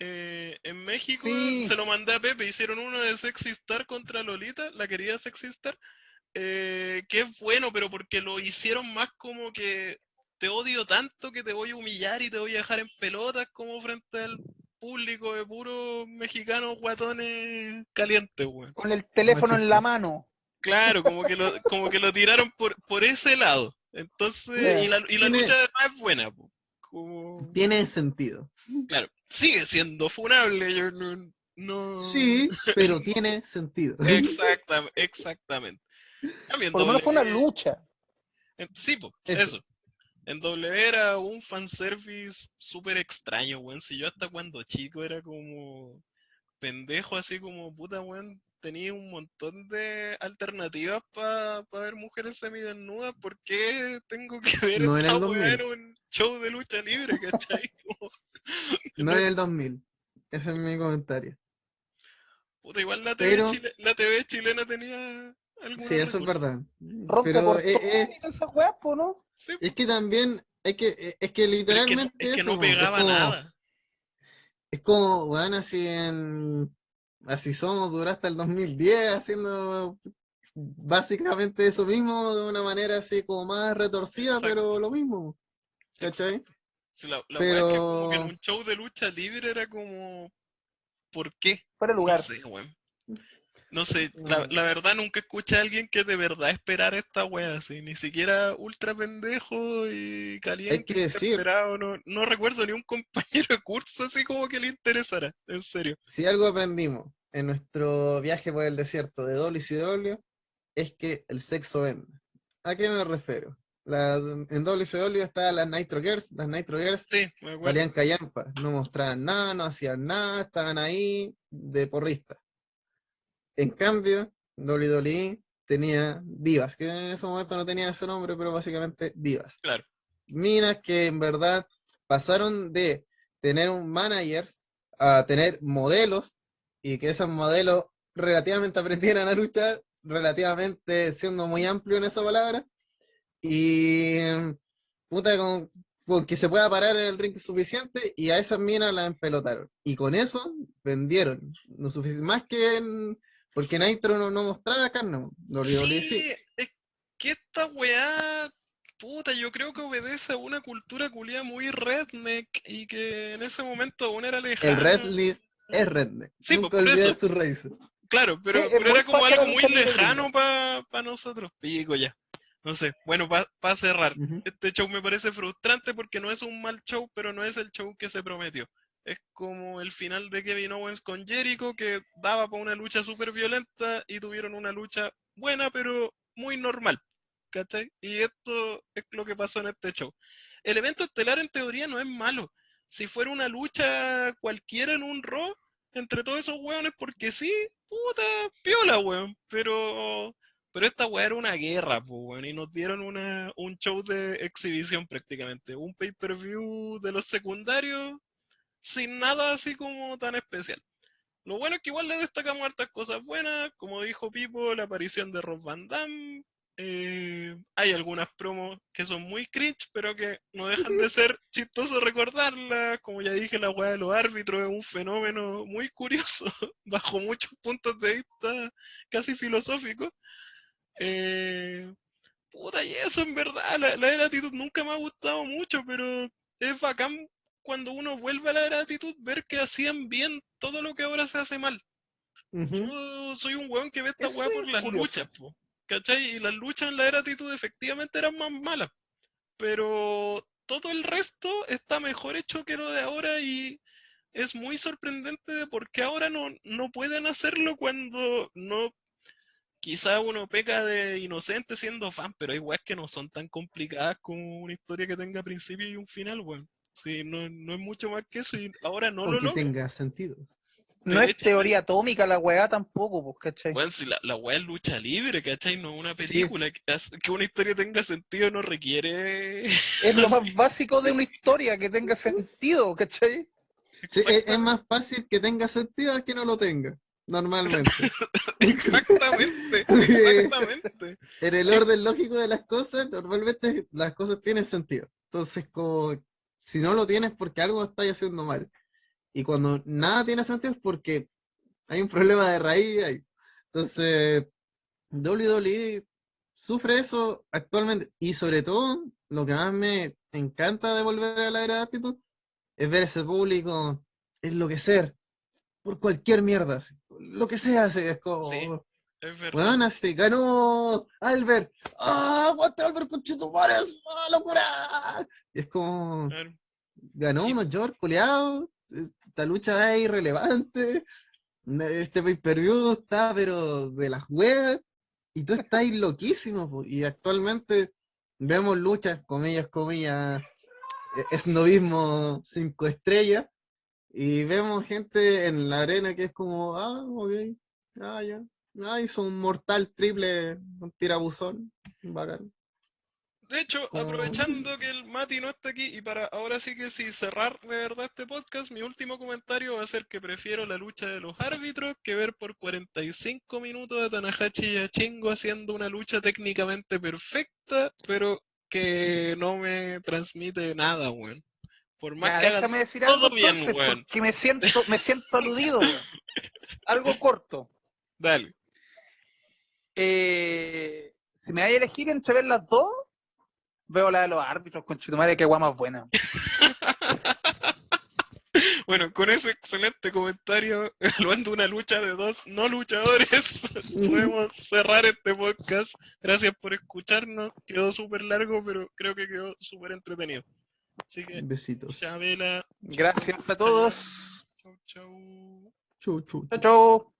Eh, en México Sí. se lo mandé a Pepe, hicieron uno de Sexy Star contra Lolita, la querida Sexy Star, eh, que es bueno, pero porque lo hicieron más como que te odio tanto que te voy a humillar y te voy a dejar en pelotas como frente al público de puros mexicanos guatones calientes, weón. Con el teléfono en la mano. Claro, como que lo, como que lo tiraron por, por ese lado. Entonces, Yeah. y la, y la lucha además es buena, po. Como... Tiene sentido. Claro, sigue siendo funable, yo no... no... Sí, pero tiene sentido. Exacta- exactamente. Cambio, en Por lo menos fue una lucha. en- sí, po, Eso. eso. En W era un fanservice súper extraño, weón. Si yo hasta cuando chico era como pendejo, así como puta, weón, tenía un montón de alternativas para ver mujeres semidesnudas. ¿Por qué tengo que ver No esta el weá 2000. en un show de lucha libre, cachai? Como, No en el 2000. Ese es mi comentario. puta, igual la TV, Pero- chile- la TV chilena tenía Sí, eso es verdad. Rompe Pero por eh, eh, esas weas, po, ¿no? Sí, es que también, es que, eh, es que es literalmente es que eso, no es pegaba como- nada. Es como, weón, así en. Así somos, dura hasta el 2010, haciendo básicamente eso mismo de una manera así como más retorcida, Exacto. pero lo mismo. ¿Cachai? Sí, la, la weá es que como que en Pero- un show de lucha libre era como. ¿Por qué? Fuera de lugar. No sé. No sé, la, la verdad nunca escuché a alguien que de verdad esperara esta wea así, ni siquiera ultra pendejo y caliente, decir- desesperado, no, no recuerdo ni un compañero de curso así como que le interesara, en serio. Si algo aprendimos en nuestro viaje por el desierto de WCW es que el sexo vende. ¿A qué me refiero? La, en WCW estaban las Nitro Girls, las Nitro Girls Sí, valían callampa, no mostraban nada, no hacían nada, estaban ahí de porrista. En cambio, WWE tenía divas, que en ese momento no tenía ese nombre, pero básicamente divas. Claro. Minas que en verdad pasaron de tener un manager a tener modelos y que esos modelos relativamente aprendieran a luchar, relativamente siendo muy amplio en esa palabra, y puta, con, con que se pueda parar en el ring suficiente, y a esas minas las empelotaron. Y con eso vendieron, no más que en, porque Nitro no, no mostraba carne, WWE sí. Sí, es que esta weá, puta, yo creo que obedece a una cultura culia muy redneck y que en ese momento aún era lejana. El wrestling es redneck. Sí, Nunca pues, por olvidar eso. sus raíces. Claro, pero, Sí, era como algo muy lejano para nosotros. Pico ya. No sé. Bueno, para cerrar, este show me parece frustrante porque no es un mal show, pero no es el show que se prometió. Es como el final de Kevin Owens con Jericho, que daba para una lucha súper violenta y tuvieron una lucha buena, pero muy normal. ¿Cachai? Y esto es lo que pasó en este show. El evento estelar en teoría no es malo. Si fuera una lucha cualquiera en un Raw, entre todos esos hueones, porque sí, puta, piola, weón. Pero, pero esta weá era una guerra, pues, weón. Y nos dieron una, un show de exhibición prácticamente. Un pay-per-view de los secundarios sin nada así como tan especial. Lo bueno es que igual le destacamos hartas cosas buenas, como dijo Pipo, la aparición de Rob Van Damme. eh, hay algunas promos que son muy cringe, pero que no dejan de ser chistoso recordarlas. Como ya dije, la weá de los árbitros es un fenómeno muy curioso, bajo muchos puntos de vista casi filosóficos. Eh, puta, y eso en verdad, la, la gratitud nunca me ha gustado mucho, pero es bacán cuando uno vuelve a la gratitud ver que hacían bien todo lo que ahora se hace mal. Yo soy un weón que ve esta weá por las curioso. luchas, po, ¿cachai? Y las luchas en la gratitud efectivamente eran más malas, pero todo el resto está mejor hecho que lo de ahora y es muy sorprendente de por qué ahora no, no pueden hacerlo cuando no quizá uno peca de inocente siendo fan, pero hay weas que no son tan complicadas como una historia que tenga principio y un final, weón. Sí, no, no es mucho más que eso y ahora no O lo que logra. tenga sentido. No es teoría atómica la weá tampoco, pues, ¿cachai? Weón, si la, la wea es lucha libre, ¿cachai? No es una Sí. película. Que, hace- que una historia tenga sentido no requiere. Es lo más básico de una historia, que tenga sentido, ¿cachai? Sí, es, es más fácil que tenga sentido que no lo tenga, normalmente. Exactamente. Exactamente. en el orden lógico de las cosas, normalmente las cosas tienen sentido. Entonces, como si no lo tienes porque algo estás haciendo mal. Y cuando nada tiene sentido es porque hay un problema de raíz ahí. Entonces, WWE sufre eso actualmente. Y sobre todo, lo que más me encanta de volver a la era actitud es ver ese público enloquecer por cualquier mierda. Lo que sea, es como. Es verdad. Weón, así, ganó Albert. ¡Ah, aguante Albert Conchetumare! ¡Es una locura! Y es como, ganó unos York culiados. Esta lucha es irrelevante. Este pay-per-view está, pero de las weas. Y tú estás loquísimo. po. Y actualmente vemos luchas, comillas, comillas, eh, esnovismo cinco estrellas. Y vemos gente en la arena que es como, ah, ok, ah, ya. Ah, hizo un mortal triple, un tirabuzón. Bacán. De hecho, aprovechando que el Mati no está aquí, y para ahora sí que sí cerrar de verdad este podcast, mi último comentario va a ser que prefiero la lucha de los árbitros que ver por 45 minutos a Tanahashi y a Chingo haciendo una lucha técnicamente perfecta, pero que no me transmite nada, weón. Por más Ya, que déjame decir todo algo bien, entonces, weón. porque me siento, me siento aludido. weón. Algo corto. Dale. Eh, si me hay a elegir entre ver las dos, veo la de los árbitros, con Chitumare, que guay más buena. Bueno, con ese excelente comentario, evaluando una lucha de dos no luchadores, podemos cerrar este podcast. Gracias por escucharnos. Quedó súper largo, pero creo que quedó súper entretenido. Así que, Besitos. Chabela, Gracias a todos. chau, chau. Chu, chu. Chau, chau.